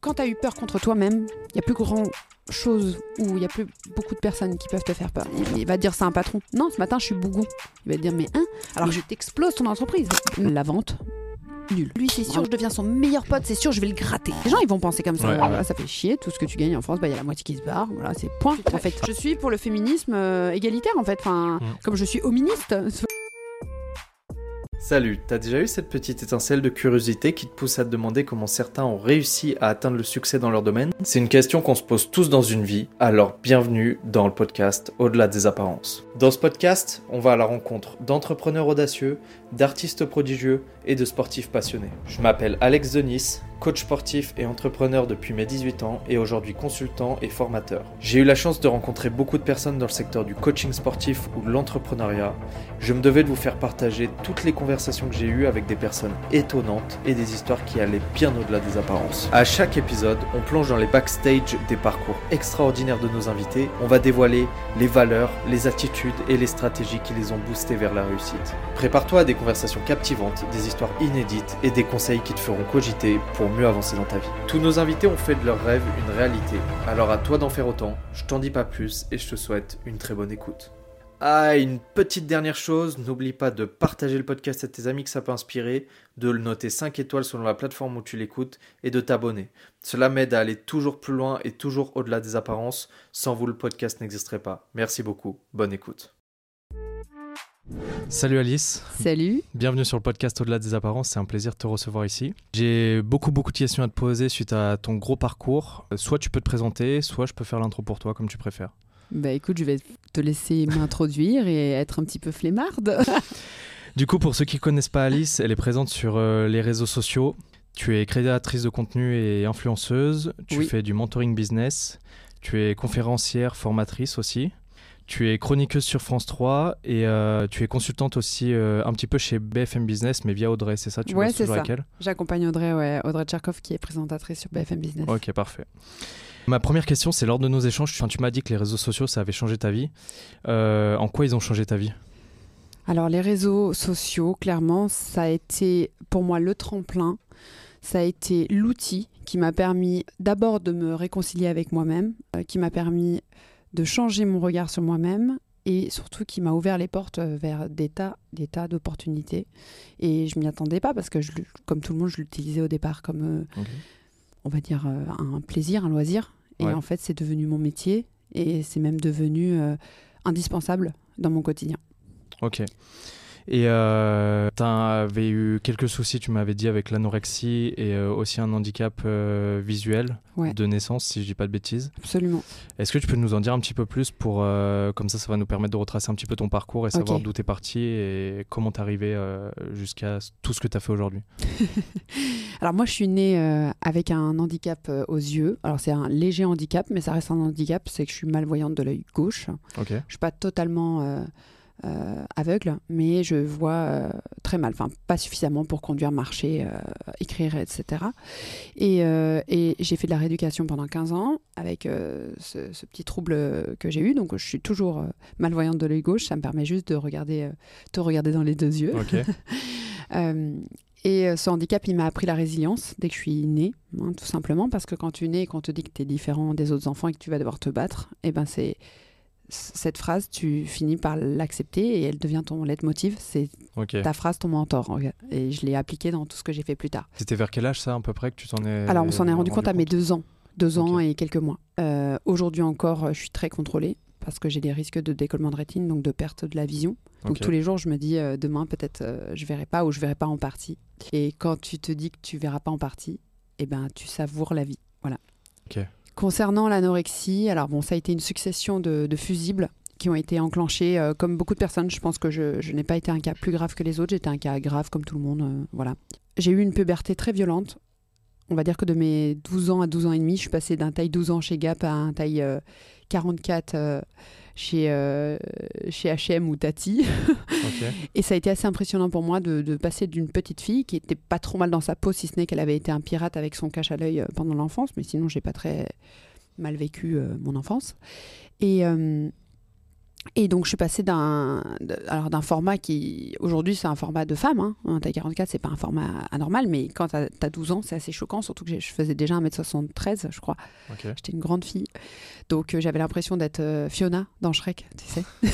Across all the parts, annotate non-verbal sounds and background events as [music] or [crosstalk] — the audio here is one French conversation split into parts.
Quand tu as eu peur contre toi-même, il y a plus grand chose où il y a plus beaucoup de personnes qui peuvent te faire peur. Il, il va te dire c'est un patron. Non, ce matin je suis bougou. Il va te dire mais hein Alors je t'explose ton entreprise. La vente. Nul. Lui, c'est sûr, je deviens son meilleur pote, c'est sûr, je vais le gratter. Les gens, ils vont penser comme ça. Ouais. Voilà, ça fait chier, tout ce que tu gagnes en France, bah, il y a la moitié qui se barre. Voilà, c'est point. En fait, je suis pour le féminisme euh, égalitaire, en fait. Enfin, Mm. comme je suis hoministe. Salut, t'as déjà eu cette petite étincelle de curiosité qui te pousse à te demander comment certains ont réussi à atteindre le succès dans leur domaine? C'est une question qu'on se pose tous dans une vie, alors bienvenue dans le podcast Au-delà des apparences. Dans ce podcast, on va à la rencontre d'entrepreneurs audacieux, d'artistes prodigieux et de sportifs passionnés. Je m'appelle Alex Denis, coach sportif et entrepreneur depuis mes 18 ans et aujourd'hui consultant et formateur. J'ai eu la chance de rencontrer beaucoup de personnes dans le secteur du coaching sportif ou de l'entrepreneuriat je me devais de vous faire partager toutes les conversations que j'ai eues avec des personnes étonnantes et des histoires qui allaient bien au-delà des apparences. À chaque épisode, on plonge dans les backstage des parcours extraordinaires de nos invités. On va dévoiler les valeurs, les attitudes et les stratégies qui les ont boostés vers la réussite. Prépare-toi à des conversations captivantes, des histoires inédites et des conseils qui te feront cogiter pour mieux avancer dans ta vie. Tous nos invités ont fait de leur rêve une réalité. Alors à toi d'en faire autant. Je t'en dis pas plus et je te souhaite une très bonne écoute. Ah, une petite dernière chose, n'oublie pas de partager le podcast à tes amis que ça peut inspirer, de le noter 5 étoiles selon la plateforme où tu l'écoutes et de t'abonner. Cela m'aide à aller toujours plus loin et toujours au-delà des apparences. Sans vous, le podcast n'existerait pas. Merci beaucoup. Bonne écoute. Salut Alice, Salut. bienvenue sur le podcast Au-delà des apparences, c'est un plaisir de te recevoir ici. J'ai beaucoup beaucoup de questions à te poser suite à ton gros parcours. Soit tu peux te présenter, soit je peux faire l'intro pour toi comme tu préfères. Bah écoute, je vais te laisser [laughs] m'introduire et être un petit peu flemmarde. [laughs] Du coup, pour ceux qui ne connaissent pas Alice, elle est présente sur euh, les réseaux sociaux. Tu es créatrice de contenu et influenceuse, tu Oui. fais du mentoring business, tu es conférencière, formatrice aussi. Tu es chroniqueuse sur France 3 et euh, tu es consultante aussi euh, un petit peu chez BFM Business, mais via Audrey, c'est ça Tu Ouais, toujours ça. avec elle J'accompagne Audrey, ouais, Audrey Tcherkov qui est présentatrice sur BFM Business. Ok, parfait. Ma première question, c'est lors de nos échanges, tu, m'as dit que les réseaux sociaux, ça avait changé ta vie. Euh, en quoi ils ont changé ta vie? Alors les réseaux sociaux, clairement, ça a été pour moi le tremplin. Ça a été l'outil qui m'a permis d'abord de me réconcilier avec moi-même, qui m'a permis de changer mon regard sur moi-même et surtout qui m'a ouvert les portes euh, vers des tas, des tas d'opportunités. Et je m'y attendais pas parce que, je, comme tout le monde, je l'utilisais au départ comme, euh, on va dire, euh, un plaisir, un loisir. Et Ouais. en fait, c'est devenu mon métier et c'est même devenu euh, indispensable dans mon quotidien. Ok. Et euh, tu avais eu quelques soucis, tu m'avais dit, avec l'anorexie et euh, aussi un handicap euh, visuel Ouais. de naissance, si je dis pas de bêtises. Absolument. Est-ce que tu peux nous en dire un petit peu plus pour, euh, comme ça, ça va nous permettre de retracer un petit peu ton parcours et savoir d'où tu es parti et comment tu es arrivé jusqu'à tout ce que tu as fait aujourd'hui? [laughs] Alors moi, je suis née avec un handicap aux yeux. Alors c'est un léger handicap, mais ça reste un handicap, c'est que je suis malvoyante de l'œil gauche. Ok. Je suis pas totalement euh, aveugle, mais je vois euh, très mal, enfin pas suffisamment pour conduire, marcher, euh, écrire, etc. Et, et j'ai fait de la rééducation pendant 15 ans avec ce, ce petit trouble que j'ai eu. Donc je suis toujours malvoyante de l'œil gauche. Ça me permet juste de regarder, te regarder dans les deux yeux. [laughs] Et ce handicap, il m'a appris la résilience dès que je suis née, hein, tout simplement, parce que quand tu nais et qu'on te dit que tu es différent des autres enfants et que tu vas devoir te battre, et ben c'est cette phrase, tu finis par l'accepter et elle devient ton leitmotiv. C'est ta phrase, ton mentor. Et je l'ai appliquée dans tout ce que j'ai fait plus tard. C'était vers quel âge ça, à peu près, que tu t'en es. Alors, on s'en est rendu compte à mes deux ans. Deux ans et quelques mois. Euh, Aujourd'hui encore, je suis très contrôlée parce que j'ai des risques de décollement de rétine, donc de perte de la vision. Donc tous les jours, je me dis euh, demain peut-être euh, je verrai pas ou je verrai pas en partie. Et quand tu te dis que tu verras pas en partie, eh ben tu savoures la vie. Voilà. Ok. Concernant l'anorexie, alors bon, ça a été une succession de, fusibles qui ont été enclenchés euh, comme beaucoup de personnes. Je pense que je, n'ai pas été un cas plus grave que les autres. J'étais un cas grave comme tout le monde. euh, voilà. J'ai eu une puberté très violente. On va dire que de mes 12 ans à 12 ans et demi, je suis passée d'un taille 12 ans chez Gap à un taille euh, 44 euh, chez, euh, chez H&M ou Tati. [laughs] Et ça a été assez impressionnant pour moi de, de passer d'une petite fille qui était pas trop mal dans sa peau, si ce n'est qu'elle avait été un pirate avec son cache à l'œil euh, pendant l'enfance, mais sinon j'ai pas très mal vécu euh, mon enfance. Et, Et donc, je suis passée d'un, alors d'un format qui, aujourd'hui, c'est un format de femme. Hein. Un taille 44, c'est pas un format anormal, mais quand tu as 12 ans, c'est assez choquant, surtout que je faisais déjà 1m73, je crois. J'étais une grande fille. Donc, euh, j'avais l'impression d'être euh, Fiona dans Shrek, tu sais. [laughs] ok,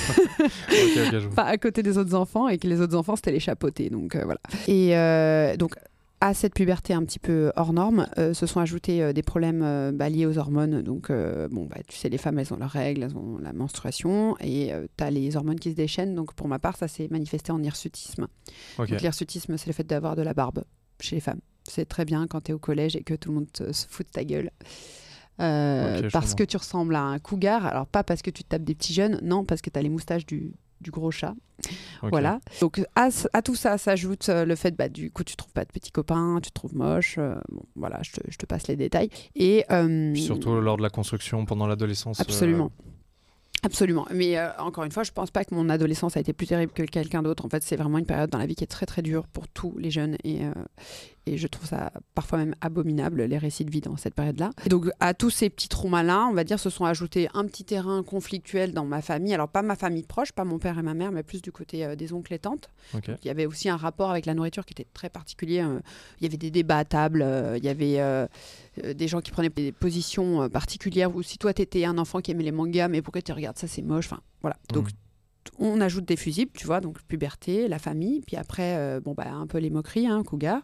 ok, je vois. pas à côté des autres enfants et que les autres enfants c'était les chapeautés donc euh, voilà et donc à cette puberté un petit peu hors norme euh, se sont ajoutés euh, des problèmes euh, bah, liés aux hormones. Donc euh, bon bah tu sais les femmes elles ont leurs règles elles ont la menstruation et tu as les hormones qui se déchaînent. Donc pour ma part ça s'est manifesté en hirsutisme. Donc l'hirsutisme c'est le fait d'avoir de la barbe chez les femmes. C'est très bien quand tu es au collège et que tout le monde te- se fout de ta gueule. Euh, parce que tu ressembles à un cougar. Alors pas parce que tu tapes des petits jeunes. Non parce que tu as les moustaches du, du gros chat voilà. Donc à, à tout ça s'ajoute euh, le fait, bah, du coup, tu trouves pas de petits copains, tu te trouves moche. euh, bon, voilà, je te, je te passe les détails. Et euh, Puis surtout lors de la construction, pendant l'adolescence. euh, absolument. Absolument. Mais euh, encore une fois, je pense pas que mon adolescence a été plus terrible que quelqu'un d'autre. En fait, c'est vraiment une période dans la vie qui est très très dure pour tous les jeunes et, euh, et je trouve ça parfois même abominable les récits de vie dans cette période-là. Donc à tous ces petits traumas-là, on va dire, se sont ajoutés un petit terrain conflictuel dans ma famille. Alors pas ma famille proche, pas mon père et ma mère, mais plus du côté euh, des oncles et tantes. Il y avait aussi un rapport avec la nourriture qui était très particulier. euh, Il y avait des débats à table, euh, il y avait euh, des gens qui prenaient des positions particulières. Ou si toi, tu étais un enfant qui aimait les mangas, mais pourquoi tu regardes ça, c'est moche. Enfin, voilà. Donc. On ajoute des fusibles, tu vois, donc puberté, la famille, puis après, euh, bon, bah, un peu les moqueries, hein, cougar.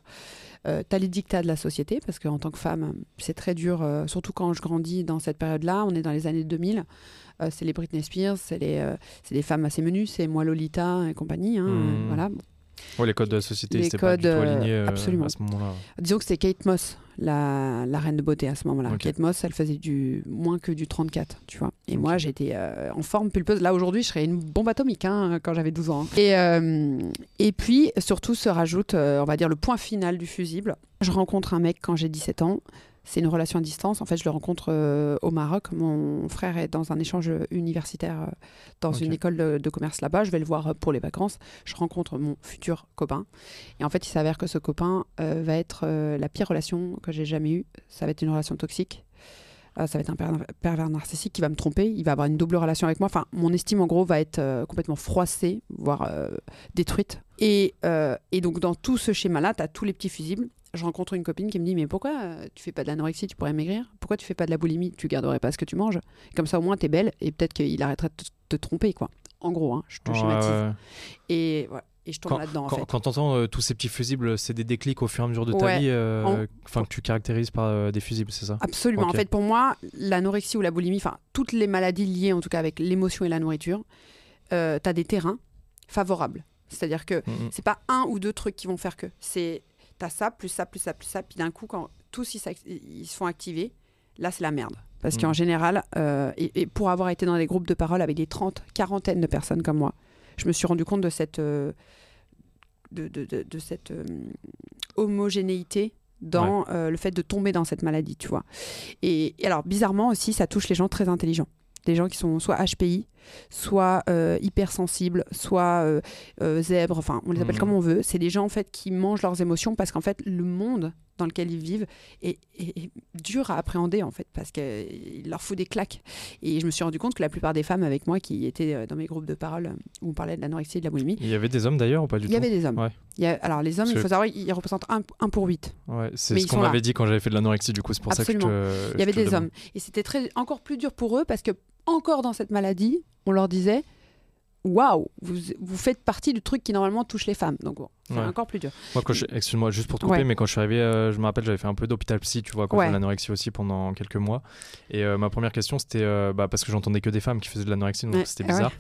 Euh, T'as les dictats de la société, parce qu'en tant que femme, c'est très dur, euh, surtout quand je grandis dans cette période-là. On est dans les années 2000. Euh, c'est les Britney Spears, c'est les, des femmes assez menues, c'est moi Lolita et compagnie. hein, euh, voilà. Ouais, les codes de la société, Les c'était pas du tout codes, aligné absolument. à ce moment-là. Disons que c'est Kate Moss, la, la reine de beauté à ce moment-là. Ok. Kate Moss, elle faisait du moins que du 34, tu vois. Et moi, j'étais euh, en forme pulpeuse. Là, aujourd'hui, je serais une bombe atomique hein, quand j'avais 12 ans. hein. Et, euh, et puis, surtout, se rajoute, euh, on va dire, le point final du fusible. Je rencontre un mec quand j'ai 17 ans. C'est une relation à distance. En fait, je le rencontre euh, au Maroc. Mon frère est dans un échange universitaire euh, dans une école de, de commerce là-bas. Je vais le voir euh, pour les vacances. Je rencontre mon futur copain. Et en fait, il s'avère que ce copain va être la pire relation que j'ai jamais eue. Ça va être une relation toxique. Euh, ça va être un pervers, pervers narcissique qui va me tromper. Il va avoir une double relation avec moi. Enfin, mon estime, en gros, va être complètement froissée, voire détruite. Et, euh, et donc, dans tout ce schéma-là, tu as tous les petits fusibles. Je rencontre une copine qui me dit Mais pourquoi euh, tu fais pas de l'anorexie Tu pourrais maigrir? Pourquoi tu fais pas de la boulimie? Tu garderais pas ce que tu manges Comme ça, au moins, tu es belle et peut-être qu'il arrêterait de te, tromper, quoi. En gros, hein, je te schématise. ouais. Et, voilà. et je tombe là-dedans, en Quand, fait. quand t'entends tous ces petits fusibles, c'est des déclics au fur et à mesure de ta Ouais. vie, euh, En- que tu caractérises par euh, des fusibles, c'est ça? Absolument. En fait, pour moi, l'anorexie ou la boulimie, enfin, toutes les maladies liées en tout cas avec l'émotion et la nourriture, euh, tu as des terrains favorables. C'est-à-dire que Mhm. c'est pas un ou deux trucs qui vont faire que. C'est t'as ça, plus ça, plus ça, plus ça, puis d'un coup, quand tous ils, ils se font activer, là, c'est la merde. Parce Mhm. qu'en général, euh, et, et pour avoir été dans des groupes de parole avec des 30, quarantaines de personnes comme moi, je me suis rendu compte de cette, euh, de, de- de- de cette euh, homogénéité dans le fait de tomber dans cette maladie, tu vois. Et, et alors, bizarrement aussi, ça touche les gens très intelligents. Des gens qui sont soit HPI, soit euh, hypersensibles, soit euh, euh, zèbres, enfin, on les appelle Mhm. comme on veut. C'est des gens, en fait, qui mangent leurs émotions parce qu'en fait, le monde dans lequel ils vivent est, est- est dur à appréhender, en fait, parce qu'il leur fout des claques. Et je me suis rendu compte que la plupart des femmes avec moi qui étaient dans mes groupes de parole où on parlait de l'anorexie et de la boulimie, Il y avait des hommes d'ailleurs ou pas du il tout y avait des hommes. Ouais. Il y a- alors, les hommes, il faut savoir, ils représentent 1 pour 8. Ouais, c'est ce qu'on m'avait dit quand j'avais fait de l'anorexie, du coup, c'est pour Absolument. ça que je te- Il y avait des hommes. Et c'était très encore plus dur pour eux parce que, encore dans cette maladie, on leur disait Waouh, vous, faites partie du truc qui normalement touche les femmes. C'est Ouais. encore plus dur. Moi, quand je- excuse-moi, juste pour te couper, Ouais. mais quand je suis arrivé, euh, je me rappelle, j'avais fait un peu d'hôpital psy, tu vois, quand Ouais. l'anorexie aussi pendant quelques mois. Et euh, ma première question, c'était euh, bah, parce que j'entendais que des femmes qui faisaient de l'anorexie, donc c'était ah bizarre.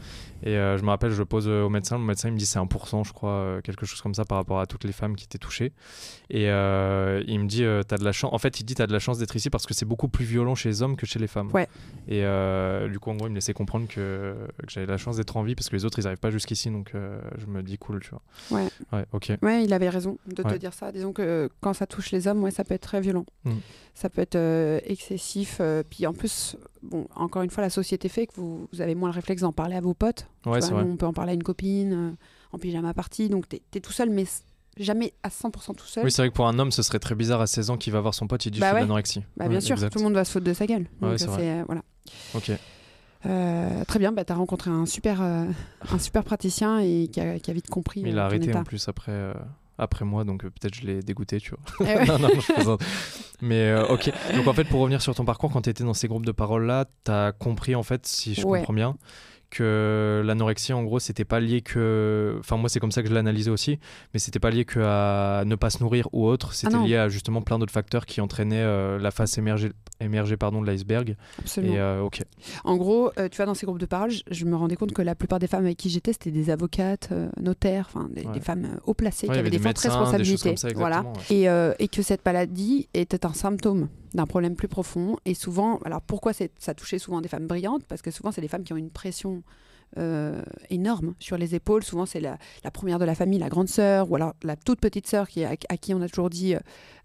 Et je me rappelle, je pose au médecin, le médecin il me dit c'est 1%, je crois, quelque chose comme ça par rapport à toutes les femmes qui étaient touchées. Et il me dit, t'as de la chance. En fait, il dit, t'as de la chance d'être ici parce que c'est beaucoup plus violent chez les hommes que chez les femmes. Ouais. Et du coup, en gros, il me laissait comprendre que, que j'avais la chance d'être en vie parce que les autres, ils n'arrivent pas jusqu'ici, donc je me dis cool, tu vois. Ouais. Ok. Ouais, il avait raison de te dire ça. Disons que quand ça touche les hommes, ouais, ça peut être très violent. Mm. Ça peut être euh, excessif. euh, puis en plus, bon, encore une fois, la société fait que vous, vous avez moins le réflexe d'en parler à vos potes. Ouais, Tu c'est vois, vrai. nous, on peut en parler à une copine, euh, en pyjama party. Donc, tu es, tout seul, mais jamais à 100% tout seul. Oui, c'est vrai que pour un homme, ce serait très bizarre à 16 ans qu'il va voir son pote, il dit Bah je ouais. l'anorexie. Bah, bien sûr, exact. tout le monde va se foutre de sa gueule. Donc, c'est, euh, voilà. Ok. Euh, très bien, bah, tu as rencontré un super, euh, un super praticien et qui a, qui a vite compris. Mais il euh, a arrêté état. en plus après, après moi, donc peut-être je l'ai dégoûté, tu vois. Eh ouais. [laughs] non, non, je plaisante. Mais ok. Donc en fait, pour revenir sur ton parcours, quand tu étais dans ces groupes de parole là, tu as compris en fait, si je Ouais. comprends bien, que l'anorexie en gros, c'était pas lié que. Enfin, moi, c'est comme ça que je l'analysais aussi, mais c'était pas lié que à ne pas se nourrir ou autre. C'était Ah non. lié à justement plein d'autres facteurs qui entraînaient euh, la face émergée, émergée pardon, de l'iceberg. Absolument. Et euh, ok. En gros, euh, tu vois, dans ces groupes de parole, je, je me rendais compte que la plupart des femmes avec qui j'étais, c'était des avocates, euh, notaires, enfin des, Ouais. des femmes haut placées Ouais, qui avaient des, des fortes médecins, responsabilités. ça, voilà. exactement, ouais. Et, et que cette maladie était un symptôme d'un problème plus profond. Et souvent, alors pourquoi ça touchait souvent des femmes brillantes? Parce que souvent, c'est des femmes qui ont une pression euh, énorme sur les épaules. Souvent, c'est la, première de la famille, la grande sœur, ou alors la toute petite sœur qui, à, à qui on a toujours dit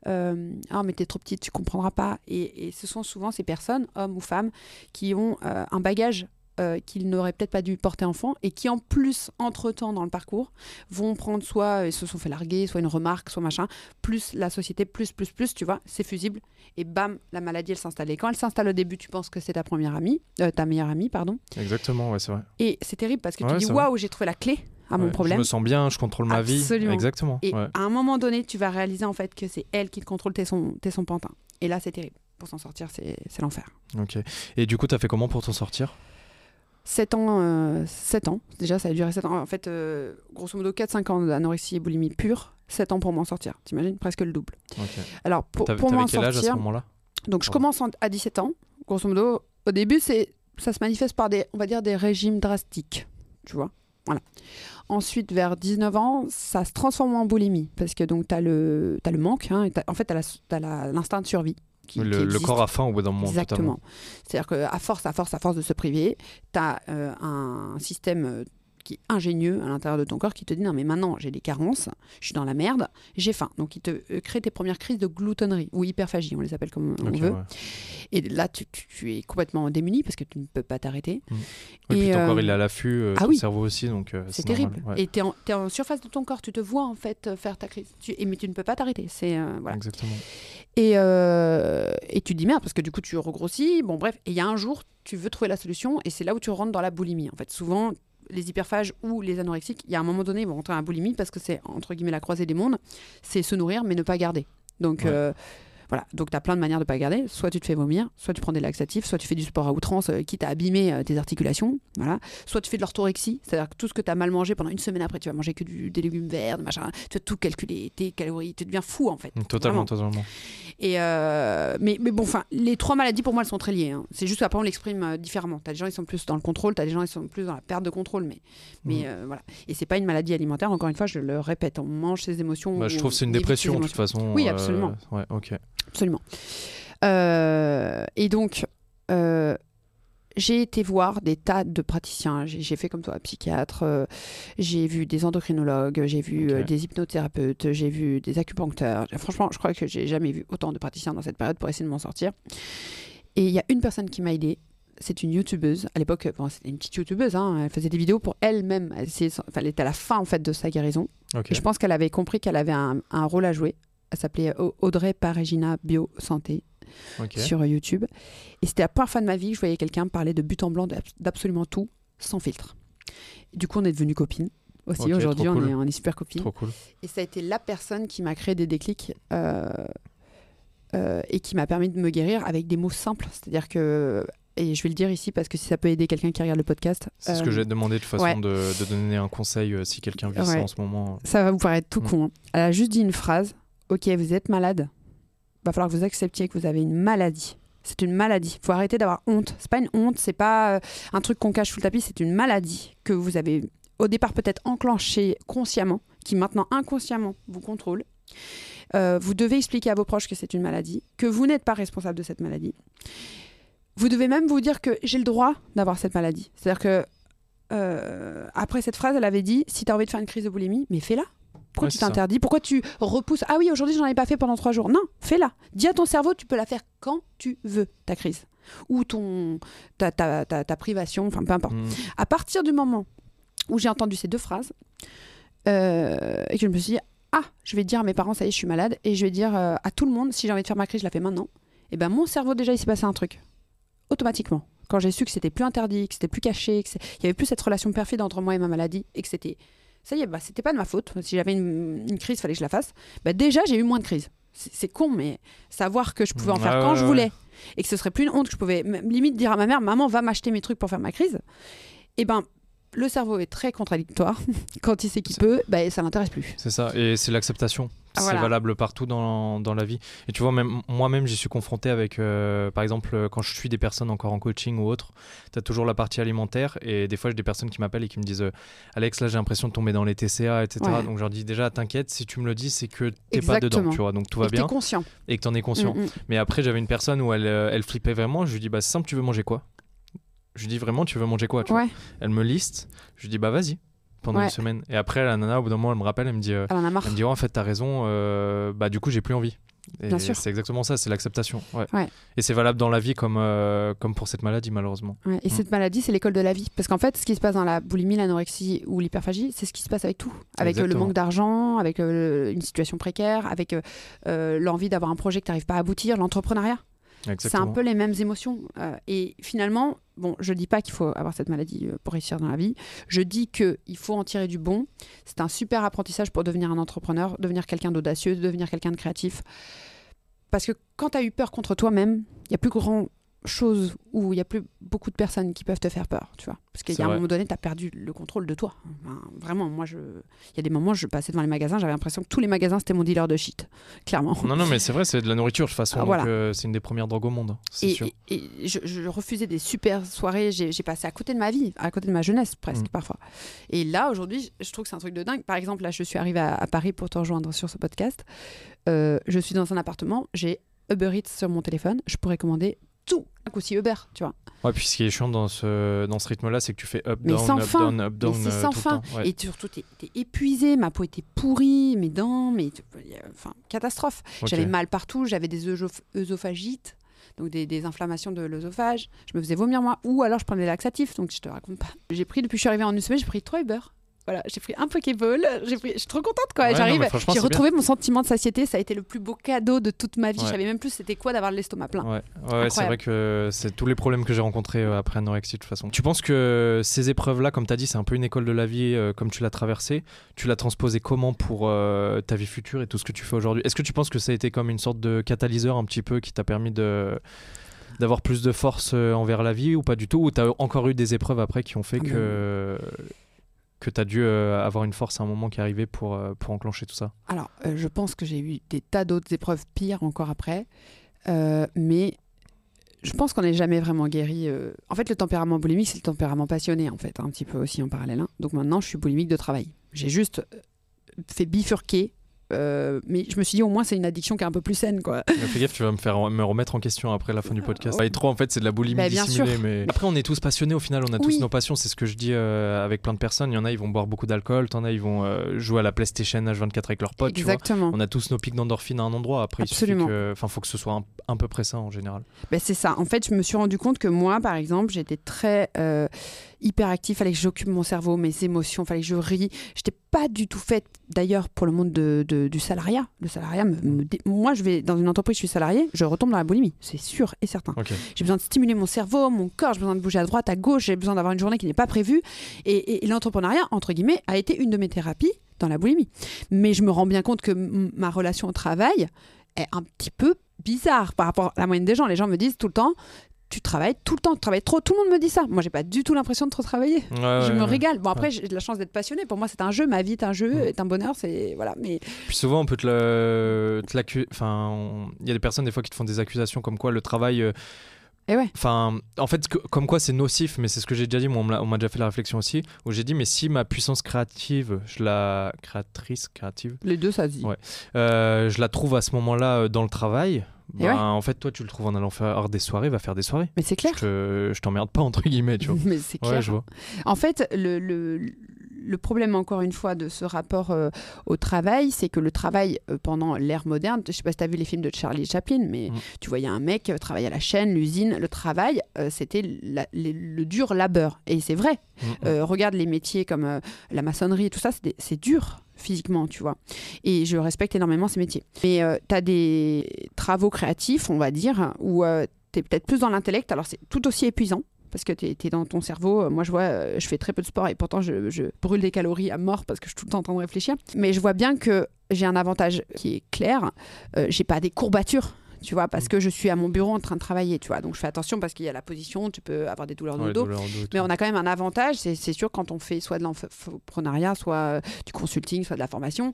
euh, Ah, mais t'es trop petite, tu comprendras pas. Et, et ce sont souvent ces personnes, hommes ou femmes, qui ont euh, un bagage euh, qu'ils n'auraient peut-être pas dû porter enfant et qui en plus, entre-temps dans le parcours, vont prendre soit, ils se sont fait larguer, soit une remarque, soit machin, plus la société, plus, plus, plus, tu vois, c'est fusible. Et bam, la maladie, elle s'installe. Et quand elle s'installe au début, tu penses que c'est ta première amie, euh, ta meilleure amie, pardon. Exactement, ouais, c'est vrai. Et c'est terrible parce que Ouais, tu dis, waouh, j'ai trouvé la clé à mon problème. Je me sens bien, je contrôle ma vie. Absolument. Exactement. Et ouais. à un moment donné, tu vas réaliser en fait que c'est elle qui te contrôle, t'es son, t'es son pantin. Et là, c'est terrible. Pour s'en sortir, c'est c'est l'enfer. Ok. Et du coup, t'as fait comment pour t'en sortir? 7 ans, euh, 7 ans, déjà ça a duré 7 ans. En fait, euh, grosso modo 4-5 ans d'anorexie et boulimie pure, 7 ans pour m'en sortir. T'imagines? Presque le double. Ok. Alors pour, pour m'en quel âge à ce sortir, moment-là? donc je commence en- à 17 ans, grosso modo. Au début, c'est ça se manifeste par des, on va dire, des régimes drastiques, tu vois? Voilà. Ensuite, vers 19 ans, ça se transforme en boulimie parce que donc t'as le, t'as le manque. hein, et t'as- en fait, t'as la- l'instinct de survie. Qui, le, qui le existe. corps a faim au bout d'un moment. Exactement. C'est-à-dire qu'à force, à force, à force de se priver, tu as un système euh, qui est ingénieux à l'intérieur de ton corps qui te dit non mais maintenant j'ai des carences, je suis dans la merde, j'ai faim. Donc il te euh, crée tes premières crises de gloutonnerie ou hyperphagie, on les appelle comme on veut. ouais. Et là tu, tu- tu es complètement démuni parce que tu ne peux pas t'arrêter. Oui, puis Et, ton corps euh, il est à l'affût, euh, ah ton oui. cerveau aussi, donc euh, C'est terrible. ouais. Et tu es, en surface de ton corps, tu te vois en fait faire ta crise. Tu, et, mais tu ne peux pas t'arrêter. C'est voilà. Exactement. Et, et tu te dis merde parce que du coup tu regrossis. Bon bref, et il y a un jour tu veux trouver la solution et c'est là où tu rentres dans la boulimie. En fait, souvent les hyperphages ou les anorexiques, il y a un moment donné ils vont rentrer la boulimie parce que c'est entre guillemets la croisée des mondes. C'est se nourrir mais ne pas garder. Donc Ouais. Voilà, donc tu as plein de manières de pas garder. Soit tu te fais vomir, soit tu prends des laxatifs, soit tu fais du sport à outrance, euh, quitte à abîmer euh, tes articulations. Voilà. Soit tu fais de l'orthorexie, c'est-à-dire que tout ce que tu as mal mangé pendant une semaine après, tu vas manger que du- des légumes verts, des machins. Tu vas tout calculer, tes calories, tu deviens fou en fait. Totalement, Vraiment. totalement. Et euh, mais, mais bon, enfin, les trois maladies pour moi elles sont très liées. hein. C'est juste qu'après on l'exprime euh, différemment. T'as des gens ils sont plus dans le contrôle, t'as des gens ils sont plus dans la perte de contrôle, mais mais euh, voilà. Et c'est pas une maladie alimentaire. Encore une fois, je le répète, on mange ses émotions. Bah, je ou trouve que c'est une dépression de toute façon. Oui, absolument. Ouais, ok. Absolument. Euh, et donc, euh, j'ai été voir des tas de praticiens. J'ai fait comme toi, psychiatre. euh, j'ai vu des endocrinologues. J'ai vu des hypnothérapeutes. J'ai vu des acupuncteurs. Franchement, je crois que j'ai jamais vu autant de praticiens dans cette période pour essayer de m'en sortir. Et il y a une personne qui m'a aidée. C'est une youtubeuse. À l'époque, bon, c'était une petite youtubeuse. hein, elle faisait des vidéos pour elle-même. Elle, était à la fin en fait de sa guérison. Et je pense qu'elle avait compris qu'elle avait un, un rôle à jouer. Elle s'appelait Au- Audrey Parégina Bio Santé sur YouTube. Et c'était la première fois de ma vie que je voyais quelqu'un parler de but en blanc d'ab- d'absolument tout, sans filtre. Du coup, on est devenus copines. Aussi, aujourd'hui, on, cool. est, on est super copines. Trop cool. Et ça a été la personne qui m'a créé des déclics euh, euh, et qui m'a permis de me guérir avec des mots simples. C'est-à-dire que, et je vais le dire ici parce que si ça peut aider quelqu'un qui regarde le podcast, C'est ce euh, que j'ai demandé de façon ouais. de, de donner un conseil euh, si quelqu'un vit ça en ce moment. ça va vous paraître tout Mm. con. hein. Elle a juste dit une phrase Ok, vous êtes malade. Va falloir que vous acceptiez que vous avez une maladie. C'est une maladie. faut arrêter d'avoir honte. C'est pas une honte, c'est pas euh, un truc qu'on cache sous le tapis, c'est une maladie que vous avez au départ peut-être enclenchée consciemment, qui maintenant inconsciemment vous contrôle. Euh, vous devez expliquer à vos proches que c'est une maladie, que vous n'êtes pas responsable de cette maladie. Vous devez même vous dire que j'ai le droit d'avoir cette maladie. C'est-à-dire que euh, après cette phrase, elle avait dit si tu as envie de faire une crise de boulimie, mais fais-la. Pourquoi Ouais, tu t'interdis? Pourquoi tu repousses? Ah oui, aujourd'hui, j'en ai pas fait pendant trois jours. Non, fais-la. Dis à ton cerveau, tu peux la faire quand tu veux, ta crise. Ou ton, ta, ta, ta, ta privation, enfin peu importe. Mm. À partir du moment où j'ai entendu ces deux phrases, euh, et que je me suis dit, ah, je vais dire à mes parents, ça y est, je suis malade, et je vais dire euh, à tout le monde, si j'ai envie de faire ma crise, je la fais maintenant. Et ben mon cerveau, déjà, il s'est passé un truc. automatiquement. Quand j'ai su que c'était plus interdit, que c'était plus caché, qu'il y avait plus cette relation perfide entre moi et ma maladie, et que c'était ça y est, bah, c'était pas de ma faute. Si j'avais une, une crise, fallait que je la fasse. Bah, déjà, j'ai eu moins de crises. C'est con, mais savoir que je pouvais en faire Ouais, quand ouais, je voulais et que ce serait plus une honte, que je pouvais limite dire à ma mère, maman, va m'acheter mes trucs pour faire ma crise. Et ben, le cerveau est très contradictoire. [laughs] Quand il sait qu'il peut, bah, ça l'intéresse plus. C'est ça, et c'est l'acceptation. C'est voilà. valable partout dans, dans la vie. Et tu vois, même moi-même, j'y suis confronté avec, euh, par exemple, euh, quand je suis des personnes encore en coaching ou autre, tu as toujours la partie alimentaire. Et des fois, j'ai des personnes qui m'appellent et qui me disent euh, Alex, là, j'ai l'impression de tomber dans les TCA, etc. Ouais. Donc, je leur dis déjà, t'inquiète, si tu me le dis, c'est que t'es pas dedans, tu vois. Donc, tout et va que t'es bien conscient. et que t'en es conscient. Mm, mm. Mais après, j'avais une personne où elle, elle flippait vraiment. Je lui dis, bah, c'est simple, tu veux manger quoi? Je lui dis, vraiment, tu veux manger quoi tu vois? Ouais, Elle me liste. Je lui dis, bah, vas-y, pendant Ouais. une semaine. Et après, la nana, au bout d'un moment, elle me rappelle, elle me dit, euh, elle en a marre. elle me dit, ouais, en fait, t'as raison, euh, bah, du coup, j'ai plus envie. Et Bien sûr. c'est exactement ça, c'est l'acceptation. Ouais. Ouais. Et c'est valable dans la vie comme, euh, comme pour cette maladie, malheureusement. Ouais, et Mm. cette maladie, c'est l'école de la vie. Parce qu'en fait, ce qui se passe dans la boulimie, l'anorexie ou l'hyperphagie, c'est ce qui se passe avec tout. Avec euh, le manque d'argent, avec euh, une situation précaire, avec l'envie d'avoir un projet que tu n'arrives pas à aboutir, l'entrepreneuriat. C'est un peu les mêmes émotions. Euh, et finalement, bon, je dis pas qu'il faut avoir cette maladie euh, pour réussir dans la vie. Je dis qu'il faut en tirer du bon. C'est un super apprentissage pour devenir un entrepreneur, devenir quelqu'un d'audacieux, devenir quelqu'un de créatif. Parce que quand tu as eu peur contre toi-même, il y a plus grand chose où il y a plus beaucoup de personnes qui peuvent te faire peur, tu vois. Parce qu'il y a un moment donné, tu as perdu le contrôle de toi. Enfin, vraiment, moi, je... il y a des moments, je passais devant les magasins, j'avais l'impression que tous les magasins, c'était mon dealer de shit, [laughs] clairement. Non, non, mais c'est vrai, c'est de la nourriture, de toute façon. Ah, voilà. euh, c'est une des premières drogues au monde, c'est Et, sûr. et- et je, je refusais des super soirées. J'ai passé à côté de ma vie, à côté de ma jeunesse presque Mm. parfois. Et là, aujourd'hui, je je trouve que c'est un truc de dingue. Par exemple, là, je suis arrivée à, à Paris pour te rejoindre sur ce podcast. Euh, je suis dans un appartement, j'ai Uber Eats sur mon téléphone. Je pourrais commander tout un coup si Uber, tu vois. Ouais, puis ce qui est chiant dans ce, dans ce rythme-là, c'est que tu fais up, Mais down, sans up, fin. down, up, down. c'est euh, sans tout le fin. temps. Ouais. Et surtout, t'es es épuisé, ma peau était pourrie, mes dents, mais enfin catastrophe. J'avais mal partout, j'avais des œsoph- œsophagites, donc des, des inflammations de l'œsophage. Je me faisais vomir moi, ou alors je prenais des laxatifs, donc je te raconte pas. J'ai pris depuis que je suis arrivée en une semaine, j'ai pris trois Uber. Voilà, j'ai pris un Pokéball, j'ai pris... je suis trop contente quoi. Ouais, J'arrive, j'ai retrouvé mon sentiment de satiété, ça a été le plus beau cadeau de toute ma vie. Ouais. Je savais même plus c'était quoi d'avoir l'estomac plein. Ouais, c'est vrai que c'est tous les problèmes que j'ai rencontrés euh, après anorexie de toute façon. Tu penses que ces épreuves-là, comme tu as dit, c'est un peu une école de la vie, euh, comme tu l'as traversée. Tu l'as transposé comment pour euh, ta vie future et tout ce que tu fais aujourd'hui? Est-ce que tu penses que ça a été comme une sorte de catalyseur un petit peu qui t'a permis de d'avoir plus de force envers la vie ou pas du tout? Ou tu as encore eu des épreuves après qui ont fait Ah que, que tu as dû euh, avoir une force à un moment qui arrivé pour, euh, pour enclencher tout ça Alors, euh, je pense que j'ai eu des tas d'autres épreuves pires encore après, mais je pense qu'on n'est jamais vraiment guéri. En fait, le tempérament boulimique, c'est le tempérament passionné, en fait, un petit peu aussi en parallèle. hein. Donc maintenant, je suis boulimique de travail. J'ai juste fait bifurquer. Euh, mais je me suis dit au moins c'est une addiction qui est un peu plus saine quoi. [laughs] Mais Fais gaffe, tu vas me faire me remettre en question après la fin du podcast. Ouais. Et trop, en fait, c'est de la boulimie Bah, dissimulée. Mais... Après, on est tous passionnés au final, on a tous nos passions. C'est ce que je dis euh, avec plein de personnes. Il y en a, ils vont boire beaucoup d'alcool. T'en as, ils vont euh, jouer à la PlayStation H24 avec leurs potes. tu vois. Exactement. On a tous nos pics d'endorphine à un endroit. Après, Absolument. il que. Faut que ce soit un, un peu près ça en général. Ben, c'est ça. En fait, je me suis rendu compte que moi, par exemple, j'étais très euh, hyperactif. Fallait que j'occupe mon cerveau, mes émotions. Fallait que je ris. J'étais pas du tout faite, d'ailleurs, pour le monde de- de- du salariat. Le salariat, me, me dé- moi, je vais dans une entreprise, je suis salarié, je retombe dans la boulimie. C'est sûr et certain. J'ai besoin de stimuler mon cerveau, mon corps. J'ai besoin de bouger à droite, à gauche. J'ai besoin d'avoir une journée qui n'est pas prévue. Et, et- et l'entrepreneuriat, entre guillemets, a été une de mes thérapies dans la boulimie. Mais je me rends bien compte que ma relation au travail est un petit peu bizarre par rapport à la moyenne des gens. Les gens me disent tout le temps, tu travailles tout le temps, tu travailles trop. Tout le monde me dit ça. Moi, j'ai pas du tout l'impression de trop travailler. Ouais, je ouais, me ouais. régale. Bon, après, j'ai de la chance d'être passionnée. Pour moi, c'est un jeu. Ma vie est un jeu, Ouais. est un bonheur. C'est voilà. Mais Puis souvent, on peut te l'accuser. Enfin, on- il y a des personnes des fois qui te font des accusations comme quoi le travail. euh, Et ouais. Enfin, en fait, que- comme quoi c'est nocif, mais c'est ce que j'ai déjà dit. Moi, on m'a déjà fait la réflexion aussi, où j'ai dit, mais si ma puissance créative, je la créatrice créative, les deux, ça se dit. Ouais. euh, je la trouve à ce moment-là euh, dans le travail. Et ben, ouais. En fait, toi, tu le trouves en allant faire des soirées, va faire des soirées. Mais c'est clair. Je te- je t'emmerde pas entre guillemets, tu vois. [laughs] Mais c'est clair. Ouais, je vois. En fait, le, le, le problème, encore une fois, de ce rapport euh, au travail, c'est que le travail euh, pendant l'ère moderne, je sais pas si tu as vu les films de Charlie Chaplin, mais Mm. tu voyais un mec euh, travailler à la chaîne, l'usine, le travail, c'était le dur labeur. Et c'est vrai. Mm, mm. Regarde les métiers comme la maçonnerie et tout ça, c'est dur physiquement, tu vois. Et je respecte énormément ces métiers. Mais tu as des travaux créatifs, on va dire, où tu es peut-être plus dans l'intellect. Alors, c'est tout aussi épuisant parce que tu es, dans ton cerveau. Moi, je vois, euh, je fais très peu de sport et pourtant, je, je brûle des calories à mort parce que je suis tout le temps en train de réfléchir. Mais je vois bien que j'ai un avantage qui est clair. Euh, j'ai pas des courbatures tu vois, parce Mm. que je suis à mon bureau en train de travailler, tu vois. Donc je fais attention parce qu'il y a la position, tu peux avoir des douleurs Ouais, de dos. Mais on a quand même un avantage, c'est sûr, quand on fait soit de l'entreprenariat, soit euh, du consulting, soit de la formation,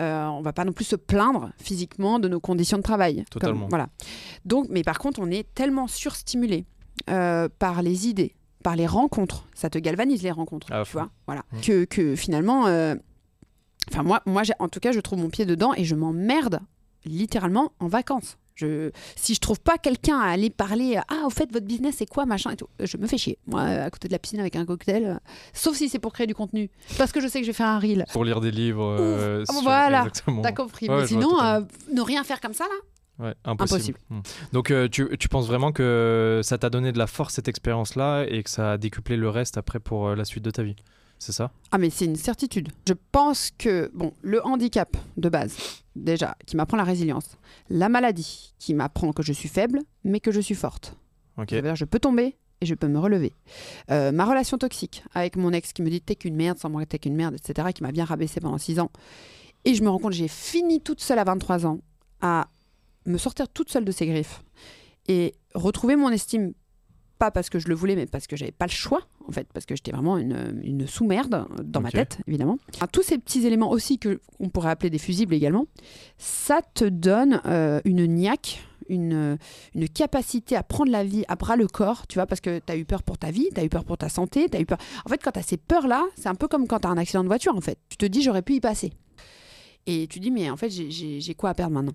euh, on va pas non plus se plaindre physiquement de nos conditions de travail. Comme- Totalement. voilà. Donc, mais par contre, on est tellement surstimulé euh, par les idées, par les rencontres. Ça te galvanise les rencontres, À tu vois. Voilà. Mm. Que, que finalement, euh, enfin moi, moi, en tout cas, je trouve mon pied dedans et je m'emmerde littéralement en vacances. Je, si je trouve pas quelqu'un à aller parler, ah, au fait, votre business, c'est quoi, machin? et tout, je me fais chier. Moi, à côté de la piscine avec un cocktail, euh, sauf si c'est pour créer du contenu. Parce que je sais que je vais faire un reel. Pour lire des livres. euh, Ah, sur- voilà. T'as compris. Ouais, Mais sinon, euh, ne rien faire comme ça, là, Ouais, impossible. Impossible. Hmm. Donc euh, tu, tu penses vraiment que ça t'a donné de la force cette expérience-là et que ça a décuplé le reste après pour euh, la suite de ta vie? C'est ça? Ah mais c'est une certitude. Je pense que bon, le handicap de base, déjà, qui m'apprend la résilience, la maladie qui m'apprend que je suis faible, mais que je suis forte. Ok. Ça veut dire je peux tomber et je peux me relever. Euh, ma relation toxique avec mon ex qui me dit t'es qu'une merde, sans moi t'es qu'une merde, etc., qui m'a bien rabaissé pendant 6 ans. Et je me rends compte, j'ai fini toute seule à 23 ans à me sortir toute seule de ses griffes et retrouver mon estime, pas parce que je le voulais, mais parce que j'avais pas le choix, en fait, parce que j'étais vraiment une, une sous-merde dans ma tête, évidemment. Enfin, tous ces petits éléments aussi que on pourrait appeler des fusibles également, ça te donne euh, une niaque, une, une capacité à prendre la vie à bras le corps, tu vois, parce que tu as eu peur pour ta vie, tu as eu peur pour ta santé, tu as eu peur. En fait, quand tu as ces peurs-là, c'est un peu comme quand tu as un accident de voiture, en fait. Tu te dis, j'aurais pu y passer. Et tu dis, mais en fait, j'ai quoi à perdre maintenant?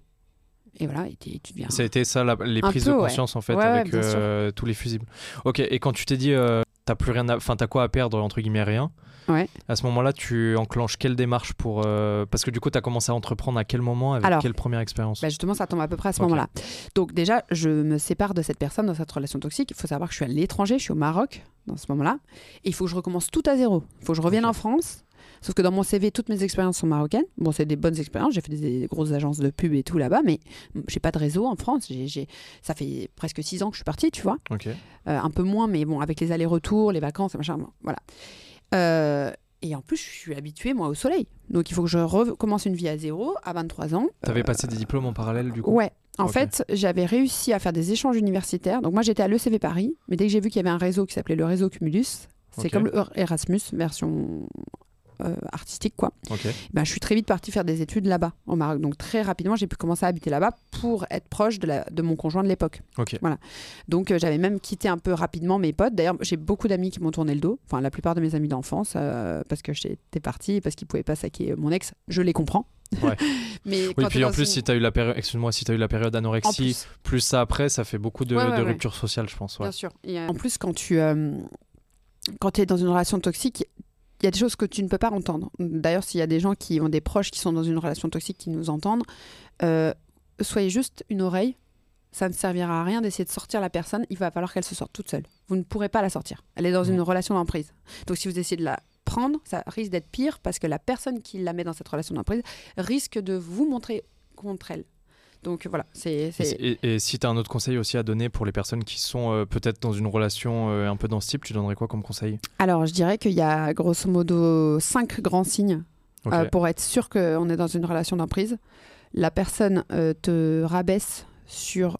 Et voilà, et tu deviens. Ça a été ça la- les prises peu, de ouais. conscience en fait Ouais, avec euh, tous les fusibles. Ok, et quand tu t'es dit euh, t'as plus rien, enfin t'as quoi à perdre entre guillemets rien. Ouais. À ce moment-là, tu enclenches quelle démarche pour euh, parce que du coup t'as commencé à entreprendre à quel moment avec Alors, quelle première expérience? Bah, justement, ça tombe à peu près à ce moment-là. Donc déjà, je me sépare de cette personne dans cette relation toxique. Il faut savoir que je suis à l'étranger, je suis au Maroc dans ce moment-là. Et il faut que je recommence tout à zéro. Il faut que je revienne en France. Sauf que dans mon CV, toutes mes expériences sont marocaines. Bon, c'est des bonnes expériences. J'ai fait des, des grosses agences de pub et tout là-bas, mais j'ai pas de réseau en France. Ça fait presque six ans que je suis partie, tu vois. Euh, un peu moins, mais bon, avec les allers-retours, les vacances, machin, voilà. Euh, et en plus, je suis habituée, moi, au soleil. Donc, il faut que je recommence une vie à zéro, à 23 ans. T'avais Euh, passé des diplômes en parallèle du coup Ouais. En fait, j'avais réussi à faire des échanges universitaires. Donc, moi, j'étais à l'ECV Paris, mais dès que j'ai vu qu'il y avait un réseau qui s'appelait le réseau Cumulus, c'est comme le Erasmus, version euh, artistique, quoi. Ben, je suis très vite partie faire des études là-bas, au Maroc. Donc, très rapidement, j'ai pu commencer à habiter là-bas pour être proche de, la, de mon conjoint de l'époque. Ok. Donc euh, j'avais même quitté un peu rapidement mes potes. D'ailleurs, j'ai beaucoup d'amis qui m'ont tourné le dos. Enfin, la plupart de mes amis d'enfance, euh, parce que j'étais partie, parce qu'ils pouvaient pas saquer mon ex. Je les comprends. Ouais. [laughs] Mais Oui, puis en plus, une- si t'as eu la période, excuse-moi, si t'as eu la période anorexie, plus, plus, ça après, ça fait beaucoup de, Ouais, ouais, de ruptures sociales, je pense. bien sûr. Et, en plus, quand tu quand es dans une relation toxique, il y a des choses que tu ne peux pas entendre. D'ailleurs, s'il y a des gens qui ont des proches qui sont dans une relation toxique qui nous entendent, euh, soyez juste une oreille. Ça ne servira à rien d'essayer de sortir la personne. Il va falloir qu'elle se sorte toute seule. Vous ne pourrez pas la sortir. Elle est dans une relation d'emprise. Donc, si vous essayez de la prendre, ça risque d'être pire parce que la personne qui la met dans cette relation d'emprise risque de vous montrer contre elle. Donc voilà, c'est Et, c'est- et- et si tu as un autre conseil aussi à donner pour les personnes qui sont euh, peut-être dans une relation euh, un peu dans ce type, tu donnerais quoi comme conseil? Alors, je dirais qu'il y a grosso modo cinq grands signes euh, pour être sûr qu'on est dans une relation d'emprise. La personne euh, te rabaisse sur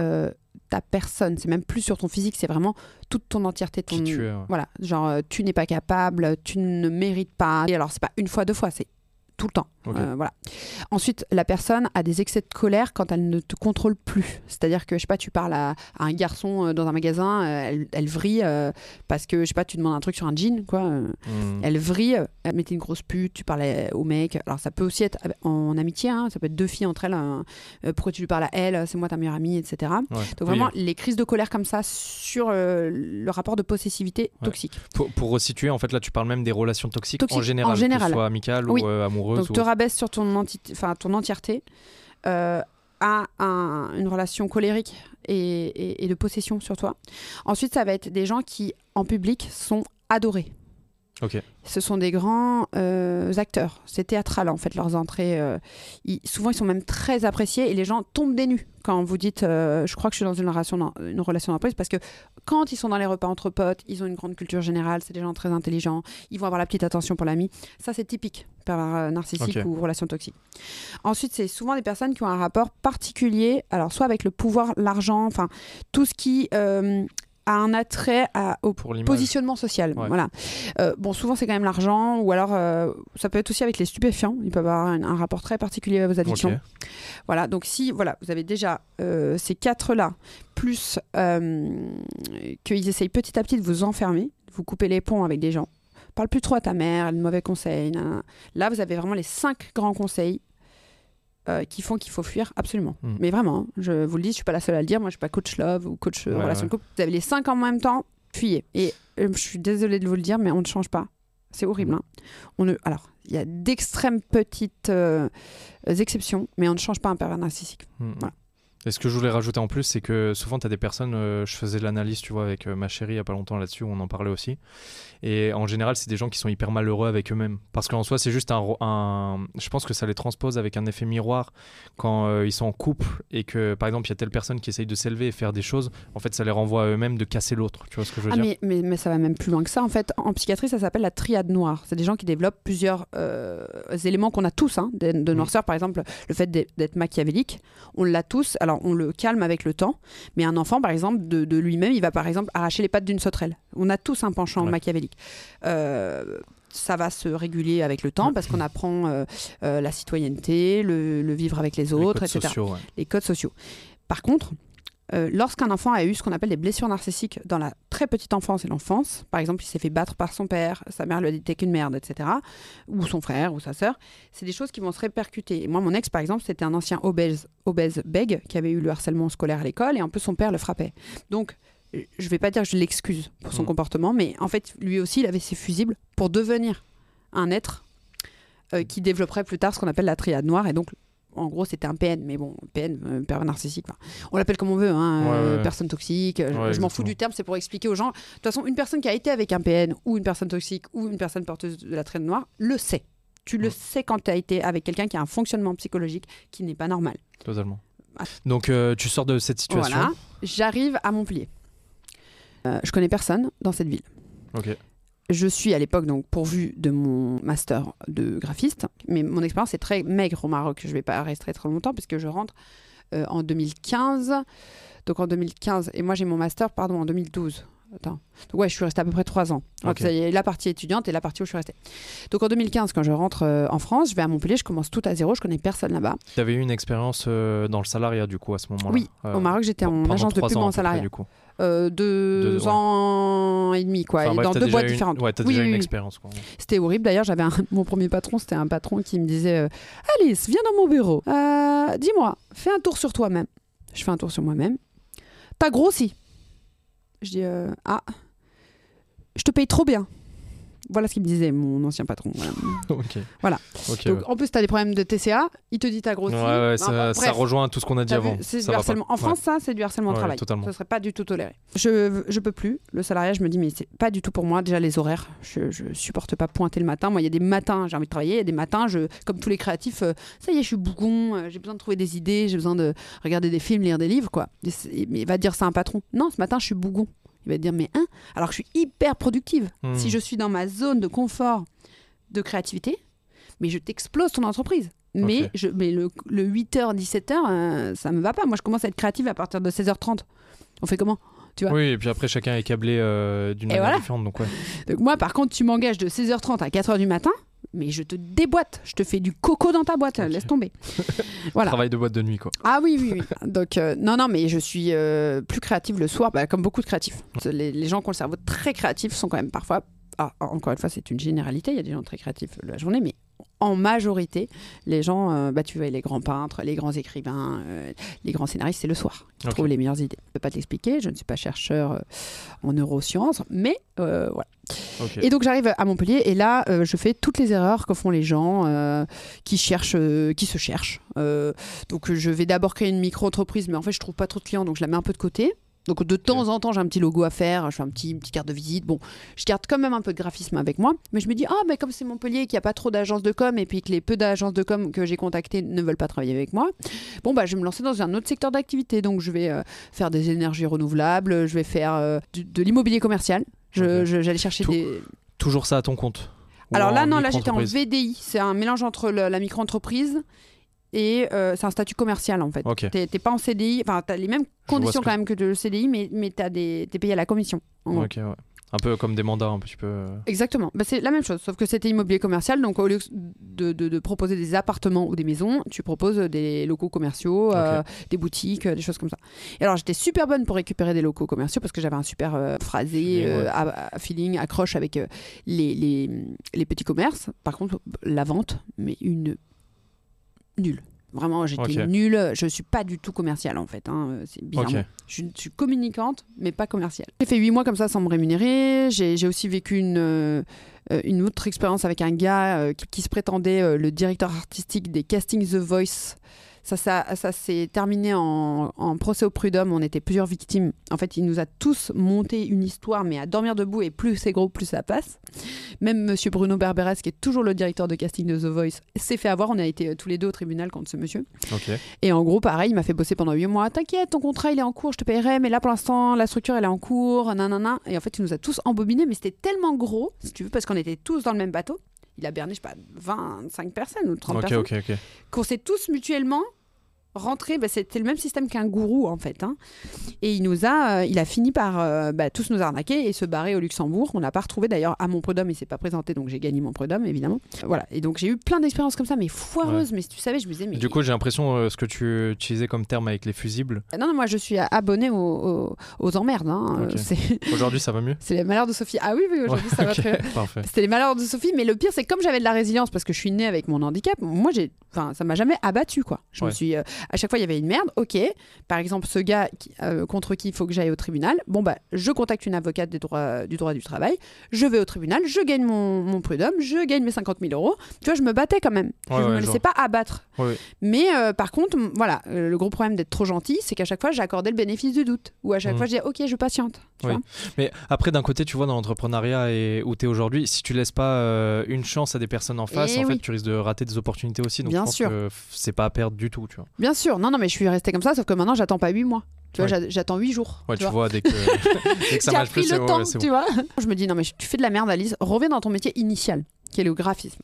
euh, ta personne, c'est même plus sur ton physique, c'est vraiment toute ton entièreté. Ton... Qui tu es, ouais. Voilà, genre euh, tu n'es pas capable, tu ne mérites pas. Et alors, c'est pas une fois, deux fois, c'est tout le temps. Euh, voilà. Ensuite, la personne a des excès de colère quand elle ne te contrôle plus. C'est-à-dire que, je sais pas, tu parles à, à un garçon euh, dans un magasin, euh, elle, elle vrille euh, parce que, je sais pas, tu demandes un truc sur un jean, quoi. Hmm. elle vrille, elle mettait une grosse pute, tu parlais au mec. Alors ça peut aussi être en amitié, hein, ça peut être deux filles entre elles. hein, pourquoi tu lui parles à elle C'est moi ta meilleure amie, etc. Ouais. Donc Oui, vraiment, les crises de colère comme ça sur euh, le rapport de possessivité Ouais. toxique. Pour, pour resituer, en fait, là, tu parles même des relations toxiques, en général, en général. que ce soit amicales Oui. ou amoureuses. Donc ou. Rabaisse sur ton, ton entièreté euh, une relation colérique et- et de possession sur toi. Ensuite, ça va être des gens qui, en public, sont adorés. Ce sont des grands euh, acteurs. C'est théâtral en fait leurs entrées. euh, ils- souvent ils sont même très appréciés et les gens tombent des nues quand vous dites euh, je crois que je suis dans une relation une relation d'entreprise parce que quand ils sont dans les repas entre potes, ils ont une grande culture générale, c'est des gens très intelligents, ils vont avoir la petite attention pour l'ami. Ça c'est typique pervers narcissique ou relation toxique. Ensuite, c'est souvent des personnes qui ont un rapport particulier, alors soit avec le pouvoir, l'argent, enfin tout ce qui a un attrait à, au Pour positionnement social. Ouais. Voilà. Euh, bon, souvent c'est quand même l'argent, ou alors euh, ça peut être aussi avec les stupéfiants. Ils peuvent avoir un, un rapport très particulier à vos addictions. Voilà. Donc si voilà, vous avez déjà euh, ces quatre là, plus qu'ils essayent petit à petit de vous enfermer, de vous couper les ponts avec des gens. Parle plus trop à ta mère, de mauvais conseils. Là, vous avez vraiment les cinq grands conseils. Euh, qui font qu'il faut fuir absolument. Mm. Mais vraiment, hein, je vous le dis, je suis pas la seule à le dire. Moi, je suis pas coach love ou coach euh, Ouais, relation ouais. de couple. Vous avez les cinq en même temps, fuyez. Et euh, je suis désolée de vous le dire, mais on ne change pas. C'est horrible. hein. On ne... Alors, il y a d'extrêmes petites exceptions, mais on ne change pas un pervers narcissique. Mm, mm. Voilà. Et ce que je voulais rajouter en plus, c'est que souvent, tu as des personnes, euh, je faisais l'analyse, tu vois, avec euh, ma chérie il y a pas longtemps là-dessus, on en parlait aussi. Et en général, c'est des gens qui sont hyper malheureux avec eux-mêmes. Parce qu'en soi, c'est juste un, Je pense que ça les transpose avec un effet miroir quand euh, ils sont en couple et que, par exemple, il y a telle personne qui essaye de s'élever et faire des choses. En fait, ça les renvoie à eux-mêmes de casser l'autre. Tu vois ce que je veux Ah, dire mais, mais, mais ça va même plus loin que ça. En fait, en psychiatrie, ça s'appelle la triade noire. C'est des gens qui développent plusieurs éléments qu'on a tous hein, de, de noirceur. Par exemple, le fait d'être machiavélique, on l'a tous. Alors, on le calme avec le temps. Mais un enfant, par exemple, de, de lui-même, il va par exemple arracher les pattes d'une sauterelle. On a tous un penchant Ouais. machiavélique. Euh, ça va se réguler avec le temps parce qu'on apprend euh, euh, la citoyenneté, le, le vivre avec les autres, etc sociaux, ouais. les codes sociaux. Par contre, euh, lorsqu'un enfant a eu ce qu'on appelle des blessures narcissiques dans la très petite enfance et l'enfance, par exemple, il s'est fait battre par son père, sa mère lui a dit t'es qu'une merde, etc., ou son frère ou sa sœur, c'est des choses qui vont se répercuter. Et moi, mon ex, par exemple, c'était un ancien obèse, obèse bègue qui avait eu le harcèlement scolaire à l'école et un peu son père le frappait. Donc, euh, je vais pas dire que je l'excuse pour son Mm. comportement, mais en fait, lui aussi, il avait ses fusibles pour devenir un être euh, qui développerait plus tard ce qu'on appelle la triade noire. Et donc, en gros, c'était un PN, mais bon, PN, euh, pervers narcissique. enfin, on l'appelle comme on veut, hein, Ouais, euh, ouais. personne toxique. je- m'en fous du terme, c'est pour expliquer aux gens. De toute façon, une personne qui a été avec un PN ou une personne toxique ou une personne porteuse de la triade noire le sait. Tu le sais quand tu as été avec quelqu'un qui a un fonctionnement psychologique qui n'est pas normal. Totalement. Ah. Donc, euh, tu sors de cette situation. Voilà, j'arrive à Montpellier. Je connais personne dans cette ville. Ok. Je suis à l'époque donc pourvue de mon master de graphiste, mais mon expérience est très maigre au Maroc. Je ne vais pas rester très longtemps puisque je rentre euh, en 2015. Donc en 2015, et moi j'ai mon master, pardon, en 2012. Attends. Donc ouais, je suis restée à peu près trois ans. Donc Ok. ça y est, la partie étudiante et la partie où je suis restée. Donc en 2015, quand je rentre euh, en France, je vais à Montpellier, je commence tout à zéro, je connais personne là-bas. Tu avais eu une expérience euh, dans le salariat, du coup, à ce moment-là? Oui, Euh, Au Maroc, j'étais en agence de pub en salariat. du coup. Euh, deux, Deux, ouais. ans et demi, quoi, Enfin, et bref, dans deux boîtes une- différentes. Ouais, t'as Oui, déjà oui, une oui. expérience. quoi. C'était horrible. D'ailleurs, j'avais un- mon premier patron, c'était un patron qui me disait euh, Alice, viens dans mon bureau. Euh, Dis-moi, fais un tour sur toi-même. Je fais un tour sur moi-même. T'as grossi. Je dis Ah, je te paye trop bien. Voilà ce qu'il me disait, mon ancien patron. Voilà. [laughs] ok. Voilà. Ok, Donc, ouais. en plus, tu as des problèmes de TCA. Il te dit t'as grossi. Ouais, ouais, ça, ça rejoint tout ce qu'on a dit vu, avant. C'est Ça du harcèlement. En France, ça, c'est du harcèlement au travail. totalement. Ce serait pas du tout toléré. Je, je peux plus. Le salariat, je me dis, mais c'est pas du tout pour moi. Déjà, les horaires, je, je supporte pas pointer le matin. Moi, il y a des matins, j'ai envie de travailler. Il y a des matins, je, comme tous les créatifs, euh, ça y est, je suis bougon. euh, j'ai besoin de trouver des idées. J'ai besoin de regarder des films, lire des livres, quoi. Et mais il va dire ça à un patron. Non, ce matin, je suis bougon. Il va dire, mais hein Alors que je suis hyper productive. Hmm. Si je suis dans ma zone de confort de créativité, mais je t'explose ton entreprise. Mais, je, mais le, le 8h, 17h, euh, ça me va pas. Moi, je commence à être créative à partir de 16h30. On fait comment vois? Oui, et puis après, chacun est câblé euh, d'une manière voilà. différente. Donc, ouais. [laughs] Donc moi, par contre, tu m'engages de 16h30 à 4h du matin, mais je te déboîte. Je te fais du coco dans ta boîte. Laisse tomber. [laughs] voilà. Travail de boîte de nuit, quoi. Ah oui, oui, oui. Donc, euh, non, non, mais je suis euh, plus créative le soir, bah, comme beaucoup de créatifs. Les, les gens qui ont le cerveau très créatif sont quand même parfois. ah, encore une fois, c'est une généralité. Il y a des gens très créatifs la journée, mais en majorité, les gens, euh, bah, tu vois, les grands peintres, les grands écrivains, euh, les grands scénaristes, c'est le soir qu'ils Ok. trouvent les meilleures idées. Je ne peux pas te l'expliquer, je ne suis pas chercheur euh, en neurosciences, mais voilà. Et donc j'arrive à Montpellier et là je fais toutes les erreurs que font les gens qui cherchent, qui se cherchent. Donc je vais d'abord créer une micro-entreprise, mais en fait je trouve pas trop de clients, donc je la mets un peu de côté. Donc de temps en temps, j'ai un petit logo à faire, je fais un petit, une petite carte de visite. Bon, je garde quand même un peu de graphisme avec moi, mais je me dis, ah, mais comme c'est Montpellier, qu'il n'y a pas trop d'agences de com, et puis que les peu d'agences de com que j'ai contactées ne veulent pas travailler avec moi, bon, bah, je vais me lancer dans un autre secteur d'activité. Donc je vais euh, faire des énergies renouvelables, je vais faire euh, du- de l'immobilier commercial. Je- chercher des. Toujours ça à ton compte? Alors là, non, là j'étais en VDI. C'est un mélange entre le- la micro-entreprise et euh, c'est un statut commercial en fait. Ok. T'es t'es pas en CDI, enfin t'as les mêmes conditions quand que- même que le CDI, mais, mais t'as des- t'es payé à la commission. en ouais. Un peu comme des mandats, un petit peu. euh. Exactement, bah, c'est la même chose, sauf que c'était immobilier commercial, donc au lieu de, de- de proposer des appartements ou des maisons, tu proposes des locaux commerciaux, euh, des boutiques, des choses comme ça. Et alors j'étais super bonne pour récupérer des locaux commerciaux parce que j'avais un super euh, phrasé, Feeling, ouais. à- à feeling, accroche avec les, les, les petits commerces. Par contre, la vente, mais une nulle. Vraiment, j'étais Ok. nulle. Je suis pas du tout commerciale en fait. hein, C'est bizarrement. Ok. Je suis, je suis communicante, mais pas commerciale. J'ai fait huit mois comme ça sans me rémunérer. J'ai j'ai aussi vécu une, euh, euh, une autre expérience avec un gars euh, qui, qui se prétendait euh, le directeur artistique des castings The Voice. Ça, ça, ça s'est terminé en, en procès au prud'homme. On était plusieurs victimes. En fait, il nous a tous monté une histoire, mais à dormir debout. Et plus c'est gros, plus ça passe. Même Monsieur Bruno Berberes, qui est toujours le directeur de casting de The Voice, s'est fait avoir. On a été euh, tous les deux au tribunal contre ce monsieur. Et en gros, pareil, il m'a fait bosser pendant 8 mois. T'inquiète, ton contrat, il est en cours, je te paierai. Mais là, pour l'instant, la structure, elle est en cours. Nanana. Et en fait, il nous a tous embobinés. Mais c'était tellement gros, si tu veux, parce qu'on était tous dans le même bateau. Il a berné, je sais pas, 25 personnes ou 30 Ok, personnes. ok, ok. Qu'on s'est tous mutuellement rentrés. Bah, c'était le même système qu'un gourou, en fait. hein. Et il nous a, euh, il a fini par euh, bah, tous nous arnaquer et se barrer au Luxembourg. On l'a pas retrouvé d'ailleurs à mon prud'homme. Il s'est pas présenté, donc j'ai gagné mon prud'homme, évidemment. Voilà. Et donc j'ai eu plein d'expériences comme ça, mais foireuses. Mais si tu savais, je me disais, mais Du coup, j'ai l'impression, euh, ce que tu utilisais comme terme avec les fusibles, Non, non, moi je suis abonnée aux, aux, aux emmerdes. hein. [laughs] Euh, aujourd'hui, ça va mieux? C'est les malheurs de Sophie. Ah oui, oui, aujourd'hui ça va Ok, très. C'était les malheurs de Sophie, mais le pire c'est comme j'avais de la résilience parce que je suis née avec mon handicap, moi j'ai, enfin ça m'a jamais abattu quoi. Je me suis, euh, à chaque fois il y avait une merde. Ok, par exemple ce gars qui- euh, contre qui il faut que j'aille au tribunal. Bon bah je contacte une avocate des droits, du droit du travail. Je vais au tribunal, je gagne mon, mon prud'homme, je gagne mes 50 000 euros. Tu vois, je me battais quand même. Ouais, je ouais, me laissais pas abattre. Mais euh, par contre, voilà, le gros problème d'être trop gentil, c'est qu'à chaque fois, j'accordais le bénéfice du doute. Ou à chaque Mhm. fois, je disais, ok, je patiente. tu Oui. vois. Mais après, d'un côté, tu vois, dans l'entrepreneuriat et où tu es aujourd'hui, si tu laisses pas une chance à des personnes en face, en oui. fait, tu risques de rater des opportunités aussi. Donc, Bien je pense sûr. que c'est pas à perdre du tout, tu vois. Bien sûr, non, non, mais je suis restée comme ça, sauf que maintenant, j'attends pas 8 mois. Tu vois, Ouais. j'attends 8 jours. Ouais, tu vois. vois, dès que, [laughs] dès que ça marche plus, c'est le ouais, tu bon. vois. Je me dis, non, mais tu fais de la merde, Alice, reviens dans ton métier initial, qui est le graphisme.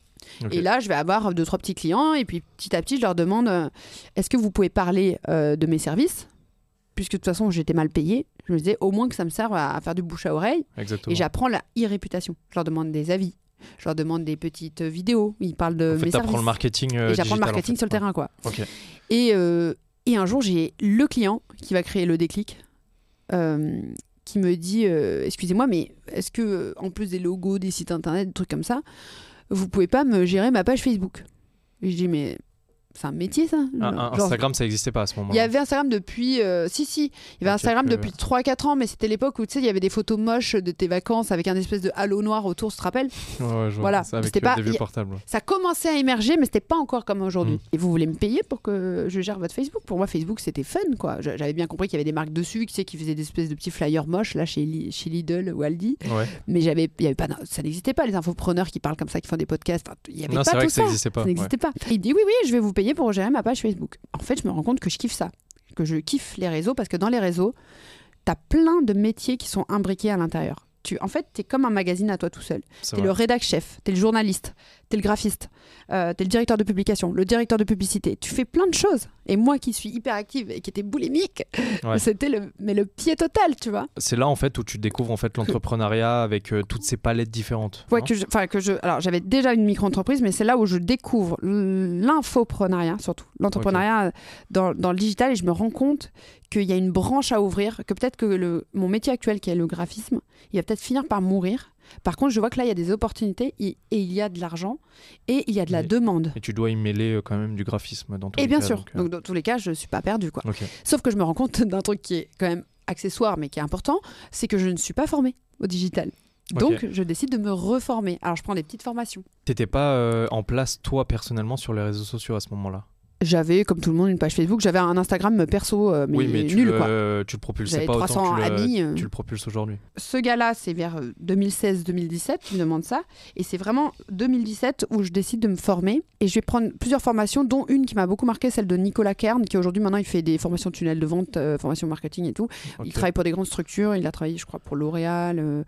Et là, je vais avoir deux, trois petits clients, et puis petit à petit, je leur demande, euh, est-ce que vous pouvez parler euh, de mes services? Puisque de toute façon, j'étais mal payée. Je me disais, au moins que ça me serve à, à faire du bouche à oreille. Exactement. Et j'apprends la e-réputation. Je leur demande des avis. Je leur demande des petites vidéos. Ils parlent de en fait, mes t'apprends services. le marketing. euh, et j'apprends le en marketing fait. sur le terrain, quoi. Et, euh, et un jour, j'ai le client qui va créer le déclic, euh, qui me dit Excusez-moi, mais est-ce que, en plus des logos, des sites internet, des trucs comme ça, vous pouvez pas me gérer ma page Facebook? Et je dis Mais c'est un métier, ça Ah, Genre- Instagram, ça existait pas à ce il y avait Instagram depuis. euh, si, si. Il y avait Instagram depuis 3-4 ans, mais c'était l'époque où tu sais, il y avait des photos moches de tes vacances avec un espèce de halo noir autour, tu te rappelles Ouais, ouais, je vois. Voilà, C'est avec c'était euh, pas- des vieux y- portables. ouais. Ça commençait à émerger, mais c'était pas encore comme aujourd'hui. Mm. Et vous voulez me payer pour que je gère votre Facebook? Pour moi, Facebook, c'était fun, quoi. J'avais bien compris qu'il y avait des marques dessus, tu sais, qui faisaient des espèces de petits flyers moches, là, chez, Li- chez Lidl ou Aldi. Ouais. Mais j'avais, il y avait pas, ça n'existait pas, les infopreneurs qui parlent comme ça, qui font des podcasts. Il y avait Non, pas c'est vrai tout que ça ça. n'existait pas. Ça n'existait il dit oui, oui, je vais vous payer pour gérer ma page Facebook. En fait, je me rends compte que je kiffe ça, que je kiffe les réseaux parce que dans les réseaux, t'as plein de métiers qui sont imbriqués à l'intérieur. Tu, en fait, t'es comme un magazine à toi tout seul. T'es vrai. le rédac chef, t'es le journaliste, t'es le graphiste, euh, t'es le directeur de publication, le directeur de publicité. Tu fais plein de choses. Et moi qui suis hyper active et qui était boulimique, Ouais. c'était le, mais le pied total, tu vois. C'est là en fait où tu découvres en fait l'entrepreneuriat avec euh, toutes ces palettes différentes. Ouais, que je, enfin, que je, alors j'avais déjà une micro-entreprise, mais c'est là où je découvre l'infoprenariat, surtout l'entrepreneuriat dans, dans le digital, et je me rends compte qu'il y a une branche à ouvrir, que peut-être que le, mon métier actuel, qui est le graphisme, il va peut-être finir par mourir. Par contre, je vois que là, il y a des opportunités et, et il y a de l'argent et il y a de la Mais- demande. Et tu dois y mêler euh, quand même du graphisme dans tous Et les bien cas, sûr. donc, euh, Donc, dans tous les cas, je suis pas perdue, quoi. Sauf que je me rends compte [laughs] d'un truc qui est quand même accessoire, mais qui est important, c'est que je ne suis pas formée au digital. Donc, je décide de me reformer. Alors, je prends des petites formations. T'étais pas euh, en place toi personnellement sur les réseaux sociaux à ce moment-là? J'avais, comme tout le monde, une page Facebook. J'avais un Instagram perso, euh, mais, oui, mais tu nul le, quoi. tu le propulsais pas autant 300 que tu le, amis, euh. tu le propulses aujourd'hui. Ce gars-là, c'est vers euh, 2016-2017 qui me demande ça. Et c'est vraiment 2017 où je décide de me former. Et je vais prendre plusieurs formations, dont une qui m'a beaucoup marqué, celle de Nicolas Kern, qui aujourd'hui, maintenant, il fait des formations tunnels de vente, euh, formations marketing et tout. Il travaille pour des grandes structures. Il a travaillé, je crois, pour L'Oréal, euh,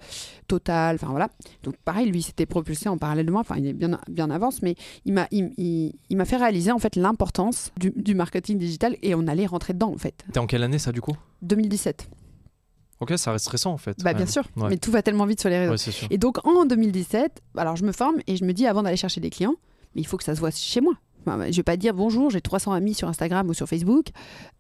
Total, enfin voilà. Donc pareil, lui, s'était propulsé en parallèle de moi. Enfin, il est bien, bien avance, mais il m'a, il, il- il m'a fait réaliser en fait l'importance du, du marketing digital et on allait rentrer dedans en fait. T'es en quelle année ça du coup? 2017. Ok, ça reste récent en fait. Bah bien sûr, Ouais. mais tout va tellement vite sur les réseaux. Ouais, c'est sûr. Et donc en 2017, alors je me forme et je me dis avant d'aller chercher des clients, mais il faut que ça se voit chez moi. Enfin, je vais pas dire bonjour, j'ai 300 amis sur Instagram ou sur Facebook.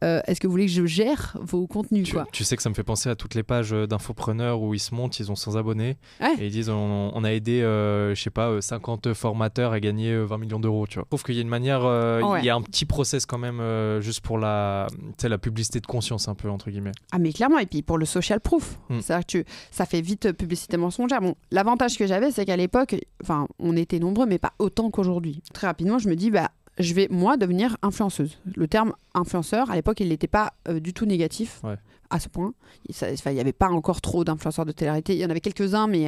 euh, Est-ce que vous voulez que je gère vos contenus Tu, quoi tu sais que ça me fait penser à toutes les pages euh, d'infopreneurs où ils se montent, ils ont 100 abonnés Ouais. et ils disent on, on a aidé, euh, je sais pas, euh, 50 formateurs à gagner euh, 20 millions d'euros. Tu vois. Je trouve qu'il y a une manière, euh, Ouais. il y a un petit process quand même euh, juste pour la, la publicité de conscience un peu entre guillemets. Ah mais clairement, et puis pour le social proof, Mm. c'est-à-dire que tu- ça fait vite publicité mensongère. Bon, l'avantage que j'avais, c'est qu'à l'époque, enfin, on était nombreux, mais pas autant qu'aujourd'hui. Très rapidement, je me dis, bah, je vais moi devenir influenceuse. Le terme influenceur, à l'époque, il n'était pas euh, du tout négatif. Ouais. À ce point, il n'y avait pas encore trop d'influenceurs de télé-réalité. Il y en avait quelques-uns, mais il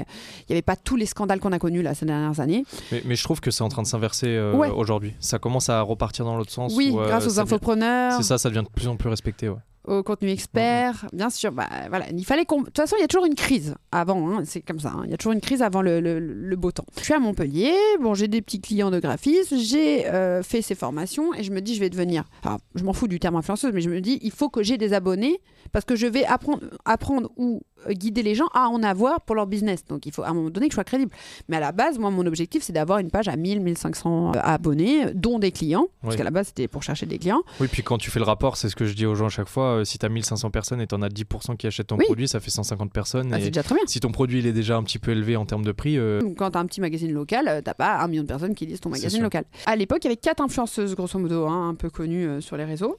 n'y avait pas tous les scandales qu'on a connus là, ces dernières années. Mais, mais je trouve que c'est en train de s'inverser euh, Ouais. aujourd'hui. Ça commence à repartir dans l'autre sens. oui, où, euh, grâce aux devient- infopreneurs. C'est ça, ça devient de plus en plus respecté. Ouais. Au contenu expert, bien sûr. Bah, voilà, il fallait. De toute façon, il y a toujours une crise avant. hein, c'est comme ça. hein, Il y a toujours une crise avant le, le- le beau temps. Je suis à Montpellier. Bon, j'ai des petits clients de graphisme. J'ai euh, fait ces formations et je me dis, je vais devenir. Alors, je m'en fous du terme influenceuse, mais je me dis, il faut que j'ai des abonnés parce que je vais apprendre, apprendre ou guider les gens à en avoir pour leur business. Donc, il faut à un moment donné que je sois crédible. Mais à la base, moi, mon objectif, c'est d'avoir une page à 1000, 1500 abonnés, dont des clients. Parce Ouais. qu'à la base, c'était pour chercher des clients. Oui, puis quand tu fais le rapport, c'est ce que je dis aux gens à chaque fois. euh, si tu as 1500 personnes et tu en as 10% qui achètent ton Oui. produit, ça fait 150 personnes. Ah, et c'est déjà très bien. si ton produit il est déjà un petit peu élevé en termes de prix, euh, Quand tu as un petit magazine local, euh, t'as pas un million de personnes qui lisent ton magazine local. À l'époque, il y avait quatre influenceuses, grosso modo, hein, un peu connues euh, sur les réseaux.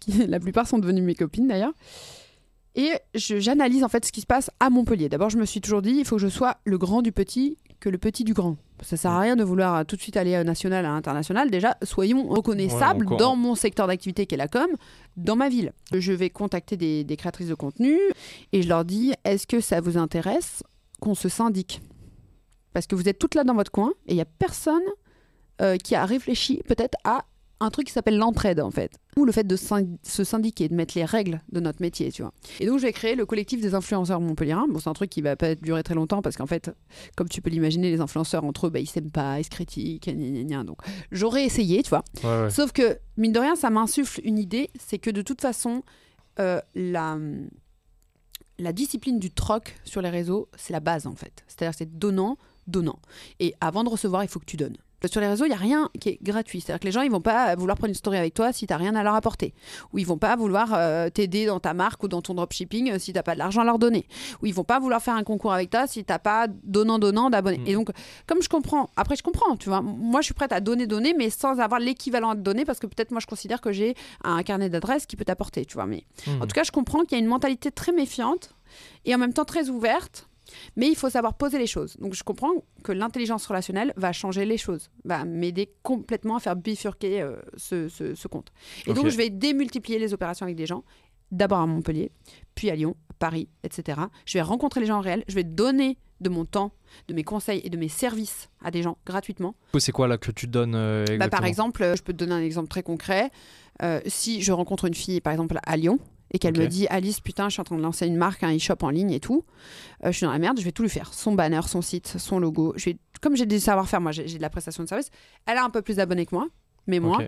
Qui, [laughs] la plupart sont devenues mes copines d'ailleurs. Et j'analyse en fait ce qui se passe à Montpellier. D'abord, je me suis toujours dit, il faut que je sois le grand du petit que le petit du grand. Ça sert à rien de vouloir euh, tout de suite aller euh, national à international. Déjà, soyons reconnaissables Ouais, dans mon secteur d'activité qui est la com, dans ma ville. Je vais contacter des, des créatrices de contenu et je leur dis, est-ce que ça vous intéresse qu'on se syndique? Parce que vous êtes toutes là dans votre coin et il n'y a personne euh, qui a réfléchi peut-être à un truc qui s'appelle l'entraide en fait. Ou le fait de se syndiquer, de mettre les règles de notre métier, tu vois. Et donc j'ai créé le collectif des influenceurs montpelliérains. Bon, c'est un truc qui va pas durer très longtemps parce qu'en fait, comme tu peux l'imaginer, les influenceurs entre eux, bah, ils s'aiment pas, ils se critiquent, gna, gna, gna. donc j'aurais essayé, tu vois. ouais, ouais. Sauf que, mine de rien, ça m'insuffle une idée, c'est que de toute façon, euh, la, la discipline du troc sur les réseaux, c'est la base en fait. C'est-à-dire c'est donnant, donnant. Et avant de recevoir, il faut que tu donnes. Sur les réseaux, il n'y a rien qui est gratuit. C'est-à-dire que les gens, ils vont pas vouloir prendre une story avec toi si tu n'as rien à leur apporter. Ou ils vont pas vouloir euh, t'aider dans ta marque ou dans ton dropshipping euh, si tu n'as pas de l'argent à leur donner. Ou ils vont pas vouloir faire un concours avec toi si tu n'as pas donnant-donnant d'abonnés. Mm. Et donc, comme je comprends, après je comprends, tu vois, moi je suis prête à donner, donner, mais sans avoir l'équivalent à te donner parce que peut-être moi je considère que j'ai un carnet d'adresses qui peut t'apporter, tu vois. Mais Mhm. en tout cas, je comprends qu'il y a une mentalité très méfiante et en même temps très ouverte. Mais il faut savoir poser les choses. Donc je comprends que l'intelligence relationnelle va changer les choses, va m'aider complètement à faire bifurquer euh, ce, ce- ce compte. Et donc je vais démultiplier les opérations avec des gens, d'abord à Montpellier, puis à Lyon, Paris, etc. Je vais rencontrer les gens en réel, je vais donner de mon temps, de mes conseils et de mes services à des gens gratuitement. C'est quoi là que tu donnes euh, Bah, par exemple, euh, je peux te donner un exemple très concret. Euh, si je rencontre une fille, par exemple, à Lyon, et qu'elle Ok. me dit Alice, putain, je suis en train de lancer une marque, un e-shop en ligne et tout, euh, je suis dans la merde, je vais tout lui faire. Son banner, son site, son logo. Je vais... Comme j'ai des savoir-faire, moi, j'ai de la prestation de service. Elle a un peu plus d'abonnés que moi, mais moi,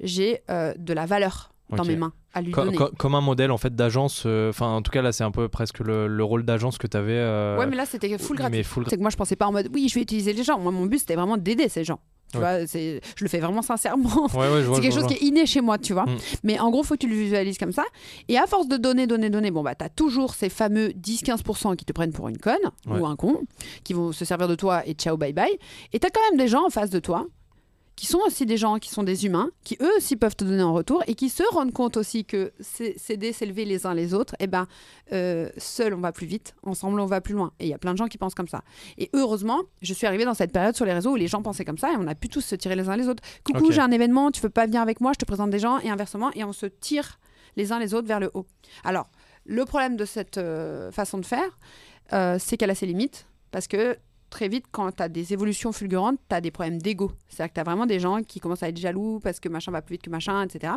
j'ai euh, de la valeur dans mes mains à lui Co- donner. co- comme un modèle en fait d'agence, euh, enfin en tout cas là c'est un peu presque le, le rôle d'agence que tu avais. Ouais, mais là, c'était full gratuit. full C'est que moi, je pensais pas en mode oui, je vais utiliser les gens. Moi, mon but, c'était vraiment d'aider ces gens. Tu Ouais. vois, c'est- je le fais vraiment sincèrement. Ouais, ouais, je [laughs] vois. C'est quelque chose qui est inné chez moi, tu vois. Mm. Mais en gros, faut que tu le visualises comme ça. Et à force de donner, donner, donner, bon, bah, t'as toujours ces fameux 10-15% qui te prennent pour une conne ou un con, qui vont se servir de toi et ciao, bye bye. Et t'as quand même des gens en face de toi qui sont aussi des gens qui sont des humains, qui eux aussi peuvent te donner en retour et qui se rendent compte aussi que c'est- s'aider, s'élever les uns les autres, et ben euh, seul on va plus vite, ensemble on va plus loin. Et il y a plein de gens qui pensent comme ça. Et heureusement, je suis arrivée dans cette période sur les réseaux où les gens pensaient comme ça et on a pu tous se tirer les uns les autres. Coucou, Ok. j'ai un événement, tu veux pas venir avec moi, je te présente des gens et inversement, et on se tire les uns les autres vers le haut. Alors, le problème de cette euh, façon de faire, euh, c'est qu'elle a ses limites parce que très vite, quand tu as des évolutions fulgurantes, tu as des problèmes d'ego. C'est-à-dire que tu as vraiment des gens qui commencent à être jaloux parce que machin va plus vite que machin, etc.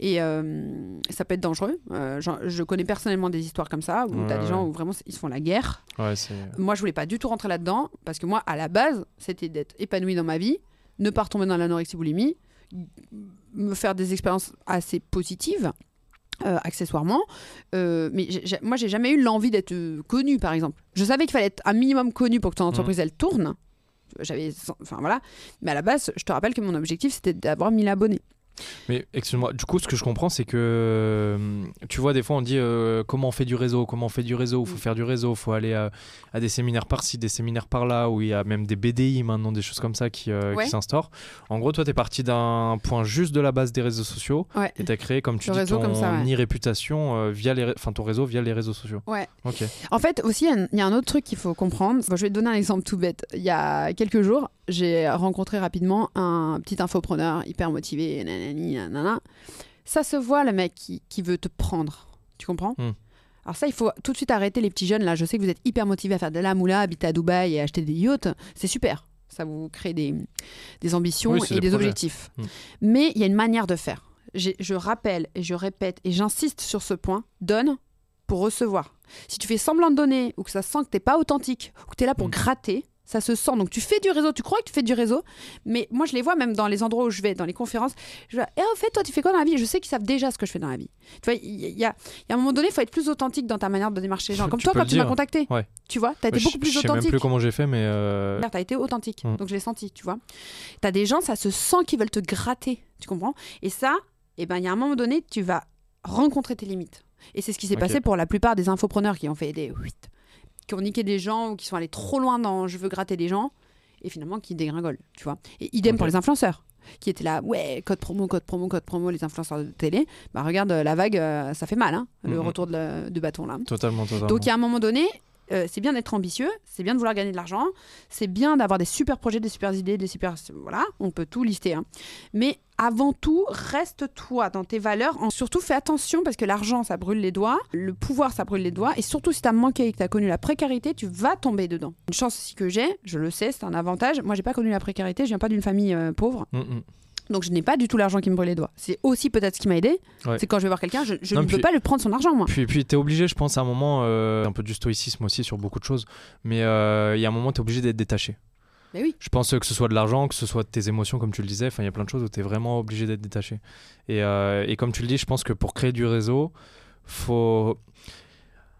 Et euh, ça peut être dangereux. Euh, genre, je connais personnellement des histoires comme ça où tu as Ouais, des gens ouais. où vraiment ils se font la guerre. Ouais. Moi, je voulais pas du tout rentrer là-dedans parce que moi, à la base, c'était d'être épanouie dans ma vie, ne pas retomber dans l'anorexie boulimie, me faire des expériences assez positives. Euh, accessoirement, Euh, mais j'ai- moi j'ai jamais eu l'envie d'être euh, connue par exemple. Je savais qu'il fallait être un minimum connu pour que ton entreprise elle tourne. J'avais, enfin voilà, mais à la base, je te rappelle que mon objectif c'était d'avoir 1000 abonnés. Mais excuse-moi, du coup, ce que je comprends, c'est que euh, tu vois, des fois, on dit euh, comment on fait du réseau, comment on fait du réseau, il faut Mm. faire du réseau, il faut aller à, à des séminaires par-ci, des séminaires par-là, où il y a même des BDI maintenant, des choses comme ça qui, euh, Ouais. s'instaurent. En gros, toi, tu es parti d'un point juste de la base des réseaux sociaux Ouais. et tu as créé, comme tu Le dis, ton ouais. e-réputation euh, via les, ré- enfin, ton réseau via les réseaux sociaux. Ouais. Ok. En fait, aussi, il y a un- il y, a un autre truc qu'il faut comprendre. Bon, je vais te donner un exemple tout bête. Il y a quelques jours, j'ai rencontré rapidement un petit infopreneur hyper motivé. nanani, nanana. Ça se voit, le mec qui, qui veut te prendre. Tu comprends Hmm. Alors ça, il faut tout de suite arrêter les petits jeunes. Là, je sais que vous êtes hyper motivés à faire de la moula, habiter à Dubaï et acheter des yachts. C'est super. Ça vous crée des, des ambitions Oui, et des objectifs. Hmm. Mais il y a une manière de faire. Je rappelle et je répète et j'insiste sur ce point. Donne pour recevoir. Si tu fais semblant de donner ou que ça sent que t'es pas authentique ou que tu es là pour Mm. gratter, ça se sent. Donc tu fais du réseau, tu crois que tu fais du réseau, mais moi je les vois même dans les endroits où je vais, dans les conférences. Je vois, et au fait, toi tu fais quoi dans la vie? Je sais qu'ils savent déjà ce que je fais dans la vie. Tu vois, il y, a- il y il y a un moment donné, il faut être plus authentique dans ta manière de démarcher les gens. [laughs] Comme Tu toi quand tu m'as contacté. Ouais. Tu vois, tu as été beaucoup plus je sais même authentique. plus comment j'ai fait, mais. euh, Tu as été authentique, Mm. donc je l'ai senti, tu vois. Tu as des gens, ça se sent qu'ils veulent te gratter, tu comprends? Et ça, eh ben, il y a un moment donné, tu vas rencontrer tes limites. Et c'est ce qui s'est passé pour la plupart des infopreneurs qui ont fait des qui ont niqué des gens ou qui sont allés trop loin dans je veux gratter des gens et finalement qui dégringolent, tu vois. Et idem pour les influenceurs qui étaient là, ouais, code promo, code promo, code promo, les influenceurs de télé. Bah regarde, euh, la vague, euh, ça fait mal, hein, le Mhm. retour de bâton là. Totalement, totalement. Donc, il y a un moment donné, euh, c'est bien d'être ambitieux, c'est bien de vouloir gagner de l'argent, c'est bien d'avoir des super projets, des super idées, des super. Voilà, on peut tout lister. hein. Mais avant tout, reste toi dans tes valeurs. Surtout, fais attention parce que l'argent, ça brûle les doigts, le pouvoir, ça brûle les doigts. Et surtout, si tu as manqué et que tu as connu la précarité, tu vas tomber dedans. Une chance aussi que j'ai, je le sais, c'est un avantage. Moi, j'ai pas connu la précarité, je viens pas d'une famille euh, pauvre. Mm, mm. Donc je n'ai pas du tout l'argent qui me brûle les doigts. C'est aussi peut-être ce qui m'a aidé. Ouais. C'est quand je vais voir quelqu'un, je, je Non, ne peux pas lui prendre son argent, moi. Puis, puis tu es obligé, je pense, à un moment, euh, un peu du stoïcisme aussi sur beaucoup de choses, mais euh, il y a un moment, tu es obligé d'être détaché. Mais oui. Je pense que ce soit de l'argent, que ce soit de tes émotions, comme tu le disais, il y a plein de choses où tu es vraiment obligé d'être détaché. Et, euh, et comme tu le dis, je pense que pour créer du réseau, faut.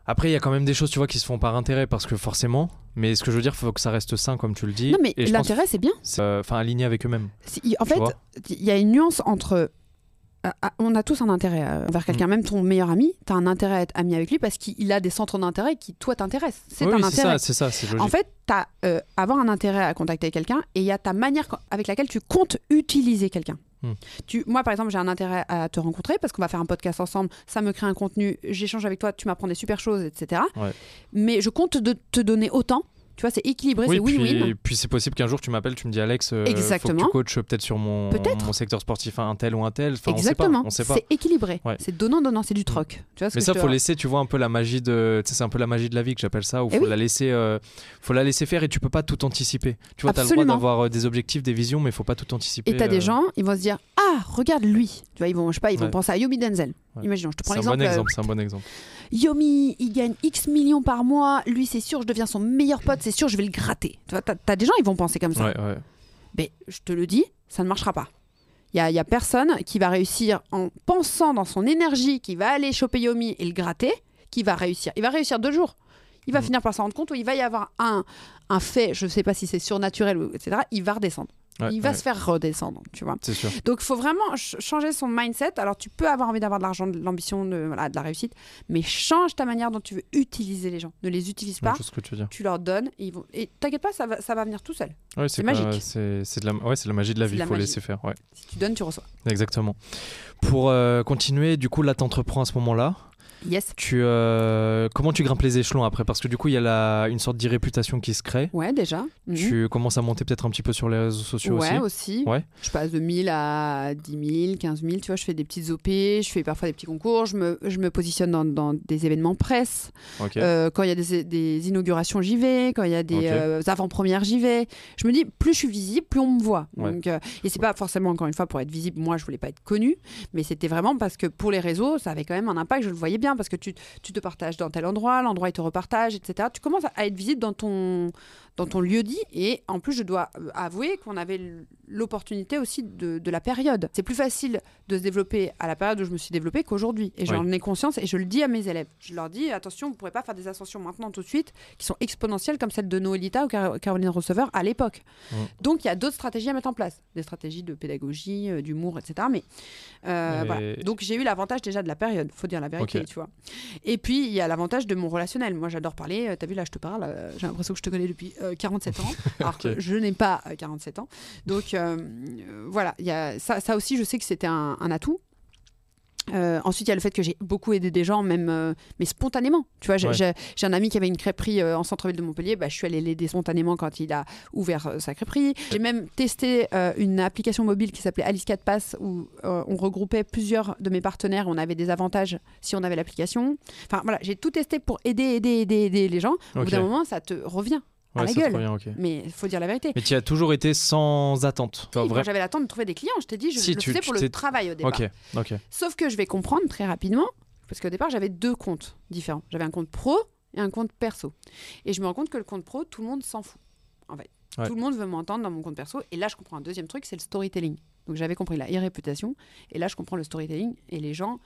Après, il y a quand même des choses, tu vois, qui se font par intérêt, parce que forcément, mais ce que je veux dire, il faut que ça reste sain, comme tu le dis. Non, mais et je pense l'intérêt, c'est bien. euh, enfin, aligné avec eux-mêmes. C'est- En fait, vois il y a une nuance entre. ah, ah, on a tous un intérêt euh, envers quelqu'un, même ton meilleur ami, tu as un intérêt à être ami avec lui parce qu'il a des centres d'intérêt qui, toi, t'intéressent. C'est Oui, un oui, c'est intérêt. ça, c'est ça, c'est logique. En fait, tu as avoir un intérêt à contacter quelqu'un et il y a ta manière co- avec laquelle tu comptes utiliser quelqu'un. Hmm. Tu, moi, par exemple, j'ai un intérêt à te rencontrer parce qu'on va faire un podcast ensemble, ça me crée un contenu, j'échange avec toi, tu m'apprends des super choses, etc. Ouais. Mais je compte de te donner autant. Tu vois, c'est équilibré, Oui, c'est puis, win-win. puis c'est possible qu'un jour tu m'appelles, tu me dis Alex, euh, faut que Exactement. tu coaches peut-être sur mon, secteur sportif, un tel ou un tel. Enfin, Exactement. On sait pas. On sait pas. C'est équilibré. Ouais. C'est donnant-donnant, c'est du troc. Tu vois ce Mais que ça, je te- faut laisser, tu vois, un peu la magie de. Tu c'est un peu la magie de la vie que j'appelle ça, où Eh faut oui. la laisser, euh, faut la laisser faire et tu peux pas tout anticiper. Tu vois, t'as le droit d'avoir euh, des objectifs, des visions, mais faut pas tout anticiper. Et t'as euh, des gens, ils vont se dire Ah, regarde lui. Tu vois, ils vont, je sais pas, ils vont Ouais. penser à Yomi Denzel. Ouais. Imaginons, je te prends C'est un l'exemple. bon euh, exemple, c'est un bon exemple. Yomi, il gagne X millions par mois. Lui, c'est sûr, je deviens son meilleur pote. C'est sûr, je vais le gratter. Tu vois, t'as, t'as des gens, ils vont penser comme ça. Ouais. Mais je te le dis, ça ne marchera pas. Il y a, a personne qui va réussir en pensant dans son énergie qu'il va aller choper Yomi et le gratter, qui va réussir. Il va réussir deux jours. Il va Mm. finir par s'en rendre compte ou il va y avoir un, un fait, je ne sais pas si c'est surnaturel, ou etc. Il va redescendre. Ouais, il va ouais, se faire redescendre, tu vois. C'est sûr. Donc, il faut vraiment ch- changer son mindset. Alors, tu peux avoir envie d'avoir de l'argent, de l'ambition, de, voilà, de la réussite, mais change ta manière dont tu veux utiliser les gens. Ne les utilise pas. que tu veux dire. Tu leur donnes et ils vont. Et t'inquiète pas, ça va, ça va venir tout seul. Ouais, C'est magique. C'est de la, ouais, c'est la magie de la vie. Il faut magie. laisser faire. Ouais. Si tu donnes, tu reçois. Exactement. Pour euh, continuer, du coup, là, t'entreprends à ce moment-là. Yes. Tu, euh, comment tu grimpes les échelons après? Parce que du coup, il y a la, une sorte d'irréputation qui se crée. Ouais, déjà. Mhm. Tu commences à monter peut-être un petit peu sur les réseaux sociaux ouais, aussi. aussi. Ouais. Je passe de 1000 à 10 000, 15 000. Tu vois, je fais des petites OP, je fais parfois des petits concours, je me, je me positionne dans, dans des événements presse. Ok. Euh, quand il y a des, des inaugurations, j'y vais. Quand il y a des euh, avant-premières, j'y vais. Je me dis, plus je suis visible, plus on me voit. Ouais. Donc, et c'est pas forcément, encore une fois, pour être visible. Moi, je voulais pas être connue, mais c'était vraiment parce que pour les réseaux, ça avait quand même un impact. Je le voyais bien parce que tu, tu te partages dans tel endroit, l'endroit il te repartage, etc. Tu commences à être visible dans ton, dans ton lieu dit. Et en plus, je dois euh, avouer qu'on avait l'opportunité aussi de, de la période. C'est plus facile de se développer à la période où je me suis développée qu'aujourd'hui. Et j'en ai conscience et je le dis à mes élèves. Je leur dis attention, vous ne pourrez pas faire des ascensions maintenant tout de suite qui sont exponentielles comme celle de Noélita ou Car- Caroline Receveur à l'époque. Mm. Donc il y a d'autres stratégies à mettre en place, des stratégies de pédagogie, euh, d'humour, etc. Mais euh, Mais- voilà. Donc j'ai eu l'avantage déjà de la période, faut dire la vérité. Tu vois. Et puis il y a l'avantage de mon relationnel. Moi j'adore parler. Euh, T'as vu là, je te parle. euh, J'ai l'impression que je te connais depuis euh, 47 ans, [laughs] alors que je n'ai pas euh, 47 ans. Donc euh, euh, voilà, il y a ça, ça aussi, je sais que c'était un, un atout. Euh, ensuite, il y a le fait que j'ai beaucoup aidé des gens, même euh, mais spontanément. Tu vois, j'ai Ouais. un ami qui avait une crêperie euh, en centre-ville de Montpellier. Bah, je suis allée l'aider spontanément quand il a ouvert sa crêperie. J'ai même testé une application mobile qui s'appelait Alice 4 Pass où on regroupait plusieurs de mes partenaires. On avait des avantages si on avait l'application. Enfin voilà, j'ai tout testé pour aider, aider, aider, aider les gens. Au bout d'un moment, ça te revient. À la gueule. Mais il faut dire la vérité. Mais tu as toujours été sans attente. Si, vrai- j'avais l'attente de trouver des clients, je t'ai dit, je Si, le tu- faisais tu pour le travail au départ. Sauf que je vais comprendre très rapidement, parce qu'au départ, j'avais deux comptes différents. J'avais un compte pro et un compte perso. Et je me rends compte que le compte pro, tout le monde s'en fout. En fait, Ouais. tout le monde veut m'entendre dans mon compte perso. Et là, je comprends un deuxième truc, c'est le storytelling. Donc j'avais compris la e-réputation. Et là, je comprends le storytelling. Et les gens,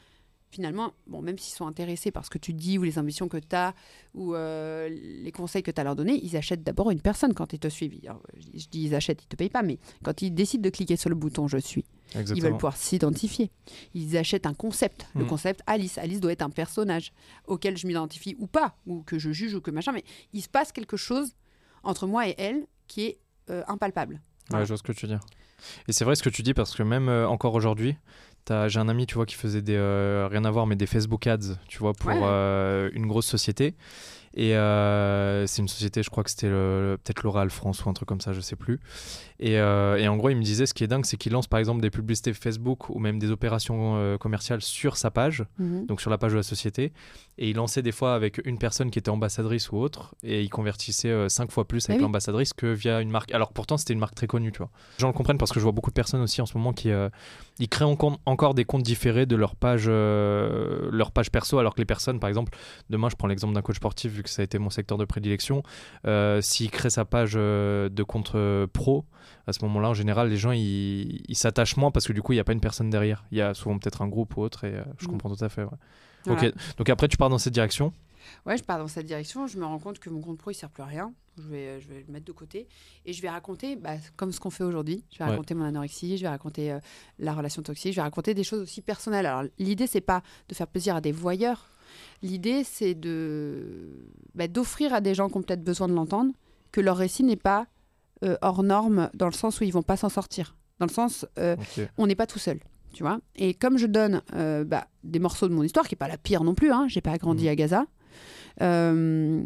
finalement, bon, même s'ils sont intéressés par ce que tu dis ou les ambitions que tu as ou euh, les conseils que tu as à leur donner, ils achètent d'abord une personne quand ils te suivent. Alors, je dis- dis ils achètent, ils te payent pas, mais quand ils décident de cliquer sur le bouton je suis, ils veulent pouvoir s'identifier. Ils achètent un concept. Le Mm. concept Alice. Alice doit être un personnage auquel je m'identifie ou pas, ou que je juge ou que machin, mais il se passe quelque chose entre moi et elle qui est euh, impalpable. Ouais, Voilà. je vois ce que tu dire. Et c'est vrai ce que tu dis parce que même euh, encore aujourd'hui, j'ai un ami, tu vois, qui faisait des euh, rien à voir, mais des Facebook ads, tu vois, pour Ouais. euh, une grosse société. Et euh, c'est une société, je crois que c'était peut-être L'Oréal France ou un truc comme ça, je sais plus. Et, euh, et en gros, il me disait, ce qui est dingue, c'est qu'il lance par exemple des publicités Facebook ou même des opérations euh, commerciales sur sa page, Mhm. donc sur la page de la société. Et il lançait des fois avec une personne qui était ambassadrice ou autre, et il convertissait euh, cinq fois plus Ah avec oui. l'ambassadrice que via une marque. Alors pourtant, c'était une marque très connue, tu vois. Les gens le comprennent parce que je vois beaucoup de personnes aussi en ce moment qui ils créent encore, des comptes différés de leur page, leur page perso, alors que les personnes, par exemple, demain, je prends l'exemple d'un coach sportif vu que ça a été mon secteur de prédilection. euh, S'il crée sa page euh, de compte euh, pro, à ce moment-là, en général, les gens ils s'attachent moins parce que du coup, il n'y a pas une personne derrière. Il y a souvent peut-être un groupe ou autre, et je Mhm. comprends tout à fait. ouais. Voilà. Donc après, tu pars dans cette direction? Ouais, je pars dans cette direction. Je me rends compte que mon compte pro, il sert plus à rien. Je vais, je vais le mettre de côté. Et je vais raconter, bah, comme ce qu'on fait aujourd'hui. Je vais Ouais. raconter mon anorexie, je vais raconter euh, la relation toxique, je vais raconter des choses aussi personnelles. Alors, l'idée, c'est pas de faire plaisir à des voyeurs. L'idée, c'est de bah, d'offrir à des gens qui ont peut-être besoin de l'entendre que leur récit n'est pas euh, hors norme dans le sens où ils vont pas s'en sortir. Dans le sens, euh, Ok. on n'est pas tout seul. Tu vois et comme je donne euh, bah, des morceaux de mon histoire, qui n'est pas la pire non plus, hein, j'ai pas grandi Mhm. à Gaza, euh,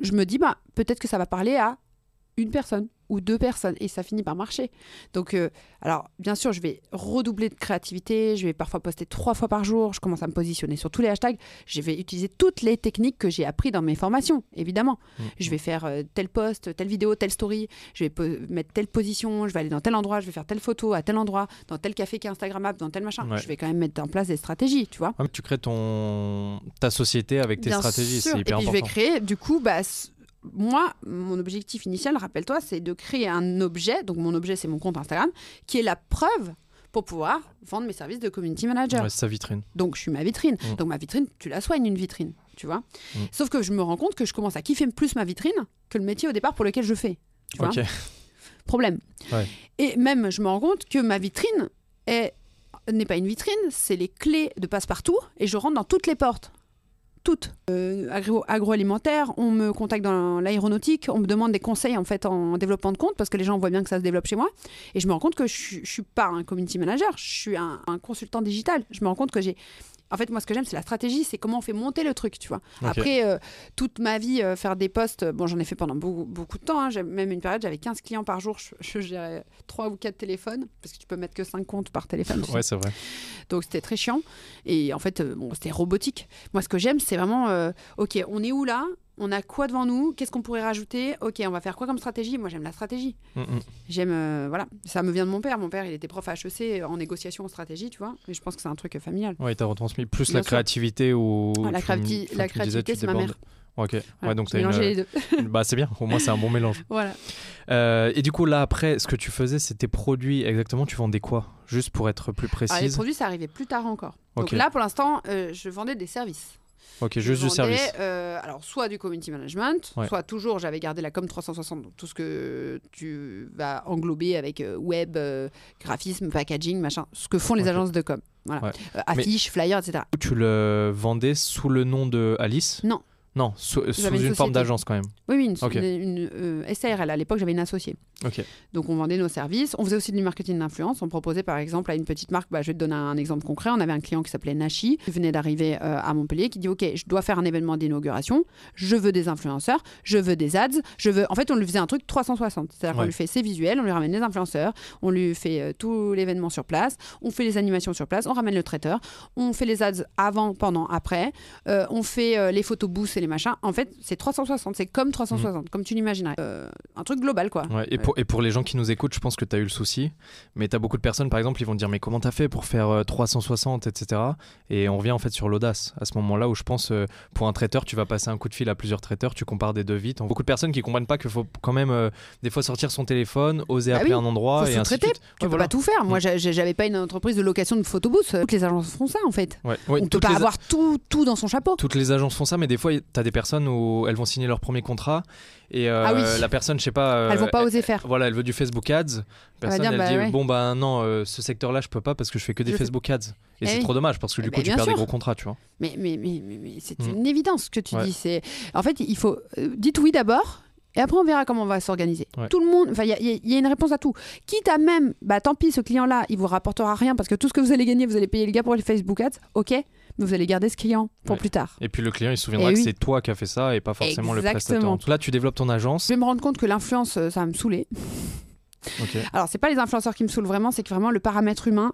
je me dis bah, peut-être que ça va parler à une personne ou deux personnes et ça finit par marcher. Donc, euh, alors bien sûr, je vais redoubler de créativité, je vais parfois poster trois fois par jour, je commence à me positionner sur tous les hashtags, je vais utiliser toutes les techniques que j'ai appris dans mes formations, évidemment. Mhm. Je vais faire euh, tel post, telle vidéo, telle story, je vais mettre telle position, je vais aller dans tel endroit, je vais faire telle photo à tel endroit, dans tel café qui est Instagrammable, dans tel machin. Ouais. Je vais quand même mettre en place des stratégies, tu vois. Ouais, tu crées ton ta société avec tes Bien stratégies, c'est Et hyper puis je vais important. créer, du coup, bah, moi, mon objectif initial, rappelle-toi, c'est de créer un objet. Donc mon objet, c'est mon compte Instagram, qui est la preuve pour pouvoir vendre mes services de community manager. Ouais, c'est sa vitrine. Donc je suis ma vitrine. Mm. Donc ma vitrine, tu la soignes une vitrine. tu vois. Mm. Sauf que je me rends compte que je commence à kiffer plus ma vitrine que le métier au départ pour lequel je fais. Tu vois Ok. Problème. Ouais. Et même, je me rends compte que ma vitrine est n'est pas une vitrine, c'est les clés de passe-partout et je rentre dans toutes les portes. Toutes. Euh, agro- on me contacte dans l'aéronautique, on me demande des conseils en fait en développement de compte parce que les gens voient bien que ça se développe chez moi. Et je me rends compte que je, je suis pas un community manager, je suis un consultant digital. Je me rends compte que j'ai. En fait, moi, ce que j'aime, c'est la stratégie, c'est comment on fait monter le truc, tu vois. Après, euh, toute ma vie, euh, faire des posts, euh, bon, j'en ai fait pendant beaucoup, beaucoup de temps. hein. J'ai- Même une période, j'avais 15 clients par jour. Je, je gérais 3 ou 4 téléphones, parce que tu peux mettre que 5 comptes par téléphone. Ouais, c'est vrai. Donc c'était très chiant. Et en fait, euh, bon, c'était robotique. Moi, ce que j'aime, c'est vraiment, ok, on est où là? On a quoi devant nous? Qu'est-ce qu'on pourrait rajouter? Ok, on va faire quoi comme stratégie? Moi, j'aime la stratégie. Mm, mm. J'aime, euh, voilà, ça me vient de mon père. Mon père, il était prof à HEC en négociation en stratégie, tu vois. Et je pense que c'est un truc euh, familial. Ouais, t'as retransmis plus Bien la sûr. créativité ou. Ah, la créati- créativité, c'est ma mère. Ok. Voilà, Ouais, donc mélangé les deux. bah, c'est bien. Au moins, c'est un bon mélange. [laughs] voilà. Euh, et du coup, là, après, ce que tu faisais, c'était produits. Exactement, tu vendais quoi? Juste pour être plus Alors, les précise. produits, ça arrivait plus tard encore. Donc Ok. là, pour l'instant, euh, je vendais des services. Ok, juste du service. euh, alors, soit du community management, Ouais. soit toujours, j'avais gardé la com 360, donc tout ce que tu vas englober avec euh, web, euh, graphisme, packaging, machin, ce que font les agences de com. Voilà. Ouais. Affiches, flyers, etc. Tu le vendais sous le nom de Alice? Non. Non, sous, sous J'avais une, une forme d'agence quand même. Oui, oui, une, Ok. une- une, euh, SARL. À l'époque, j'avais une associée. Donc, on vendait nos services. On faisait aussi du marketing d'influence. On proposait, par exemple, à une petite marque, bah, je vais te donner un exemple concret. On avait un client qui s'appelait Nashi, qui venait d'arriver euh, à Montpellier, qui dit Ok, je dois faire un événement d'inauguration. Je veux des influenceurs. Je veux des ads. Je veux. En fait, on lui faisait un truc 360. C'est-à-dire qu'on Ouais. lui fait ses visuels, on lui ramène les influenceurs, on lui fait euh, tout l'événement sur place, on fait les animations sur place, on ramène le traiteur, on fait les ads avant, pendant, après, euh, on fait euh, les photos boosts et les machins. En fait, c'est 360. C'est comme 360, comme tu l'imaginerais. Euh, un truc global, quoi. Ouais, et, pour, et pour les gens qui nous écoutent, je pense que tu as eu le souci. Mais tu as beaucoup de personnes, par exemple, ils vont te dire Mais comment tu as fait pour faire euh, 360, etc. Et on revient en fait sur l'audace. À ce moment-là où je pense, euh, pour un traiteur, tu vas passer un coup de fil à plusieurs traiteurs, tu compares des devis. Beaucoup de personnes qui comprennent pas qu'il faut quand même euh, des fois sortir son téléphone, oser Bah appeler oui, un endroit faut et ainsi de suite. Tu Ouais, peux voilà. pas tout faire. Moi, Mm. j'avais pas une entreprise de location de photobooth. Toutes les agences font ça, en fait. Ouais, On peut pas les- avoir tout, tout dans son chapeau. Toutes les agences font ça, mais des fois, tu as des personnes où elles vont signer leur premier contrat et euh, Ah oui. la personne, je sais pas. euh, Elles vont pas oser faire. Voilà, elle veut du Facebook Ads. Personne, dire, elle bah dit ouais. bon bah non, euh, ce secteur-là, je peux pas parce que je fais que des Je fais- Facebook Ads. Et Eh c'est oui. trop dommage parce que du Eh coup, ben, tu perds des sûr. gros contrats, tu vois. Mais, mais, mais, mais, mais c'est Mm. une évidence ce que tu Ouais. dis. C'est en fait, il faut euh, dites oui d'abord. Et après, on verra comment on va s'organiser. Ouais. Tout le monde, enfin, il y, y a- une réponse à tout. Quitte à même, bah tant pis, ce client-là, il vous rapportera rien parce que tout ce que vous allez gagner, vous allez payer le gars pour les Facebook Ads, ok, vous allez garder ce client pour Ouais. plus tard. Et puis le client, il se souviendra que oui. c'est toi qui as fait ça et pas forcément le prestataire. Là, tu développes ton agence. Je vais me rendre compte que l'influence, euh, ça va me saouler. Ok. Alors, c'est pas les influenceurs qui me saoulent vraiment, c'est que vraiment le paramètre humain,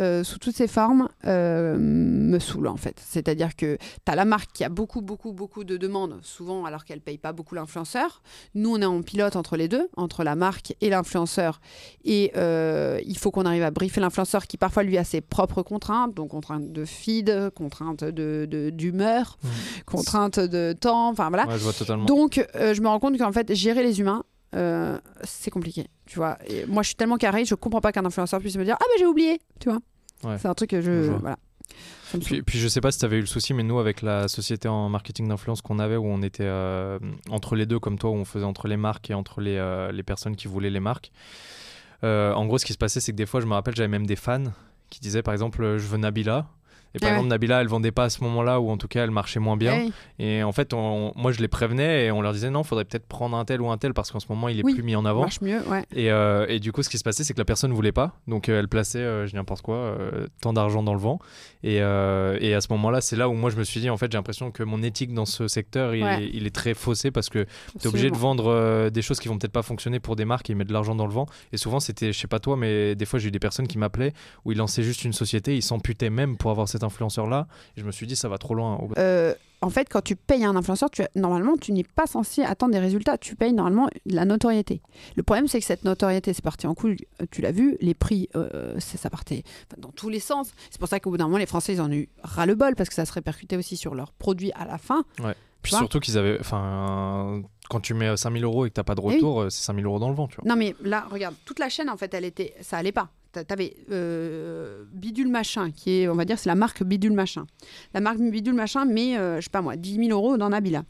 euh, sous toutes ses formes, euh, me saoule en fait. C'est-à-dire que tu as la marque qui a beaucoup, beaucoup, beaucoup de demandes, souvent alors qu'elle paye pas beaucoup l'influenceur. Nous, on est en pilote entre les deux, entre la marque et l'influenceur. Et euh, il faut qu'on arrive à briefer l'influenceur qui parfois lui a ses propres contraintes, donc contraintes de feed, contraintes de- de- d'humeur, Mhm. contraintes de temps, enfin voilà. Ouais, je vois totalement. Donc, je me rends compte qu'en fait, gérer les humains, euh, c'est compliqué, tu vois. Et moi, je suis tellement carré, je comprends pas qu'un influenceur puisse me dire Ah, mais j'ai oublié, tu vois. Ouais. C'est un truc que je. Voilà. Puis, puis je sais pas si tu avais eu le souci, mais nous, avec la société en marketing d'influence qu'on avait, où on était euh, entre les deux, comme toi, où on faisait entre les marques et entre les, euh, les personnes qui voulaient les marques. euh, en gros, ce qui se passait, c'est que des fois, je me rappelle, j'avais même des fans qui disaient, par exemple, je veux Nabila. Et par Ah ouais. exemple, Nabila, elle vendait pas à ce moment-là, ou en tout cas, elle marchait moins bien. Et en fait, on- moi, je les prévenais et on leur disait, non, faudrait peut-être prendre un tel ou un tel parce qu'en ce moment, il est Oui, plus mis en avant. marche mieux, ouais. Et, euh, et du coup, ce qui se passait, c'est que la personne voulait pas. Donc, euh, elle plaçait, euh, je n'importe quoi, euh, tant d'argent dans le vent. Et, et à ce moment-là, c'est là où moi, je me suis dit, en fait, j'ai l'impression que mon éthique dans ce secteur, il, Ouais. est, il est très faussé parce que tu es obligé de vendre des choses qui vont peut-être pas fonctionner pour des marques et mettent de l'argent dans le vent. Et souvent, c'était, je sais pas toi, mais des fois, j'ai eu des personnes qui m'appelaient où ils lançaient juste une société, ils s'amputaient même pour avoir cet influenceur-là. Et je me suis dit, ça va trop loin. Euh, en fait, quand tu payes un influenceur, tu, normalement, tu n'es pas censé attendre des résultats. Tu payes normalement de la notoriété. Le problème, c'est que cette notoriété, c'est parti en couille. Euh, Tu l'as vu, les prix, euh, c'est- ça partait dans tous les sens. C'est pour ça qu'au bout d'un moment, les Français, ils en ont eu ras-le-bol parce que ça se répercutait aussi sur leurs produits à la fin. Puis vois surtout qu'ils avaient. Enfin, quand tu mets 5000 euros et que t'as pas de Eh oui. retour, euh, c'est 5000 euros dans le vent, tu vois. Non, mais là, regarde, toute la chaîne, en fait, elle était, ça allait pas. T'a- t'avais euh, Bidule Machin, qui est, on va dire, c'est la marque Bidule Machin. La marque Bidule Machin met, euh, je sais pas moi, 10 000 euros dans Nabila.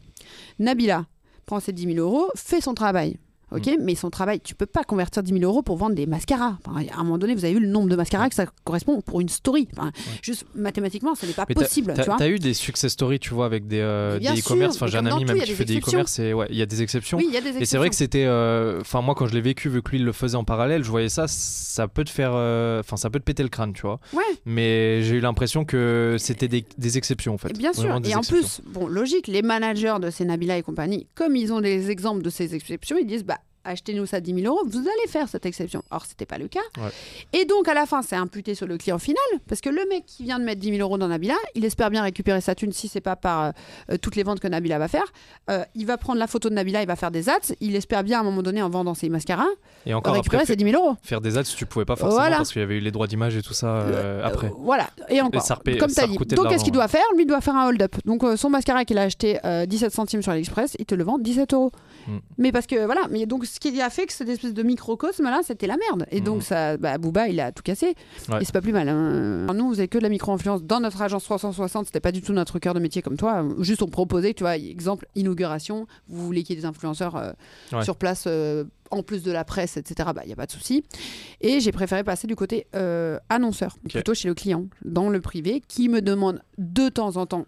Nabila prend ces 10 000 euros, fait son travail. Ok, Mm. mais son travail, tu peux pas convertir 10 000 euros pour vendre des mascaras. Enfin, à un moment donné, vous avez vu le nombre de mascaras que ça correspond pour une story. Enfin, Juste mathématiquement, ce n'est pas Mais possible. T'as tu t'as eu des success stories, tu vois, avec des, euh, e-commerce. Enfin, j'ai un ami même qui fait des exceptions. e-commerce et ouais, il y a des exceptions. Oui, il y a des Et c'est vrai que exceptions. c'était. euh, Enfin, moi, quand je l'ai vécu, vu que lui, il le faisait en parallèle, je voyais ça, ça peut te faire. euh, Enfin, ça peut te péter le crâne, tu vois. Ouais. Mais j'ai eu l'impression que c'était des, des exceptions, en fait. Bien sûr. Vraiment Et en exceptions. plus, bon, logique, les managers de ces Nabila et compagnie, comme ils ont des exemples de ces exceptions, ils disent bah achetez-nous ça 10 000 euros, vous allez faire cette exception. Or, c'était pas le cas. Ouais. Et donc, à la fin, c'est imputé sur le client final, parce que le mec qui vient de mettre 10 000 euros dans Nabila, il espère bien récupérer sa thune si c'est pas par euh, euh, toutes les ventes que Nabila va faire. Euh, il va prendre la photo de Nabila, il va faire des ads. Il espère bien à un moment donné, en vendant ses mascaras, Et encore récupérer après, ses 10 000 euros. faire des ads, tu pouvais pas forcément Voilà. parce qu'il y avait eu les droits d'image et tout ça euh, après. Voilà, et encore, ça repayait- comme ça tu as dit. Donc, qu'est-ce qu'il doit faire? Lui, il doit faire un hold-up. Donc, son mascara qu'il a acheté euh, 17 centimes sur AliExpress, il te le vend 17 euros. Mm. Mais parce que, voilà, mais donc, ce qui a fait que cette espèce de microcosme-là, c'était la merde. Et donc, Mm. ça, bah, Booba, il a tout cassé. Ouais. Et c'est pas plus mal. hein. Nous, on faisait que de la micro-influence dans notre agence 360, c'était pas du tout notre cœur de métier comme toi. Juste, on proposait, tu vois, exemple, inauguration, vous voulez qu'il y ait des influenceurs euh, Ouais. sur place. euh, en plus de la presse, etc., il n'y a pas de souci. Et j'ai préféré passer du côté euh, annonceur, plutôt chez le client, dans le privé, qui me demande de temps en temps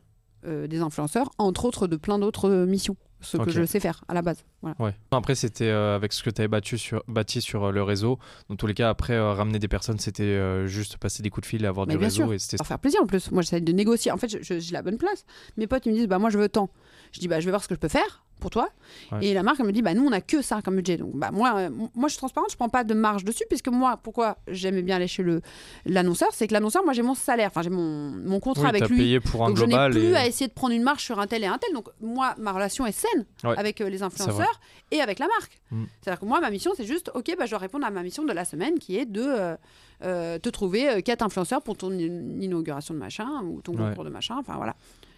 euh, des influenceurs, entre autres de plein d'autres missions, ce que je sais faire à la base. Voilà. Ouais. Après, c'était euh, avec ce que tu avais battu sur, bâti sur euh, le réseau. Dans tous les cas, après, euh, ramener des personnes, c'était juste passer des coups de fil et avoir Mais du bien réseau. sûr. Et c'était Pour faire plaisir en plus. Moi, j'essaie de négocier. En fait, j'ai la bonne place. Mes potes, ils me disent, bah, moi, je veux tant. Je dis, bah, je vais voir ce que je peux faire pour toi. Ouais. Et la marque, elle me dit, bah, nous, on a que ça comme budget. Donc, bah, moi, euh, moi, je suis transparente, je prends pas de marge dessus, puisque moi, pourquoi j'aimais bien aller chez le l'annonceur, c'est que l'annonceur, moi, j'ai mon salaire, enfin, j'ai mon, mon contrat Oui, avec lui. payé pour un Donc je n'ai global. plus et- à essayer de prendre une marge sur un tel et un tel. Donc moi, ma relation est saine Ouais. avec euh, les influenceurs et avec la marque. Mm. C'est-à-dire que moi, ma mission, c'est juste, ok, bah, je dois répondre à ma mission de la semaine qui est de euh, euh, te trouver euh, quatre influenceurs pour ton in- inauguration de machin ou ton Ouais. concours de machin. Enfin voilà,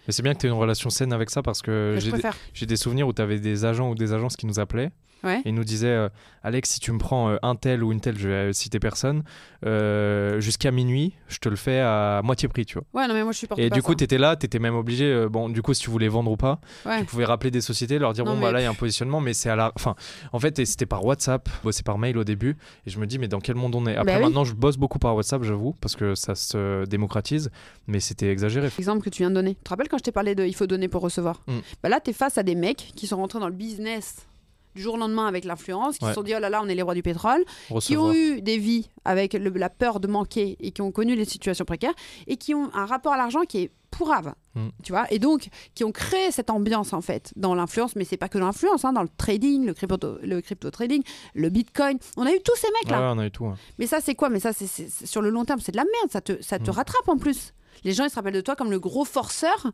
Mais c'est bien que tu aies une relation saine avec ça parce que des, j'ai des souvenirs où tu avais des agents ou des agences qui nous appelaient Ouais. et ils nous disaient euh, Alex, si tu me prends euh, un tel ou une telle, je vais citer personne, euh, jusqu'à minuit, je te le fais à moitié prix, tu vois. Ouais, non, mais moi, je supporte Et pas du coup, tu étais là, tu étais même obligé, bon, du coup, si tu voulais vendre ou pas, Ouais. tu pouvais rappeler des sociétés, leur dire Non, bon, mais- bah là, il y a un positionnement, mais c'est à la. Enfin, en fait, c'était par WhatsApp, bossé par mail au début, et je me dis, mais dans quel monde on est? Après, Bah oui. maintenant, je bosse beaucoup par WhatsApp, j'avoue, parce que ça se démocratise, mais c'était exagéré. Exemple que tu viens de donner. Tu te rappelles quand je t'ai parlé de il faut donner pour recevoir? Mm. bah Là, tu es face à des mecs qui sont rentrés dans le business du jour au lendemain avec l'influence, qui Ouais. se sont dit oh là là, on est les rois du pétrole, qui ont eu des vies avec le- la peur de manquer et qui ont connu les situations précaires et qui ont un rapport à l'argent qui est pourrave. Mm. Tu vois et donc qui ont créé cette ambiance en fait dans l'influence mais c'est pas que dans l'influence hein, dans le trading le crypto le crypto trading le bitcoin on a eu tous ces mecs là Ouais, on a eu tout. hein. mais ça, c'est quoi? Mais ça, c'est- sur le long terme, c'est de la merde. Ça te, ça te Mm. rattrape en plus. Les gens, ils se rappellent de toi comme le gros forceur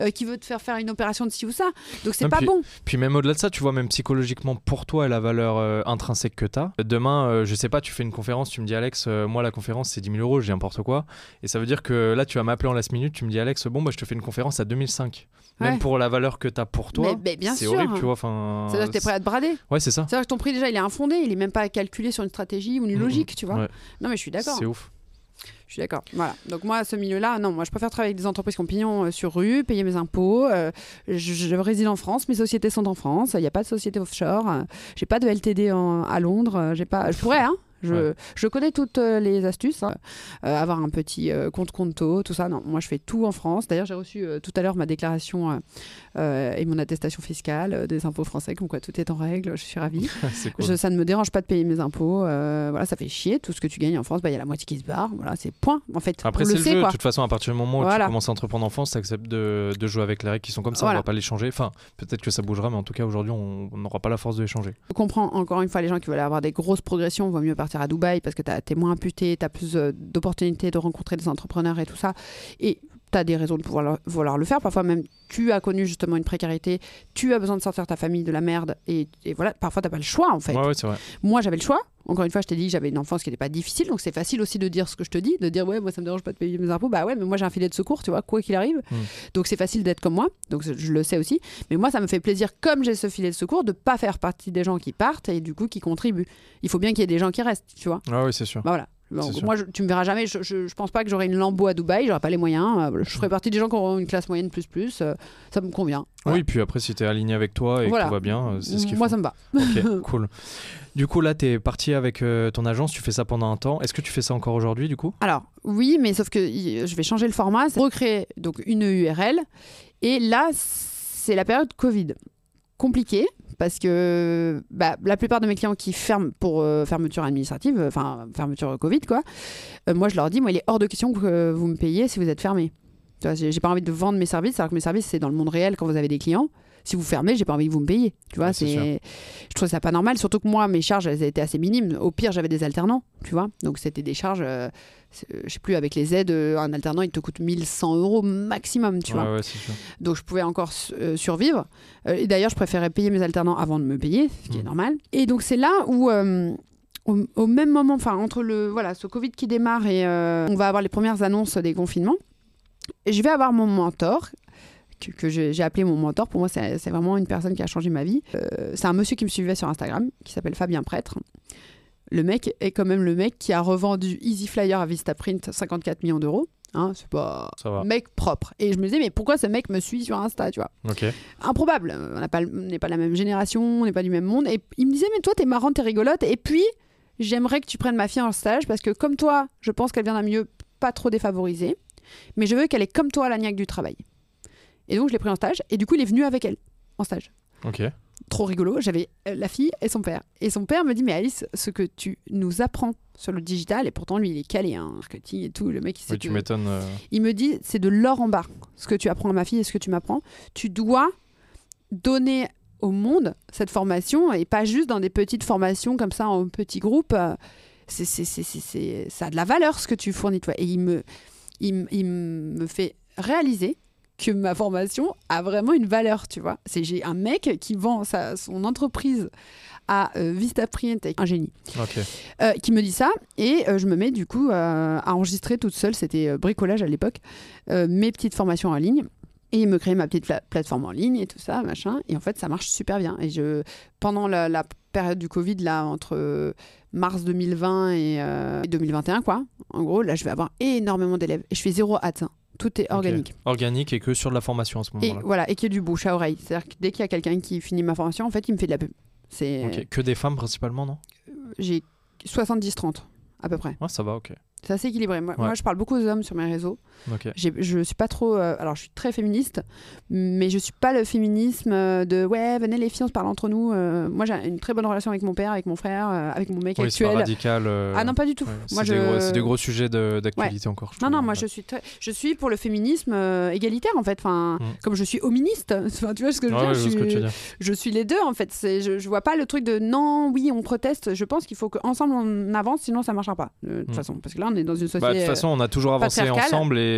euh, qui veut te faire faire une opération de ci ou ça. Donc, c'est pas puis- bon. Puis même au-delà de ça, tu vois, même psychologiquement pour toi et la valeur euh, intrinsèque que tu as. Demain, euh, je sais pas, tu fais une conférence, tu me dis Alex, euh, moi la conférence c'est 10 000 euros, j'ai n'importe quoi. Et ça veut dire que là, tu vas m'appeler en last minute, tu me dis Alex, bon, bah, je te fais une conférence à 2005. Même Ouais. pour la valeur que tu as pour toi, c'est horrible, tu vois. Enfin, C'est-à-dire que t'es prêt à te brader. Ouais, c'est ça. C'est-à-dire que ton prix, déjà, il est infondé. Il est même pas calculé sur une stratégie ou une Mhm. logique, tu vois. Ouais. Non, mais je suis d'accord. C'est ouf. Je suis d'accord. Voilà. Donc moi, ce milieu-là, non, moi, je préfère travailler avec des entreprises qui ont pignon euh, sur rue, payer mes impôts. euh, je, je réside en France, mes sociétés sont en France. Il n'y a pas de société offshore. euh, j'ai pas de LTD en- à Londres. j'ai pas. Je pourrais, hein. Je, Ouais. je connais toutes les astuces. hein. Euh, avoir un petit euh, compte conto, tout ça. Non, moi, je fais tout en France. D'ailleurs, j'ai reçu euh, tout à l'heure ma déclaration et mon attestation fiscale euh, des impôts français, comme quoi tout est en règle. Je suis ravie. [laughs] cool. Je- ça ne me dérange pas de payer mes impôts. euh, voilà, ça fait chier. Tout ce que tu gagnes en France, bah, il y a la moitié qui se barre. Voilà, c'est point. En fait, Après, c'est le sait, jeu. quoi. De toute façon, à partir du moment où Voilà. tu commences à entreprendre en France, tu acceptes de, de jouer avec les règles qui sont comme ça. Voilà. On va pas les changer. Enfin, peut-être que ça bougera, mais en tout cas, aujourd'hui, on n'aura pas la force de les changer. Je comprends encore une fois les gens qui veulent avoir des grosses progressions. Vaut mieux partir à Dubaï parce que tu es moins imputé, tu as plus euh, d'opportunités de rencontrer des entrepreneurs et tout ça. Et tu as des raisons de pouvoir le, vouloir le faire. Parfois même, tu as connu justement une précarité, tu as besoin de sortir ta famille de la merde. Et, et voilà, parfois, tu pas le choix en fait. Ouais, ouais, c'est vrai. Moi, j'avais le choix. Encore une fois, je t'ai dit que j'avais une enfance qui n'était pas difficile, donc c'est facile aussi de dire ce que je te dis, de dire ouais, moi ça me dérange pas de payer mes impôts. Bah ouais, mais moi j'ai un filet de secours, tu vois, quoi qu'il arrive. Mm. Donc c'est facile d'être comme moi, donc je le sais aussi. Mais moi, ça me fait plaisir, comme j'ai ce filet de secours, de pas faire partie des gens qui partent et du coup qui contribuent. Il faut bien qu'il y ait des gens qui restent, tu vois. Ouais, ouais, c'est sûr. Bah voilà. Moi, je- tu me verras jamais. Je, je, je pense pas que j'aurai une Lambo à Dubaï. J'aurai pas les moyens. Euh, Je ferai partie des gens qui auront une classe moyenne plus plus. Euh, ça me convient. Voilà. Oui, puis après, si t'es aligné avec toi et Voilà. que tout va bien, euh, c'est ce qu'il Moi, faut. ça me va. Ok, [laughs] cool. Du coup, là, t'es parti avec euh, ton agence, tu fais ça pendant un temps. Est-ce que tu fais ça encore aujourd'hui, du coup? Alors, oui, mais sauf que je vais changer le format. Recréer donc une URL. Et là, c'est la période Covid. Compliqué parce que bah, la plupart de mes clients qui ferment pour euh, fermeture administrative, euh, enfin fermeture Covid, quoi, euh, moi je leur dis, moi il est hors de question que vous me payiez si vous êtes fermé. J'ai pas envie de vendre mes services, alors que mes services c'est dans le monde réel quand vous avez des clients. Si vous fermez, j'ai pas envie que vous me payiez. Tu vois, Ouais, c'est je trouve ça pas normal. Surtout que moi, mes charges, elles étaient assez minimes. Au pire, j'avais des alternants, tu vois. Donc c'était des charges, euh, je sais plus, avec les aides, euh, un alternant, il te coûte 1100 euros maximum, tu Ouais, vois. ouais, c'est sûr. Donc je pouvais encore euh, survivre. Euh, et d'ailleurs, je préférais payer mes alternants avant de me payer, ce qui est Mm. normal. Et donc c'est là où, euh, au, au même moment, enfin entre le voilà, ce Covid qui démarre et euh, on va avoir les premières annonces des confinements, et je vais avoir mon mentor. Que, que j'ai appelé mon mentor, pour moi c'est vraiment une personne qui a changé ma vie. Euh, c'est un monsieur qui me suivait sur Instagram, qui s'appelle Fabien Prêtre. Le mec est quand même le mec qui a revendu Easy Flyer à Vistaprint 54 millions d'euros. Hein, c'est pas Ça va. mec propre. Et je me disais, mais pourquoi ce mec me suit sur Insta, tu vois? Ok. Improbable. On n'est pas de la même génération, on n'est pas du même monde. Et il me disait, mais toi, t'es marrante, t'es rigolote. Et puis, j'aimerais que tu prennes ma fille en stage parce que, comme toi, je pense qu'elle vient d'un milieu pas trop défavorisé. Mais je veux qu'elle est comme toi à la niaque du travail. Et donc, je l'ai pris en stage. Et du coup, il est venu avec elle en stage Ok. Trop rigolo. J'avais euh, la fille et son père. Et son père me dit Mais Alice, ce que tu nous apprends sur le digital, et pourtant lui il est calé, hein, marketing et tout, le mec il sait Oui, tu m'étonnes. euh, Il me dit C'est de l'or en barre ce que tu apprends à ma fille et ce que tu m'apprends. Tu dois donner au monde cette formation et pas juste dans des petites formations comme ça en petits groupes. Euh, C'est, c'est, c'est, c'est- c'est- ça a de la valeur ce que tu fournis, toi. Et il me, il, il me fait réaliser que ma formation a vraiment une valeur, tu vois. C'est, j'ai un mec qui vend sa, son entreprise à euh, Vistaprint, un génie, euh, qui me dit ça. Et euh, je me mets du coup euh, à enregistrer toute seule, c'était bricolage à l'époque, mes petites formations en ligne. Et il me crée ma petite pla- plateforme en ligne et tout ça, machin. Et en fait, ça marche super bien. Et je, pendant la, la période du Covid, là, entre mars 2020 et, euh, et 2021, quoi, en gros, là, je vais avoir énormément d'élèves. Et je fais zéro hâte. Tout est organique. Organique et que sur de la formation à ce Et moment-là. voilà, et qu'il y ait du bouche à oreille. C'est-à-dire que dès qu'il y a quelqu'un qui finit ma formation, en fait, il me fait de la pub. C'est, Ok. Que des femmes principalement, non? J'ai 70-30, à peu près. Ouais, ça va, ok. C'est assez équilibré. Moi, Ouais. moi, je parle beaucoup aux hommes sur mes réseaux. Je suis pas trop. euh, alors, je suis très féministe, mais je suis pas le féminisme euh, de ouais, venez les filles, on se parle entre nous. Euh, moi, j'ai une très bonne relation avec mon père, avec mon frère, avec mon mec Oui, pas actuel. radical. euh, Ah non, pas du tout. ouais, c'est des, je- gros- c'est des gros sujets d'actualité encore. je Non, trouve, non, moi ouais. je suis très, je suis pour le féminisme égalitaire en fait. Enfin, Mm. comme je suis hoministe. [laughs] Enfin, tu vois ce que je veux Ouais, dire ouais, je suis, tu veux dire. je suis les deux en fait. Je, je vois pas le truc de non, oui, on proteste. Je pense qu'il faut qu'ensemble on avance, sinon ça marchera pas de toute Mm. façon. Parce que là, on est dans une société. Bah, de toute façon, on a toujours avancé ensemble et,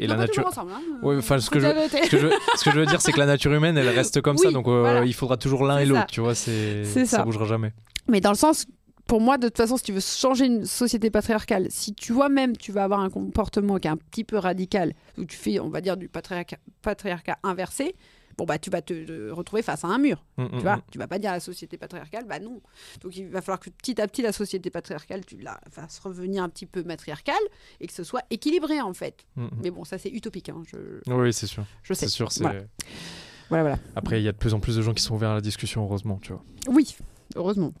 et Non, la nature. ensemble, hein. Ouais, ce que je-. Ce que, je, ce que je veux dire, c'est que la nature humaine, elle reste comme Oui, ça, donc euh, voilà. il faudra toujours l'un et l'autre, tu vois, c'est, ça ça. bougera jamais. Mais dans le sens, pour moi, de toute façon, si tu veux changer une société patriarcale, si toi-même tu vas avoir un comportement qui est un petit peu radical, où tu fais, on va dire, du patriarcat, patriarcat inversé, bon bah tu vas te, te retrouver face à un mur. Mm, mm, Tu vois, mm. tu vas pas dire à la société patriarcale, bah non. Donc il va falloir que petit à petit la société patriarcale, tu la fasses revenir un petit peu matriarcale et que ce soit équilibré en fait. Mm, mm. Mais bon, ça c'est utopique, hein, je, Oui, c'est sûr. je sais. C'est sûr. c'est- Voilà. Voilà, voilà. Après, il y a de plus en plus de gens qui sont ouverts à la discussion, heureusement, tu vois. Oui, heureusement.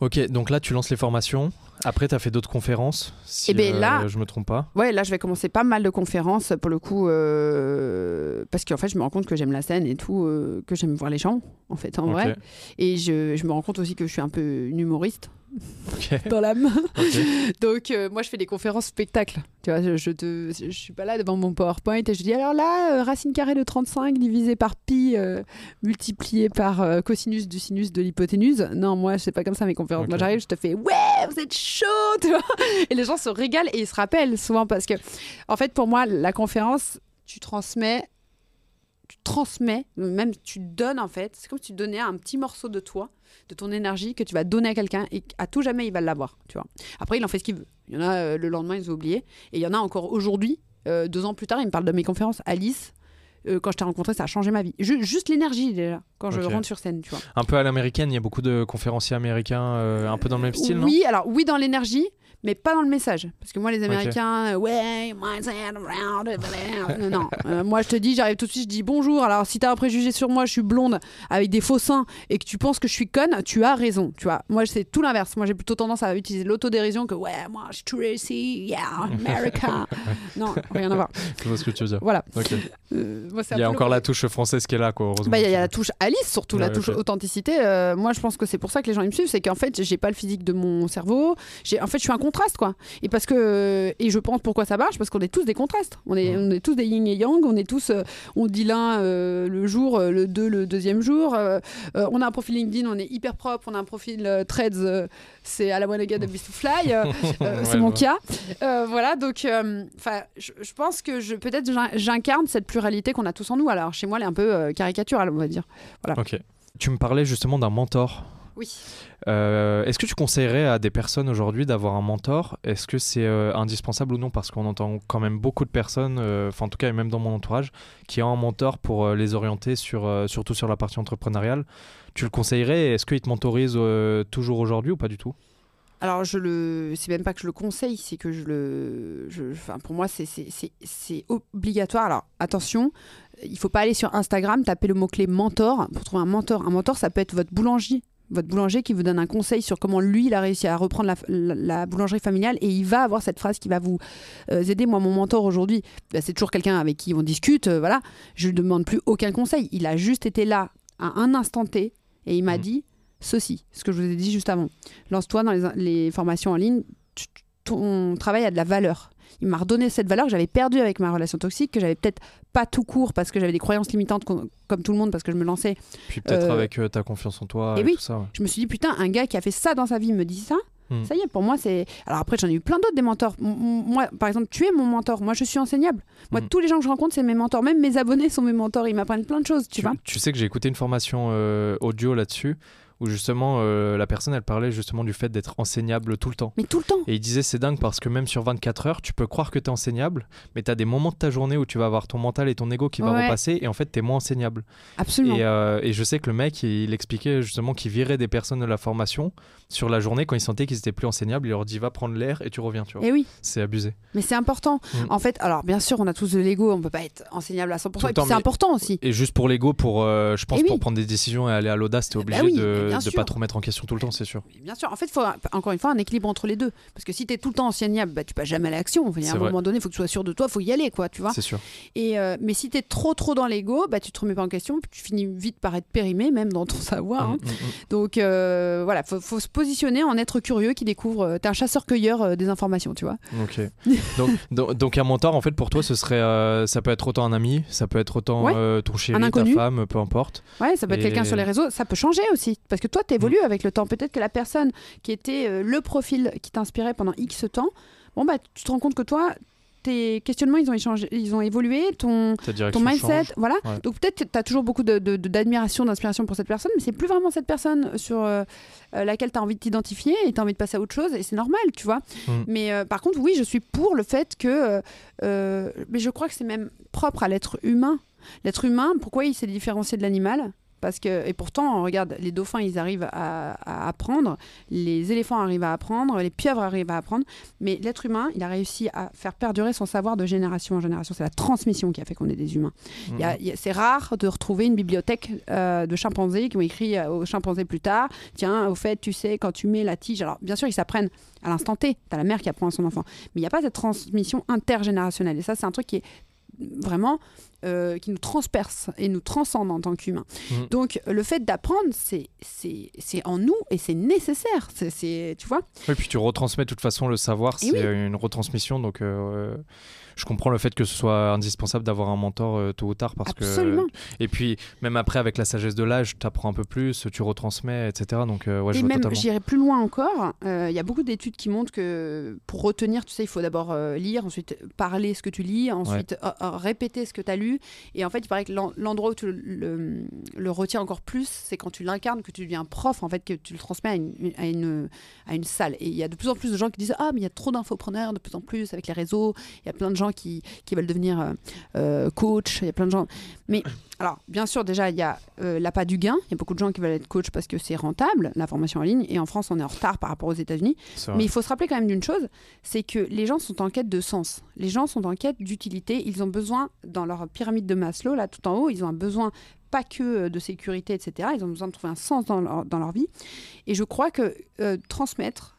Ok, donc là, tu lances les formations. Après, tu as fait d'autres conférences, si Eh ben, là- euh, je me trompe pas. Ouais, là, je vais commencer pas mal de conférences pour le coup, euh, parce qu'en fait, je me rends compte que j'aime la scène et tout, euh, que j'aime voir les gens, en fait, en vrai. Et je, je me rends compte aussi que je suis un peu une humoriste [laughs] dans l'âme. ok. [laughs] Donc, euh, moi, je fais des conférences spectacles. Tu vois, je, je, te, je suis pas là devant mon PowerPoint et je dis alors là, euh, racine carrée de 35 divisé par pi euh, multiplié par cosinus du sinus de l'hypoténuse. Non, moi, c'est pas comme ça mes conférences. Moi, j'arrive, je te fais ouais, vous êtes chaud, tu vois. Et les gens se régalent et ils se rappellent souvent parce que, en fait, pour moi, la conférence, tu transmets. Tu transmets, même tu donnes en fait, c'est comme si tu donnais un petit morceau de toi, de ton énergie que tu vas donner à quelqu'un et à tout jamais il va l'avoir, tu vois. Après, il en fait ce qu'il veut. Il y en a euh, le lendemain, ils ont oublié. Et il y en a encore aujourd'hui, euh, deux ans plus tard, il me parle de mes conférences. Alice, euh, quand je t'ai rencontré, ça a changé ma vie. Ju- juste l'énergie déjà, quand je rentre sur scène, tu vois. Un peu à l'américaine, il y a beaucoup de conférenciers américains, euh, un peu dans le même style, non? Oui, alors oui, dans l'énergie, mais pas dans le message. Parce que moi, les Américains, euh, ouais, non, non. Euh, moi, je te dis, j'arrive tout de suite, je dis bonjour. Alors, si t'as un préjugé sur moi, je suis blonde avec des faux seins et que tu penses que je suis conne, tu as raison. Tu vois, moi, c'est tout l'inverse. Moi, j'ai plutôt tendance à utiliser l'autodérision que ouais, moi, je suis Tracy, yeah, America. [laughs] non, rien à voir. Je vois ce que tu veux dire. Voilà. Euh, il y a encore la touche française qui est là, quoi. Bah, il y a la touche Alice, surtout la touche authenticité. moi, je pense que c'est pour ça que les gens ils me suivent, c'est qu'en fait, j'ai pas le physique de mon cerveau. J'ai, en fait, je suis un contraste, quoi. Et parce que, et je pense pourquoi ça marche, parce qu'on est tous des contrastes. On est, on est tous des yin et yang. On est tous, euh, on dit l'un euh, le jour, euh, le deux le deuxième jour. on a un profil LinkedIn, on est hyper propre. On a un profil Threads, c'est à la one again de Beast to Fly. [laughs] c'est mon cas. voilà, donc, enfin, je, pense que je, peut-être j'incarne cette pluralité qu'on a tous en nous. Alors, chez moi, elle est un peu caricaturale, on va dire. Voilà. Ok. Tu me parlais justement d'un mentor. Oui. Euh, est-ce que tu conseillerais à des personnes aujourd'hui d'avoir un mentor? Est-ce que c'est euh, indispensable ou non? Parce qu'on entend quand même beaucoup de personnes, euh, enfin en tout cas même dans mon entourage, qui ont un mentor pour les orienter sur, surtout sur la partie entrepreneuriale. Tu le conseillerais? Est-ce qu'il te mentorise toujours aujourd'hui ou pas du tout? Alors, je le, c'est même pas que je le conseille, c'est que je le, enfin, pour moi, c'est, c'est, obligatoire. Alors, attention, il faut pas aller sur Instagram, taper le mot-clé mentor pour trouver un mentor. Un mentor, ça peut être votre boulanger, votre boulanger qui vous donne un conseil sur comment lui il a réussi à reprendre la, boulangerie familiale et il va avoir cette phrase qui va vous euh, aider. Moi, mon mentor aujourd'hui, bah, c'est toujours quelqu'un avec qui on discute. Euh, voilà, je lui demande plus aucun conseil. Il a juste été là à un instant T et il m'a mmh. dit ceci, ce que je vous ai dit juste avant. Lance-toi dans les, les, formations en ligne. ton travail a de la valeur il m'a redonné cette valeur que j'avais perdue avec ma relation toxique, que j'avais peut-être pas tout court parce que j'avais des croyances limitantes comme tout le monde parce que je me lançais. Puis peut-être euh, avec euh, ta confiance en toi. Et, oui, tout ça, je me suis dit putain, un gars qui a fait ça dans sa vie me dit ça. Hmm. Ça y est, pour moi, c'est. Alors après, j'en ai eu plein d'autres des mentors. moi, par exemple, tu es mon mentor. Moi, je suis enseignable. Moi, hmm. tous les gens que je rencontre, c'est mes mentors. Même mes abonnés sont mes mentors. Ils m'apprennent plein de choses, tu, vois. Tu sais que j'ai écouté une formation euh, audio là-dessus où justement euh, la personne elle parlait justement du fait d'être enseignable tout le temps. Mais tout le temps. Et il disait c'est dingue parce que même sur 24 heures, tu peux croire que tu es enseignable, mais tu as des moments de ta journée où tu vas avoir ton mental et ton ego qui va repasser et en fait tu es moins enseignable. Absolument. Euh, et, je sais que le mec il, expliquait justement qu'il virait des personnes de la formation sur la journée quand il sentait qu'ils étaient plus enseignables, il leur dit va prendre l'air et tu reviens, tu vois. Et oui. C'est abusé. Mais c'est important. Mm. En fait, alors bien sûr, on a tous de l'ego, on peut pas être enseignable à 100% et puis c'est important aussi. Et juste pour l'ego pour euh, je pense pour prendre des décisions et aller à l'audace, tu es bah obligé de ne pas trop mettre en question tout le temps, c'est sûr. Bien sûr. En fait, il faut encore une fois un équilibre entre les deux. Parce que si tu es tout le temps enseignable, bah, tu passes jamais à l'action. À un moment donné, il faut que tu sois sûr de toi, il faut y aller, quoi, tu vois. C'est sûr. Et, euh, mais si tu es trop, trop dans l'ego, bah, tu te remets pas en question, tu finis vite par être périmé, même dans ton savoir. Mmh, hein. mmh, mmh. Donc euh, voilà, faut, faut se positionner en être curieux qui découvre. Euh, tu es un chasseur-cueilleur des informations, tu vois. Ok. [laughs] donc, donc, un mentor, en fait, pour toi, ce serait, ça peut être autant un ami, ça peut être autant ton chéri, ta femme, peu importe. Ouais, ça peut être quelqu'un sur les réseaux. Ça peut changer aussi. Parce que toi, tu évolues avec le temps. Peut-être que la personne qui était euh, le profil qui t'inspirait pendant X temps, bon bah tu te rends compte que toi tes questionnements ils ont échangé, ils ont évolué, ton, ton mindset, voilà. Donc peut-être tu as toujours beaucoup d'admiration, de, d'inspiration pour cette personne, mais c'est plus vraiment cette personne sur euh, euh, laquelle tu as envie de t'identifier et tu as envie de passer à autre chose et c'est normal, tu vois. Mm. Mais par contre, oui, je suis pour le fait que mais je crois que c'est même propre à l'être humain. L'être humain, pourquoi il s'est différencié de l'animal? Parce que, et pourtant, regarde, les dauphins, ils arrivent à, apprendre, les éléphants arrivent à apprendre, les pieuvres arrivent à apprendre, mais l'être humain, il a réussi à faire perdurer son savoir de génération en génération. C'est la transmission qui a fait qu'on est des humains. Mmh. C'est rare de retrouver une bibliothèque euh, de chimpanzés qui ont écrit aux chimpanzés plus tard, tiens, au fait, tu sais, quand tu mets la tige, alors bien sûr, ils s'apprennent à l'instant T, tu as la mère qui apprend à son enfant, mais il n'y a pas cette transmission intergénérationnelle. Et ça, c'est un truc qui est vraiment euh, qui nous transperce et nous transcende en tant qu'humains. Mmh. Donc le fait d'apprendre, c'est en nous et c'est nécessaire. C'est tu vois. Oui, puis tu retransmets de toute façon le savoir, c'est une retransmission. Donc euh, je comprends le fait que ce soit indispensable d'avoir un mentor euh, tôt ou tard parce Absolument. que et puis même après avec la sagesse de l'âge tu apprends un peu plus tu retransmets etc donc euh, ouais, et même j'irai plus loin encore euh, il y a beaucoup d'études qui montrent que pour retenir tu sais il faut d'abord lire ensuite parler ce que tu lis ensuite répéter ce que tu as lu. Et en fait, il paraît que l'en- l'endroit où tu le, le, le retiens encore plus, c'est quand tu l'incarnes, que tu deviens prof, en fait, que tu le transmets à une, à une, à une salle. Et il y a de plus en plus de gens qui disent Ah, mais il y a trop d'infopreneurs de plus en plus avec les réseaux. Il y a plein de gens qui, qui veulent devenir euh, euh, coach. Il y a plein de gens. Mais alors, bien sûr, déjà, il y a euh, l'appât du gain. Il y a beaucoup de gens qui veulent être coach parce que c'est rentable, la formation en ligne. Et en France, on est en retard par rapport aux États-Unis. Mais il faut se rappeler quand même d'une chose, c'est que les gens sont en quête de sens. Les gens sont en quête d'utilité. Ils ont besoin, dans leur pyramide de Maslow, là tout en haut, ils ont un besoin pas que euh, de sécurité, etc. Ils ont besoin de trouver un sens dans leur, dans leur vie. Et je crois que euh, transmettre,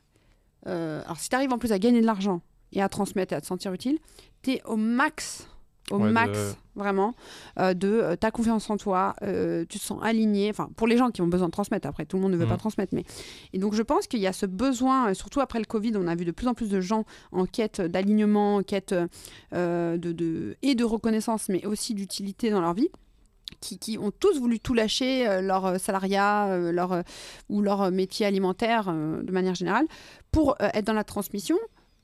euh, alors si tu arrives en plus à gagner de l'argent et à transmettre et à te sentir utile, tu es au max, au Ouais, de- max, vraiment, euh, de euh, ta confiance en toi, euh, tu te sens aligné, enfin pour les gens qui ont besoin de transmettre, après tout le monde ne veut pas transmettre, mais et donc je pense qu'il y a ce besoin, surtout après le Covid, on a vu de plus en plus de gens en quête d'alignement, en quête de, de- et de reconnaissance, mais aussi d'utilité dans leur vie. Qui, qui ont tous voulu tout lâcher, leur salariat leur, ou leur métier alimentaire de manière générale, pour être dans la transmission.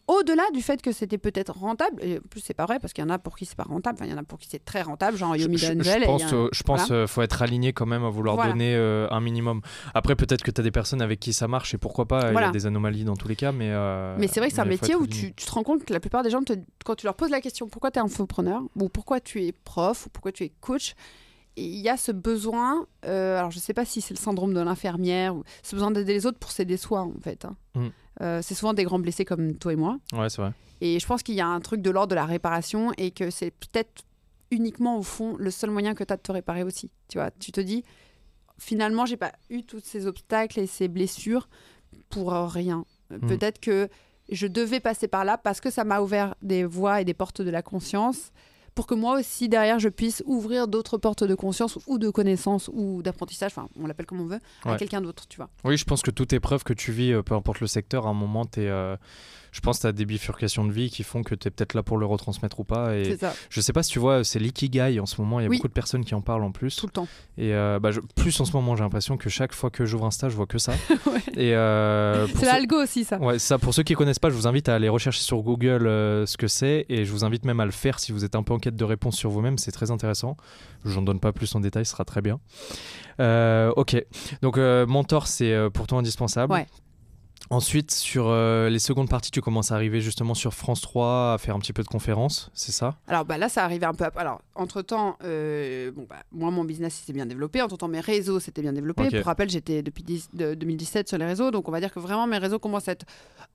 Au-delà du fait que c'était peut-être rentable, et en plus c'est pas vrai parce qu'il y en a pour qui c'est pas rentable, enfin il y en a pour qui c'est très rentable, genre Je, Yomi je- je y pense, a- euh, je pense euh, faut être aligné quand même à vouloir Voilà. donner euh, un minimum. Après, peut-être que tu as des personnes avec qui ça marche et pourquoi pas. Il y a des anomalies dans tous les cas, mais. euh, Mais c'est vrai que c'est un métier où tu, tu te rends compte que la plupart des gens, te- quand tu leur poses la question pourquoi tu es infopreneur, ou pourquoi tu es prof, ou pourquoi tu es coach, il y a ce besoin, euh, alors je sais pas si c'est le syndrome de l'infirmière, ou ce besoin d'aider les autres pour s'aider soi en fait. hein. Mm. Euh, c'est souvent des grands blessés comme toi et moi. Ouais, c'est vrai. Et je pense qu'il y a un truc de l'ordre de la réparation et que c'est peut-être uniquement au fond le seul moyen que tu as de te réparer aussi. Tu vois, tu te dis finalement, j'ai pas eu tous ces obstacles et ces blessures pour rien. Euh, Mm. Peut-être que je devais passer par là parce que ça m'a ouvert des voies et des portes de la conscience pour que moi aussi derrière je puisse ouvrir d'autres portes de conscience ou de connaissance ou d'apprentissage, enfin on l'appelle comme on veut, à quelqu'un d'autre, tu vois. Oui, je pense que toute épreuve que tu vis, euh, peu importe le secteur, à un moment, t'es, euh, je pense que tu as des bifurcations de vie qui font que tu es peut-être là pour le retransmettre ou pas. Et ça, je sais pas si tu vois, c'est l'ikigai en ce moment. Il y a Oui. beaucoup de personnes qui en parlent en plus. tout le temps. Et euh, bah, je- plus en ce moment, j'ai l'impression que chaque fois que j'ouvre un stage, je vois que ça. [laughs] Ouais. Et euh, C'est ceux- l'algo aussi ça. Ouais, ça, pour ceux qui connaissent pas, je vous invite à aller rechercher sur Google euh, ce que c'est et je vous invite même à le faire si vous êtes un peu en quête de réponse sur vous-même, c'est très intéressant. Je n'en donne pas plus en détail, ce sera très bien. Ok, donc mentor, c'est pour toi indispensable. Ouais. Ensuite, sur euh, les secondes parties, tu commences à arriver justement sur France 3 à faire un petit peu de conférences, c'est ça? Alors bah là, ça arrivait un peu. après. Alors entre temps, bon bah moi mon business s'était bien développé. Entre temps, mes réseaux s'étaient bien développés. Ok. Pour rappel, j'étais depuis 10 de- 2017 sur les réseaux, donc on va dire que vraiment mes réseaux commencent à être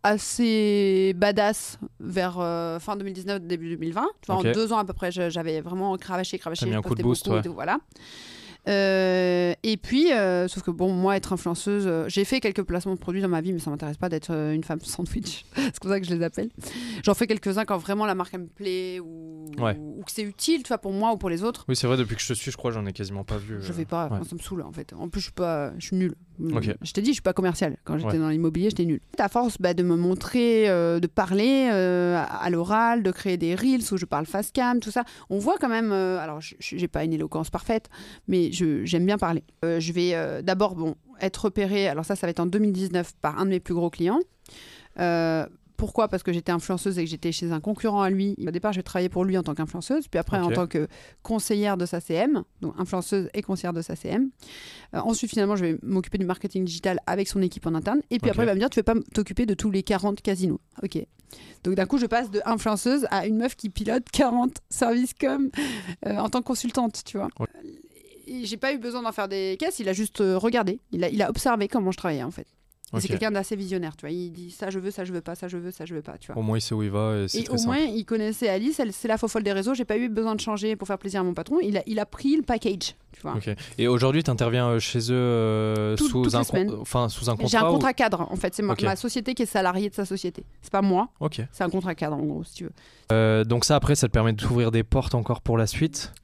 assez badass vers euh, fin 2019 début 2020. Tu vois, en deux ans à peu près, j'avais vraiment cravaché, cravaché. T'as mis un coup de boost, et tout, voilà. Euh, et puis, euh, sauf que bon, moi, être influenceuse, euh, j'ai fait quelques placements de produits dans ma vie, mais ça m'intéresse pas d'être une femme [laughs] sandwich. c'est comme ça que je les appelle. J'en fais quelques-uns quand vraiment la marque elle me plaît ou, Ouais. ou que c'est utile, tu vois, pour moi ou pour les autres. Oui, c'est vrai, depuis que je te suis, je crois, j'en ai quasiment pas vu. Je vais pas, ouais. ça me saoule en fait. En plus, je suis pas, je suis nulle. Ok. Je t'ai dit, je suis pas commerciale. Quand j'étais Ouais. dans l'immobilier, j'étais nulle. À force bah, de me montrer, de parler à, à l'oral, de créer des reels où je parle face cam, tout ça, on voit quand même. alors, j'ai pas une éloquence parfaite, mais j'aime bien parler. Euh, je vais euh, d'abord bon être repérée. Alors ça, ça va être en 2019 par un de mes plus gros clients. Euh, pourquoi? Parce que j'étais influenceuse et que j'étais chez un concurrent à lui. Au départ, je vais travailler pour lui en tant qu'influenceuse, puis après en tant que conseillère de sa CM, donc influenceuse et conseillère de sa CM. Euh, ensuite, finalement, je vais m'occuper du marketing digital avec son équipe en interne. Et puis après, il va me dire, tu ne veux pas t'occuper de tous les 40 casinos. Ok. Donc d'un coup, je passe de influenceuse à une meuf qui pilote 40 services comme euh, en tant que consultante, tu vois. J'ai pas eu besoin d'en faire des caisses, il a juste euh, regardé, il a, il a observé comment je travaillais en fait. C'est quelqu'un d'assez visionnaire, tu vois. Il dit ça je veux, ça je veux pas, ça je veux, ça je veux pas, tu vois. Au moins, il sait où il va et c'est Et très au simple. moins, il connaissait Alice, elle- c'est la faux folle des réseaux. J'ai pas eu besoin de changer pour faire plaisir à mon patron. Il a, il a pris le package, tu vois. Ok. Et aujourd'hui, tu interviens chez eux euh, Tout- sous, un enfin, sous un contrat J'ai un ou- contrat cadre, en fait. C'est ma, société qui est salariée de sa société. C'est pas moi, c'est un contrat cadre, en gros, si tu veux. Euh, donc ça, après, ça te permet d'ouvrir des portes encore pour la suite.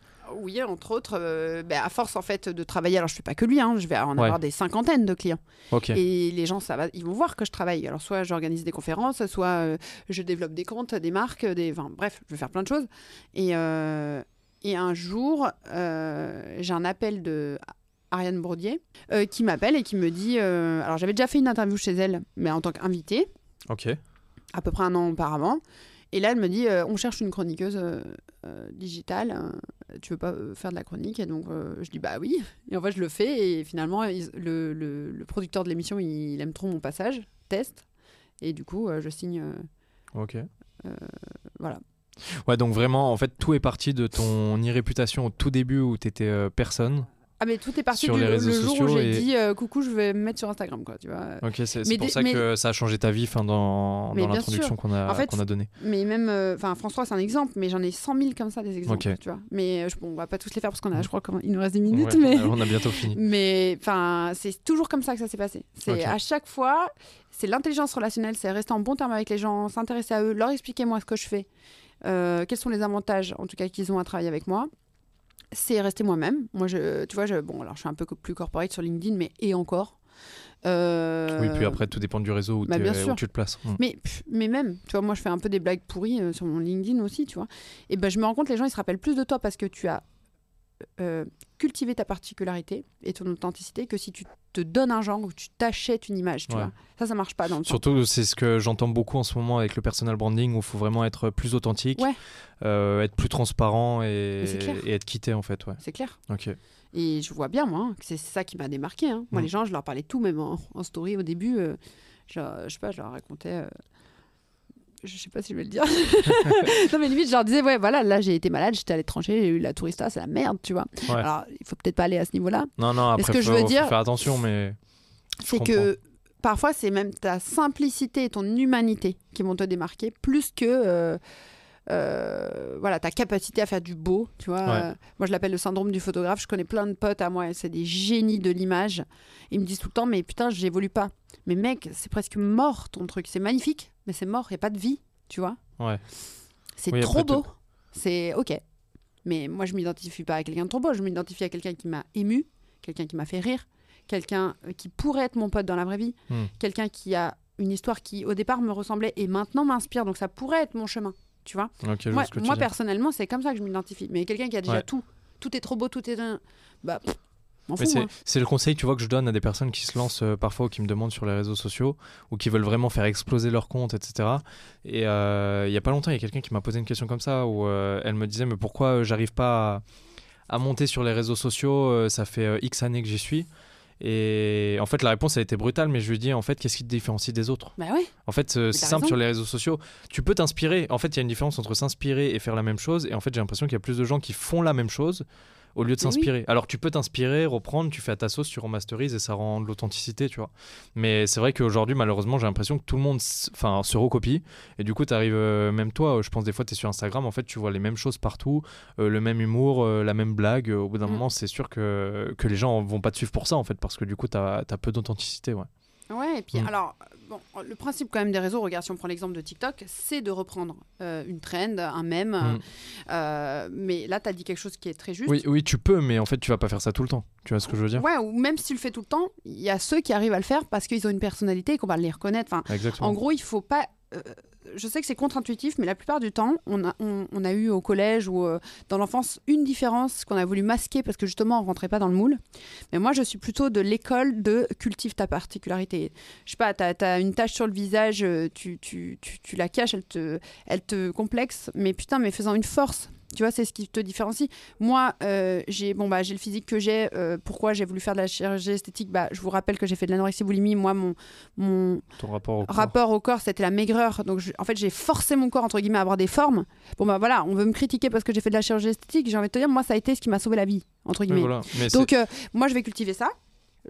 Oui, entre autres, euh, ben, à force en fait de travailler, alors je fais pas que lui, hein, je vais en Ouais. avoir des cinquantaines de clients. Ok. Et les gens, ça va, ils vont voir que je travaille. Alors soit j'organise des conférences, soit euh, je développe des comptes, des marques, des, enfin bref, je vais faire plein de choses. Et, euh, et un jour, j'ai un appel de Ariane Bourdier qui m'appelle et qui me dit, alors j'avais déjà fait une interview chez elle, mais en tant qu'invitée, Ok. à peu près un an auparavant. Et là, elle me dit, euh, on cherche une chroniqueuse euh, euh, digitale. Tu veux pas euh, faire de la chronique Et donc, euh, je dis bah oui. Et en fait, je le fais. Et finalement, le, le- le producteur de l'émission, il, aime trop mon passage, test. Et du coup, euh, je signe. euh, Ok. voilà. Ouais, donc vraiment, en fait, tout est parti de ton irréputation au tout début où t'étais personne. Ah, mais tout est parti Sur du les réseaux le jour où sociaux j'ai et- dit euh, coucou, je vais me mettre sur Instagram, quoi, tu vois. Ok, c'est pour ça mais- que ça a changé ta vie fin, dans, dans l'introduction qu'on a, En fait, qu'on a donnée. Mais même, euh, enfin, François, c'est un exemple, mais j'en ai 100 000 comme ça, des exemples, Ok. tu vois. Mais euh, je- bon, on va pas tous les faire parce qu'on a, je crois qu'il nous reste des minutes, Ouais, mais. On a bientôt fini. [laughs] Mais enfin, c'est toujours comme ça que ça s'est passé. C'est à chaque fois, c'est l'intelligence relationnelle, c'est rester en bon terme avec les gens, s'intéresser à eux, leur expliquer moi ce que je fais, euh, quels sont les avantages, en tout cas qu'ils ont à travailler avec moi. C'est rester moi-même. Moi, je, tu vois, je, bon, alors je suis un peu plus corporate sur LinkedIn, mais et encore. Euh, Oui, puis après, tout dépend du réseau où, bah, où sûr. tu te places. Mm. Mais, mais même, tu vois, moi je fais un peu des blagues pourries euh, sur mon LinkedIn aussi, tu vois. Et ben je me rends compte, les gens ils se rappellent plus de toi parce que tu as euh, cultivé ta particularité et ton authenticité que si tu te donnes un genre ou tu t'achètes une image, tu Ouais. vois. Ça, ça marche pas dans le temps. Surtout, c'est ce que j'entends beaucoup en ce moment avec le personal branding où il faut vraiment être plus authentique, Ouais. euh, être plus transparent et, être quitté en fait. Ouais. C'est clair. Ok. Et je vois bien, moi, hein, que c'est ça qui m'a démarqué. hein. Moi, Mm. les gens, je leur parlais tout, même en, en story au début. euh, je, je sais pas, je leur racontais. Je sais pas si je vais le dire. [laughs] non, mais limite, je leur disais, ouais, voilà, là, j'ai été malade, j'étais à l'étranger, j'ai eu la tourista, c'est la merde, tu vois. Ouais. Alors, il faut peut-être pas aller à ce niveau-là. Non, non, Mais après, ce que je faut, veux faut dire- faire attention, mais. Je c'est que parfois c'est même ta simplicité et ton humanité qui vont te démarquer plus que euh, euh, voilà ta capacité à faire du beau tu vois. Ouais. Euh, moi je l'appelle le syndrome du photographe. Je connais plein de potes à moi c'est des génies de l'image. Ils me disent tout le temps mais putain j'évolue pas. Mais mec c'est presque mort ton truc. C'est magnifique mais c'est mort. Il y a pas de vie tu vois. Ouais. c'est Oui, trop beau. C'est ok. Mais moi je m'identifie pas à quelqu'un de trop beau. Je m'identifie à quelqu'un qui m'a ému quelqu'un qui m'a fait rire quelqu'un euh, qui pourrait être mon pote dans la vraie vie Hmm. quelqu'un qui a une histoire qui au départ me ressemblait et maintenant m'inspire. Donc ça pourrait être mon chemin tu vois. Moi, personnellement c'est comme ça que je m'identifie. Mais quelqu'un qui a déjà Ouais. tout tout est trop beau tout est un- bah pff, fous c'est le conseil tu vois que je donne à des personnes qui se lancent euh, parfois ou qui me demandent sur les réseaux sociaux ou qui veulent vraiment faire exploser leur compte etc et euh, il y a pas longtemps il y a quelqu'un qui m'a posé une question comme ça où euh, elle me disait mais pourquoi euh, j'arrive pas à, à monter sur les réseaux sociaux euh, ça fait euh, x années que j'y suis? Et en fait la réponse a été brutale mais je lui dis en fait qu'est-ce qui te différencie des autres? Bah ouais en fait, euh, c'est t'as simple raison. sur les réseaux sociaux. Tu peux t'inspirer. En fait, il y a une différence entre s'inspirer et faire la même chose. Et en fait, j'ai l'impression qu'il y a plus de gens qui font la même chose au lieu de oui. s'inspirer. Alors, tu peux t'inspirer, reprendre, tu fais à ta sauce, tu remasterises et ça rend de l'authenticité, tu vois. Mais c'est vrai qu'aujourd'hui, malheureusement, j'ai l'impression que tout le monde enfin, se recopie. Et du coup, tu arrives, même toi, euh, je pense des fois, tu es sur Instagram, en fait, tu vois les mêmes choses partout, euh, le même humour, euh, la même blague. Au bout d'un Mm. moment, c'est sûr que, que les gens vont pas te suivre pour ça, en fait, parce que du coup, tu as, peu d'authenticité, ouais. Ouais, et puis Mm. alors, bon, le principe quand même des réseaux, regarde si on prend l'exemple de TikTok, c'est de reprendre euh, une trend, un mème. Mm. euh, mais là, tu as dit quelque chose qui est très juste. Oui, oui, tu peux, mais en fait, tu vas pas faire ça tout le temps. Tu vois ce que je veux dire? Ouais, ou même si tu le fais tout le temps, il y a ceux qui arrivent à le faire parce qu'ils ont une personnalité et qu'on va les reconnaître. Enfin, Exactement. en gros, il faut pas. euh, je sais que c'est contre-intuitif, mais la plupart du temps, on a, eu au collège ou euh, dans l'enfance une différence qu'on a voulu masquer parce que justement on rentrait pas dans le moule. Mais moi, je suis plutôt de l'école de cultive ta particularité. Je sais pas, tu as, une tache sur le visage, euh, tu la caches, elle te, elle te complexe, mais putain, mais faisant une force. Tu vois, c'est ce qui te différencie. Moi, euh, j'ai bon, bah, j'ai le physique que j'ai. euh, pourquoi j'ai voulu faire de la chirurgie esthétique bah, Je vous rappelle que j'ai fait de l'anorexie boulimie. Moi, mon, mon, Ton rapport au corps. rapport au corps, c'était la maigreur. Donc, je- en fait, j'ai forcé mon corps, entre guillemets, à avoir des formes. Bon, bah voilà, on veut me critiquer parce que j'ai fait de la chirurgie esthétique. J'ai envie de te dire, moi, ça a été ce qui m'a sauvé la vie, entre guillemets. voilà. Donc, euh, moi, je vais cultiver ça.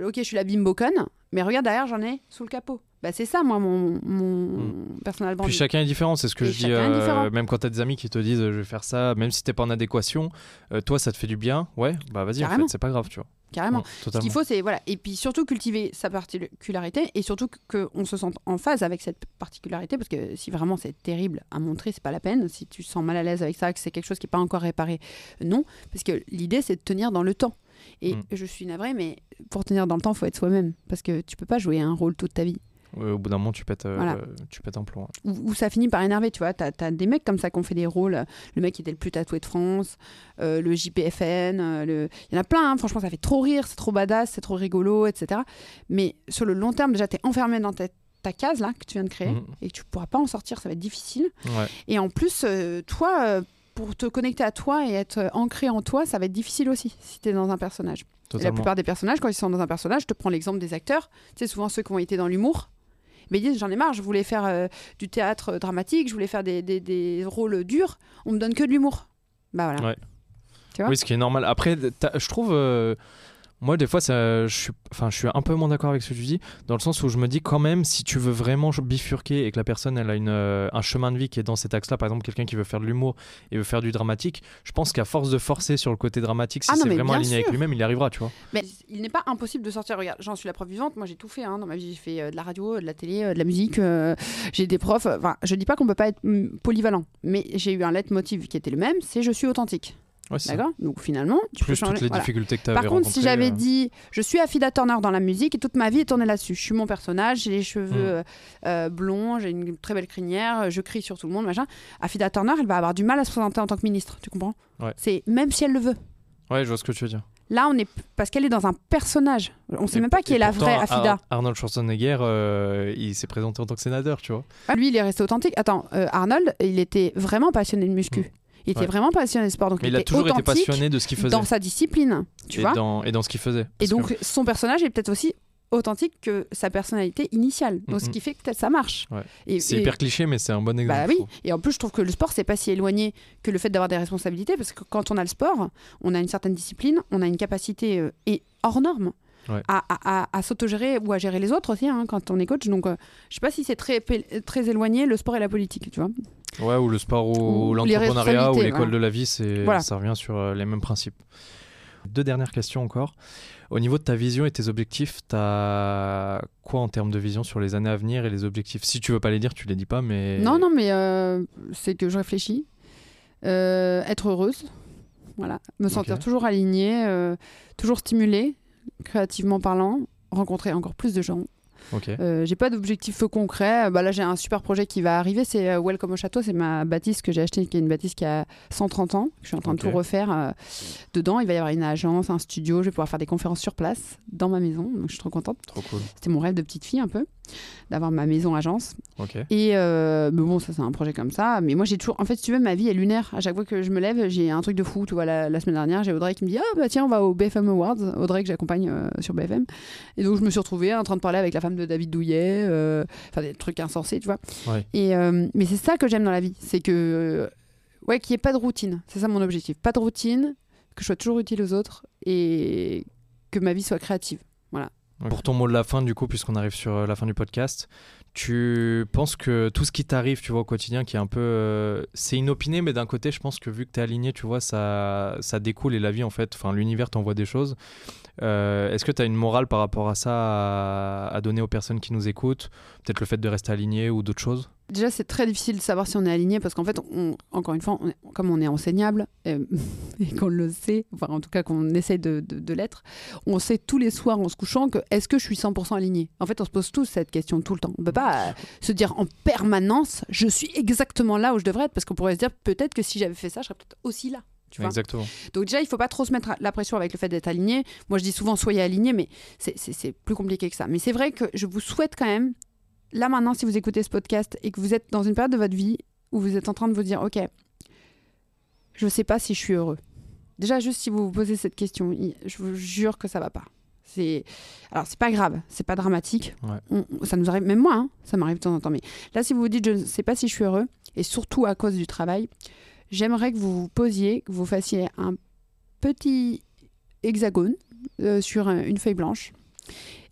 Ok, je suis la bimbo conne, mais regarde derrière, j'en ai sous le capot. Bah, c'est ça, moi, mon, mon personnel branding. Puis chacun est différent, c'est ce que Et je dis. euh, même quand tu as des amis qui te disent euh, je vais faire ça, même si t'es pas en adéquation, euh, toi ça te fait du bien, ouais, bah vas-y, en fait, c'est pas grave, tu vois. Carrément. Ouais, Ce qu'il faut, c'est voilà, et puis surtout cultiver sa particularité et surtout que- qu'on se sente en phase avec cette particularité parce que si vraiment c'est terrible à montrer, c'est pas la peine. Si tu te sens mal à l'aise avec ça, que c'est quelque chose qui est pas encore réparé, non, parce que l'idée c'est de tenir dans le temps. Et Mm. je suis navrée, mais pour tenir dans le temps, faut être soi-même parce que tu peux pas jouer un rôle toute ta vie. Ouais, au bout d'un moment, tu pètes, euh, Voilà. tu pètes un plomb. où ça finit par énerver, tu vois. T'as as des mecs comme ça qui ont fait des rôles. Le mec qui était le plus tatoué de France, euh, le JPFN, euh, le... il y en a plein, hein. franchement, ça fait trop rire, c'est trop badass, c'est trop rigolo, etc. Mais sur le long terme, déjà, t'es enfermé dans ta, ta case là que tu viens de créer Mhm. et que tu pourras pas en sortir, ça va être difficile. Ouais. Et en plus, toi, pour te connecter à toi et être euh, ancré en toi, ça va être difficile aussi si tu es dans un personnage. La plupart des personnages, quand ils sont dans un personnage, je te prends l'exemple des acteurs, sais, souvent ceux qui ont été dans l'humour, mais ils disent j'en ai marre, je voulais faire euh, du théâtre euh, dramatique, je voulais faire des, des- des rôles durs, on me donne que de l'humour. Bah voilà. Ouais. Tu vois Oui, ce qui est normal. Après, je trouve. euh, moi, des fois, ça, je, suis, enfin, je suis un peu moins d'accord avec ce que tu dis, dans le sens où je me dis quand même, si tu veux vraiment bifurquer et que la personne elle a une, euh, un chemin de vie qui est dans cet axe-là, par exemple, quelqu'un qui veut faire de l'humour et veut faire du dramatique, je pense qu'à force de forcer sur le côté dramatique, si Ah c'est vraiment aligné avec lui-même, il y arrivera, tu vois. Mais il n'est pas impossible de sortir. Regarde, j'en suis la preuve vivante. Moi, j'ai tout fait hein, dans ma vie. J'ai fait euh, de la radio, de la télé, euh, de la musique. euh, j'ai des profs. Enfin, je dis pas qu'on peut pas être mm, polyvalent, mais j'ai eu un leitmotiv qui était le même. C'est je suis authentique. Ouais. D'accord? Donc finalement, tu peux Plus changer. toutes les voilà. difficultés que tu avais Par contre, si j'avais euh, dit je suis Affida Turner dans la musique et toute ma vie est tournée là-dessus, je suis mon personnage, j'ai les cheveux Mm. euh, euh, blonds, j'ai une très belle crinière, je crie sur tout le monde, machin. Affida Turner, elle va avoir du mal à se présenter en tant que ministre, tu comprends? Ouais. C'est même si elle le veut. Ouais, je vois ce que tu veux dire. Là, on est parce qu'elle est dans un personnage. On sait Et- même pas qui est la vraie Ar- Affida. Arnold Schwarzenegger, euh, il s'est présenté en tant que sénateur, tu vois. Lui, il est resté authentique. Attends, euh, Arnold, il était vraiment passionné de muscu. Il était Ouais. vraiment passionné de sport, donc Mais il, il a toujours été passionné de ce qu'il faisait. dans sa discipline, tu et, vois. dans, et dans ce qu'il faisait. Et que- donc, son personnage est peut-être aussi authentique que sa personnalité initiale. Donc, ce qui fait que peut-être ça marche. Ouais. C'est et- hyper cliché, mais c'est un bon exemple. bah oui. Et en plus, je trouve que le sport, c'est pas si éloigné que le fait d'avoir des responsabilités, parce que quand on a le sport, on a une certaine discipline, on a une capacité euh, et hors norme. Ouais. À, à, s'autogérer ou à gérer les autres aussi hein, quand on est coach. Donc, euh, je sais pas si c'est très, très éloigné le sport et la politique, tu vois. Ouais, ou le sport, ou, l'entrepreneuriat, ou l'école de la vie, c'est Voilà. ça revient sur euh, les mêmes principes. Deux dernières questions encore. Au niveau de ta vision et tes objectifs, t'as quoi en termes de vision sur les années à venir et les objectifs? Si tu veux pas les dire, tu les dis pas, mais Non, non, mais euh, c'est que je réfléchis. Euh, être heureuse, voilà. Me sentir toujours alignée, euh, toujours stimulée, créativement parlant, rencontrer encore plus de gens. Ok. Euh, j'ai pas d'objectif concret. Bah là, j'ai un super projet qui va arriver. C'est euh, Welcome au château. C'est ma bâtisse que j'ai achetée, qui est une bâtisse qui a 130 ans. Je suis en train de tout refaire euh, dedans. Il va y avoir une agence, un studio. Je vais pouvoir faire des conférences sur place dans ma maison. Donc, je suis trop contente. Trop cool. C'était mon rêve de petite fille un peu, d'avoir ma maison agence. Ok. Et euh, mais bon, ça c'est un projet comme ça. Mais moi j'ai toujours, en fait, si tu veux, ma vie est lunaire. À chaque fois que je me lève, j'ai un truc de fou. Tu vois, la, la semaine dernière, j'ai Audrey qui me dit ah bah tiens, on va au BFM Awards. Audrey que j'accompagne euh, sur BFM. Et donc je me suis retrouvée en train de parler avec la femme de David Douillet, euh, enfin des trucs insensés, tu vois. Ouais. Et mais c'est ça que j'aime dans la vie, c'est que ouais, qu'il n'y ait pas de routine. C'est ça mon objectif. Pas de routine, que je sois toujours utile aux autres et que ma vie soit créative. Pour ton mot de la fin, du coup, puisqu'on arrive sur euh, la fin du podcast, tu penses que tout ce qui t'arrive, tu vois, au quotidien, qui est un peu. euh, c'est inopiné, mais d'un côté, je pense que vu que tu es aligné, tu vois, ça, ça découle et la vie, en fait, enfin, l'univers t'envoie des choses. Euh, Est-ce que tu as une morale par rapport à ça à, à donner aux personnes qui nous écoutent? Peut-être le fait de rester aligné ou d'autres choses? Déjà, c'est très difficile de savoir si on est aligné parce qu'en fait, on- encore une fois, on est- comme on est enseignable euh, [laughs] et qu'on le sait, enfin en tout cas qu'on essaie de, de- de l'être, on sait tous les soirs en se couchant que est-ce que je suis 100% aligné? En fait, on se pose tous cette question tout le temps. On ne peut pas euh, se dire en permanence je suis exactement là où je devrais être parce qu'on pourrait se dire peut-être que si j'avais fait ça, je serais peut-être aussi là. Tu vois? Exactement. donc déjà, il faut pas trop se mettre la pression avec le fait d'être aligné. Moi, je dis souvent soyez aligné, mais c'est plus compliqué que ça. Mais c'est vrai que je vous souhaite quand même, là maintenant, si vous écoutez ce podcast et que vous êtes dans une période de votre vie où vous êtes en train de vous dire, ok, je ne sais pas si je suis heureux. Déjà, juste si vous vous posez cette question, je vous jure que ça va pas. C'est alors c'est pas grave, c'est pas dramatique. Ouais. On- on- ça nous arrive, même moi, hein, ça m'arrive de temps en temps. Mais là, si vous vous dites je ne sais pas si je suis heureux, et surtout à cause du travail, j'aimerais que vous vous posiez, que vous fassiez un petit hexagone euh, sur un- une feuille blanche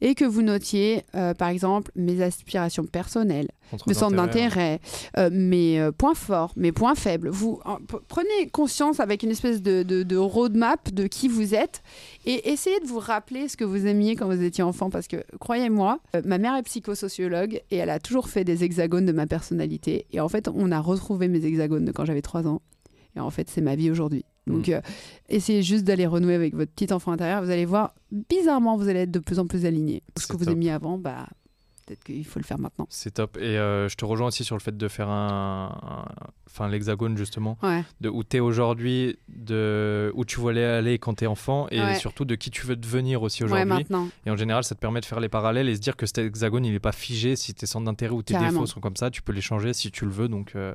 et que vous notiez, euh, par exemple, mes aspirations personnelles, mes centres d'intérêt, euh, mes euh, points forts, mes points faibles. Vous prenez conscience avec une espèce de, de, de roadmap de qui vous êtes et essayez de vous rappeler ce que vous aimiez quand vous étiez enfant parce que croyez-moi, ma mère est psychosociologue et elle a toujours fait des hexagones de ma personnalité et en fait on a retrouvé mes hexagones de quand j'avais 3 ans et en fait c'est ma vie aujourd'hui. Donc Mm. euh, essayez juste d'aller renouer avec votre petit enfant intérieur, vous allez voir bizarrement vous allez être de plus en plus aligné. Ce que vous top. aimiez avant, bah peut-être qu'il faut le faire maintenant. C'est top. Et euh, je te rejoins aussi sur le fait de faire un. Enfin, l'hexagone, justement. Ouais. de où tu es aujourd'hui, de où tu voulais aller quand tu es enfant et Ouais. surtout de qui tu veux devenir aussi Ouais, aujourd'hui. maintenant. et en général, ça te permet de faire les parallèles et se dire que cet hexagone, il n'est pas figé. Si tes centres d'intérêt ou tes Carrément. défauts sont comme ça, tu peux les changer si tu le veux. Donc, euh,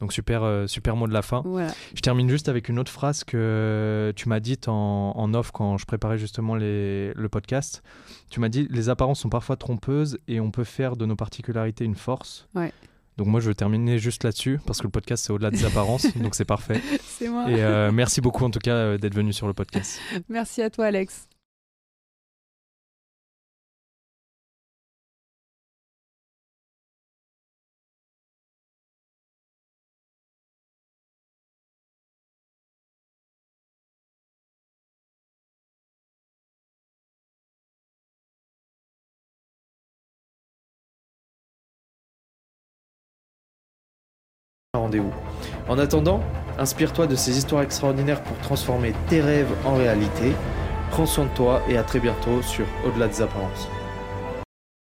Donc super, euh, super mot de la fin. Voilà. Je termine juste avec une autre phrase que tu m'as dite en, en off quand je préparais justement les- le podcast. Tu m'as dit les apparences sont parfois trompeuses et on peut faire de nos particularités une force. Ouais. Donc moi je veux terminer juste là-dessus parce que le podcast c'est au-delà des apparences, [laughs] donc c'est parfait. C'est moi. Et euh, merci beaucoup en tout cas euh, d'être venu sur le podcast. [laughs] Merci à toi, Alex. En attendant, inspire-toi de ces histoires extraordinaires pour transformer tes rêves en réalité. Prends soin de toi et à très bientôt sur Au-delà des apparences.